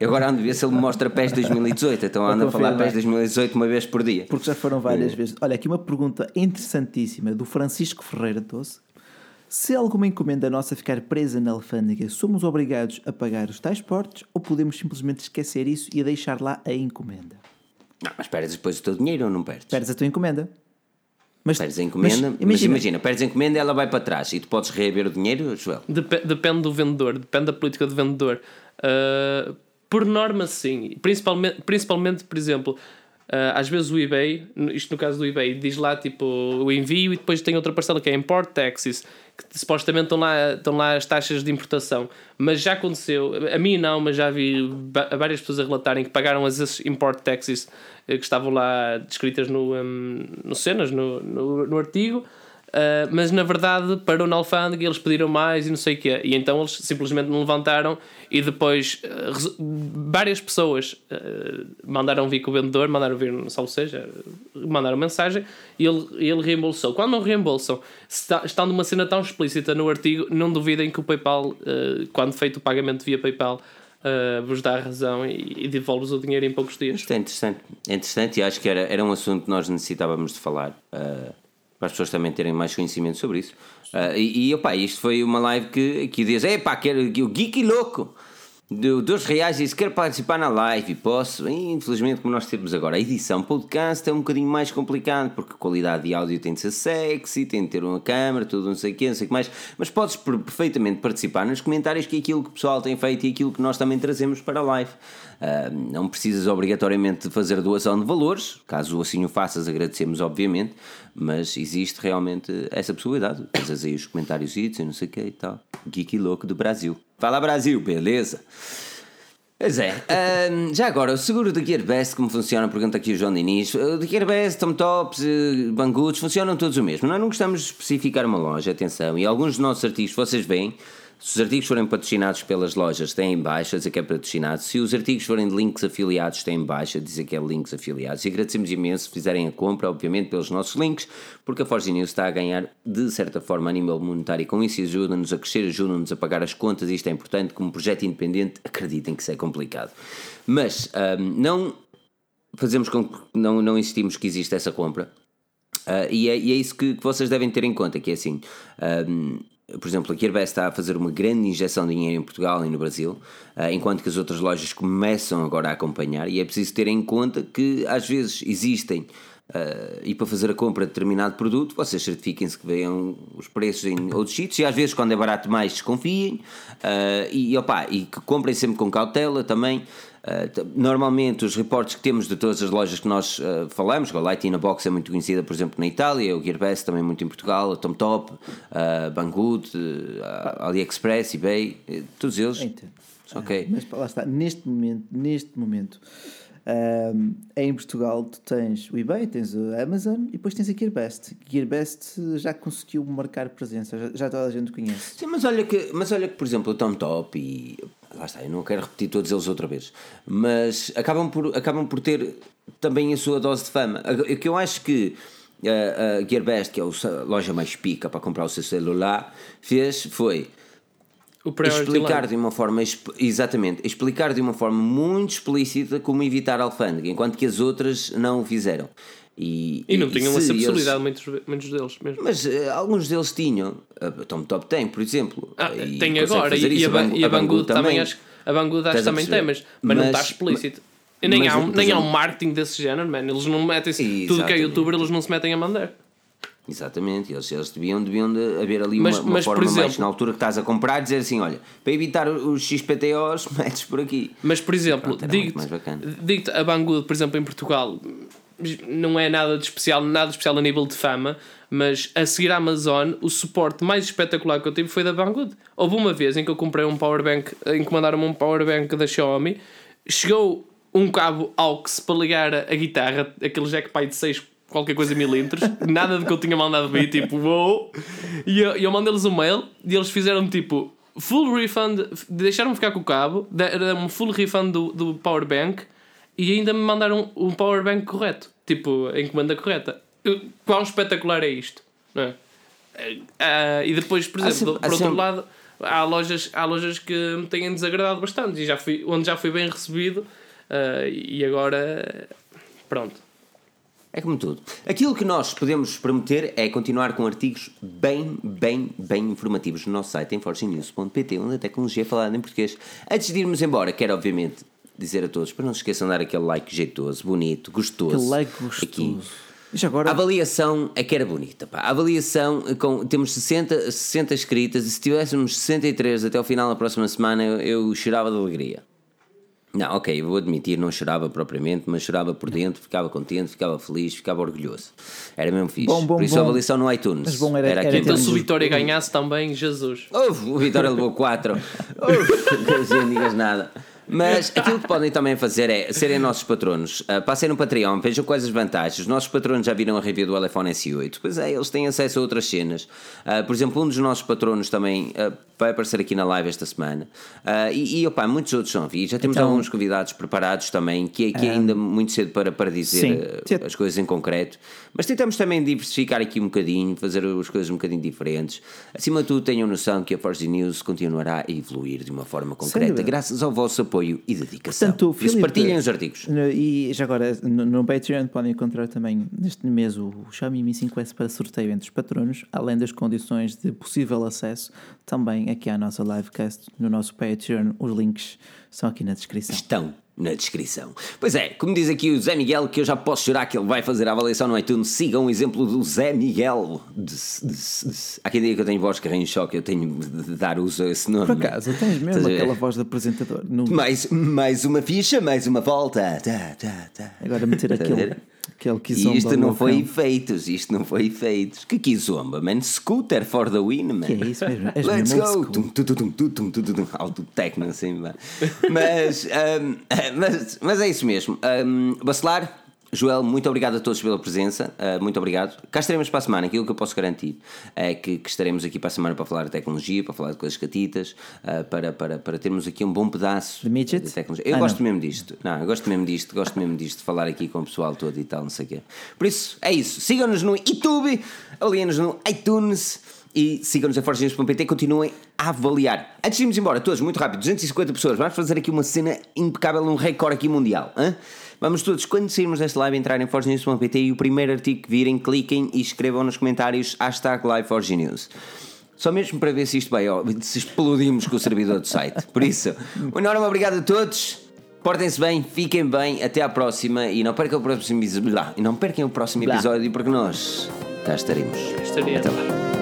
Eu agora ando a ver se ele me mostra PES 2018, então anda a falar. PES 2018 uma vez por dia. Porque já foram várias vezes. Olha, aqui uma pergunta interessantíssima do Francisco Ferreira Doce. Se alguma encomenda nossa ficar presa na alfândega, somos obrigados a pagar os tais portos ou podemos simplesmente esquecer isso e a deixar lá a encomenda? Não, mas perdes depois o teu dinheiro ou não perdes? Perdes a tua encomenda. Mas, Perdes a encomenda, mas mas imagina, perdes a encomenda ela vai para trás e tu podes reaver o dinheiro, Joel. Dep- depende do vendedor, depende da política do vendedor. Uh, por norma, sim. Principalmente, principalmente por exemplo, às vezes o eBay, isto no caso do eBay, diz lá tipo o envio e depois tem outra parcela que é import taxes, que supostamente estão lá, estão lá as taxas de importação. Mas já aconteceu, a mim não, mas já vi várias pessoas a relatarem que pagaram as import taxes eh, que estavam lá descritas no, um, no cenas, no, no, no artigo. Uh, mas na verdade parou na alfândega e eles pediram mais e não sei o quê. E então eles simplesmente não levantaram e depois uh, várias pessoas uh, mandaram vir com o vendedor, mandaram vir, ou seja, mandaram mensagem e ele, ele reembolsou. Quando não reembolsam, está, estando uma cena tão explícita no artigo, não duvidem que o PayPal, quando feito o pagamento via PayPal, uh, vos dá razão e, e devolve-vos o dinheiro em poucos dias. Isto é interessante. É interessante e acho que era, era um assunto que nós necessitávamos de falar. uh, para as pessoas também terem mais conhecimento sobre isso. Uh, e, e opa, isto foi uma live que, que diz: Epá, quero o Geek Louco do, dos reais disse: Quero participar na live e posso. E, infelizmente, como nós temos agora a edição podcast, é um bocadinho mais complicado porque a qualidade de áudio tem de ser sexy, tem de ter uma câmera, tudo não sei o quê, não sei o que mais. Mas podes per- perfeitamente participar nos comentários que é aquilo que o pessoal tem feito e aquilo que nós também trazemos para a live. Não precisas obrigatoriamente fazer doação de valores, caso assim o faças, agradecemos, obviamente, mas existe realmente essa possibilidade. Fazes aí os comentários e não sei o que e tal. Geek louco do Brasil. Fala Brasil, beleza? Pois é, ahm, já agora, o seguro da Gearbest, como funciona? Pergunta aqui o João Diniz. O da Gearbest, Tom Tops, eh, Banggood, funcionam todos o mesmo. Nós não gostamos de especificar uma loja, atenção, e alguns dos nossos artigos, vocês veem, se os artigos forem patrocinados pelas lojas, têm em baixo a dizer que é patrocinado. Se os artigos forem de links afiliados, têm em baixo a dizer que é links afiliados. E agradecemos imenso se fizerem a compra, obviamente, pelos nossos links, porque a Forge News está a ganhar, de certa forma, a nível monetário. E com isso ajuda-nos a crescer, ajuda-nos a pagar as contas. Isto é importante. Como projeto independente, acreditem que isso é complicado. Mas ahm, não fazemos com que não, não insistimos que existe essa compra. Ah, e, é, e é isso que, que vocês devem ter em conta, que é assim, ahm, por exemplo, a Gearbest está a fazer uma grande injeção de dinheiro em Portugal e no Brasil, ah, enquanto que as outras lojas começam agora a acompanhar, e é preciso ter em conta que às vezes existem, ah, e para fazer a compra de determinado produto, vocês certifiquem-se que vejam os preços em outros sítios, e às vezes quando é barato mais desconfiem, ah, e, opa, e que comprem sempre com cautela também, Uh, t- normalmente os reportes que temos de todas as lojas que nós uh, falamos, a Light in a Box é muito conhecida, por exemplo, na Itália, o Gearbest também muito em Portugal, a Tom Top, uh, Banggood, uh, AliExpress, eBay, eh, todos eles. Entendo. Ok. Mas lá está, neste momento, neste momento, em Portugal tu tens o eBay, tens a Amazon e depois tens a Gearbest. Gearbest já conseguiu marcar presença, já, já toda a gente conhece. Sim, mas olha que, mas olha que por exemplo, o Tom Top e lá está, eu não quero repetir todos eles outra vez, mas acabam por, acabam por ter também a sua dose de fama. O que eu acho que a, a Gearbest, que é a loja mais pica para comprar o seu celular, fez foi explicar de uma forma exatamente explicar de uma forma muito explícita como evitar a alfândega enquanto que as outras não o fizeram e, E não tinham se essa eles- possibilidade, muitos, muitos deles mesmo. mas eh, alguns deles tinham a Tom Top tem por exemplo Ah, e tem agora, e, e a, Ban- Bang- e a Banggood também acho a Banggood acho também tem, perceber? mas, mas, não está Mas- explícito. E nem, mas, há, um, por nem há um marketing desse género, man. Eles não metem tudo que é Exatamente. youtuber, eles não se metem a mandar. Exatamente, eles, eles deviam, deviam de haver ali Mas- uma, uma mas, por forma mais exemplo- na altura que estás a comprar dizer assim, olha, para evitar os XPTOs, metes por aqui. Mas, por exemplo, digo-te, mais digo-te, a Banggood, por exemplo, em Portugal, não é nada de especial, nada de especial a nível de fama, mas a seguir a Amazon, o suporte mais espetacular que eu tive foi da Banggood. Houve uma vez em que eu comprei um powerbank, encomendaram-me um powerbank da Xiaomi, chegou um cabo AUX para ligar a, guitarra, aquele jack pai de 6 qualquer coisa milímetros, nada do que eu tinha mandado vir, tipo, uou! E eu, eu mandei-lhes um mail e eles fizeram tipo full refund, deixaram-me ficar com o cabo, deram-me full refund do, do power bank e ainda me mandaram o power bank correto, tipo, a encomenda correta. Quão espetacular é isto, não é? Ah, e depois, por Há exemplo, por há outro lado, há lojas, há lojas que me têm desagradado bastante e já fui, onde já fui bem recebido ah, e agora, pronto. É como tudo. Aquilo que nós podemos prometer é continuar com artigos bem, bem, bem informativos no nosso site em forgenews.pt, onde a tecnologia é falada em português. Antes de irmos embora, quero obviamente dizer a todos para não se esqueçam de dar aquele like jeitoso, bonito, gostoso. Aquele like Aqui. gostoso. Já agora, A avaliação é que era bonita. Pá. A avaliação, com, temos 60, 60 escritas e se tivéssemos 63 até ao final da próxima semana, eu, eu chorava de alegria. Não, ok, eu vou admitir, não chorava propriamente, mas chorava por dentro, ficava contente, ficava feliz, ficava orgulhoso. Era mesmo fixe. Bom, bom, por isso a bom. avaliação no iTunes. Mas bom era- era aquilo. Então se o Vitória ganhasse também, Jesus. Uf, o Vitória levou 4. não digas nada. Mas aquilo que podem também fazer é serem nossos patronos. Uh, passem no Patreon, vejam quais as vantagens. Os nossos patronos já viram a review do iPhone S8. Pois é, eles têm acesso a outras cenas. Uh, por exemplo, um dos nossos patronos também uh, vai aparecer aqui na live esta semana. Uh, e, e opa, muitos outros são vi. Já temos Então- alguns convidados preparados também, que, é- que é ainda muito cedo para, para dizer Sim. as coisas em concreto. Mas tentamos também diversificar aqui um bocadinho, fazer as coisas um bocadinho diferentes. Acima de tudo, tenham noção que a Forge News continuará a evoluir de uma forma concreta, graças ao vosso apoio e dedicação. Portanto, Filipe, partilhem os artigos. no- E já agora, no, no Patreon podem encontrar também neste mês o Xiaomi Mi 5S para sorteio entre os patronos, além das condições de possível acesso também aqui à nossa livecast no nosso Patreon. Os links são aqui na descrição. Estão na descrição. Pois é, como diz aqui o Zé Miguel, que eu já posso jurar que ele vai fazer a avaliação no iTunes, sigam o exemplo do Zé Miguel. Des- des- des- Há quem diga que eu tenho voz que em choque, eu tenho de dar uso a esse nome. Por acaso, tens mesmo Estás aquela voz de apresentador. Mais, mais uma ficha, mais uma volta. Tá, tá, tá. agora meter Estás a aquele, ver? aquele que E zomba isto não foi efeitos, isto não foi efeitos. Que kizomba, man? Scooter for the win, man. Que é isso mesmo? És Let's go! Tum, tum, tum, tum, tum, tum, tum. Alto techno, assim. Mas, ahm, mas, mas é isso mesmo. Um, Bacelar, Joel, muito obrigado a todos pela presença. ah, muito obrigado. Cá estaremos para a semana. Aquilo que eu posso garantir é que, que estaremos aqui para a semana para falar de tecnologia, para falar de coisas catitas, ah, para, para, para termos aqui um bom pedaço De tecnologia. Eu Ah, gosto não. mesmo disto. Não, eu gosto mesmo disto, gosto mesmo disto, de falar aqui com o pessoal todo e tal, não sei o quê. Por isso, é isso. Sigam-nos no YouTube, avaliem-nos no iTunes e sigam-nos a forgenews.pt e continuem a avaliar. Antes de irmos embora, todos, muito rápido, 250 pessoas, vamos fazer aqui uma cena impecável, um recorde aqui mundial. hã? Vamos todos, quando sairmos desta live, entrar em forgenews.pt e o primeiro artigo que virem, cliquem e escrevam nos comentários hashtag liveforgenews. Só mesmo para ver se isto vai, ó, se explodimos com o servidor do site. Por isso, um enorme obrigado a todos. Portem-se bem, fiquem bem, até à próxima e não percam o próximo episódio. E não percam o próximo episódio porque nós cá estaremos. Estaria. Até lá.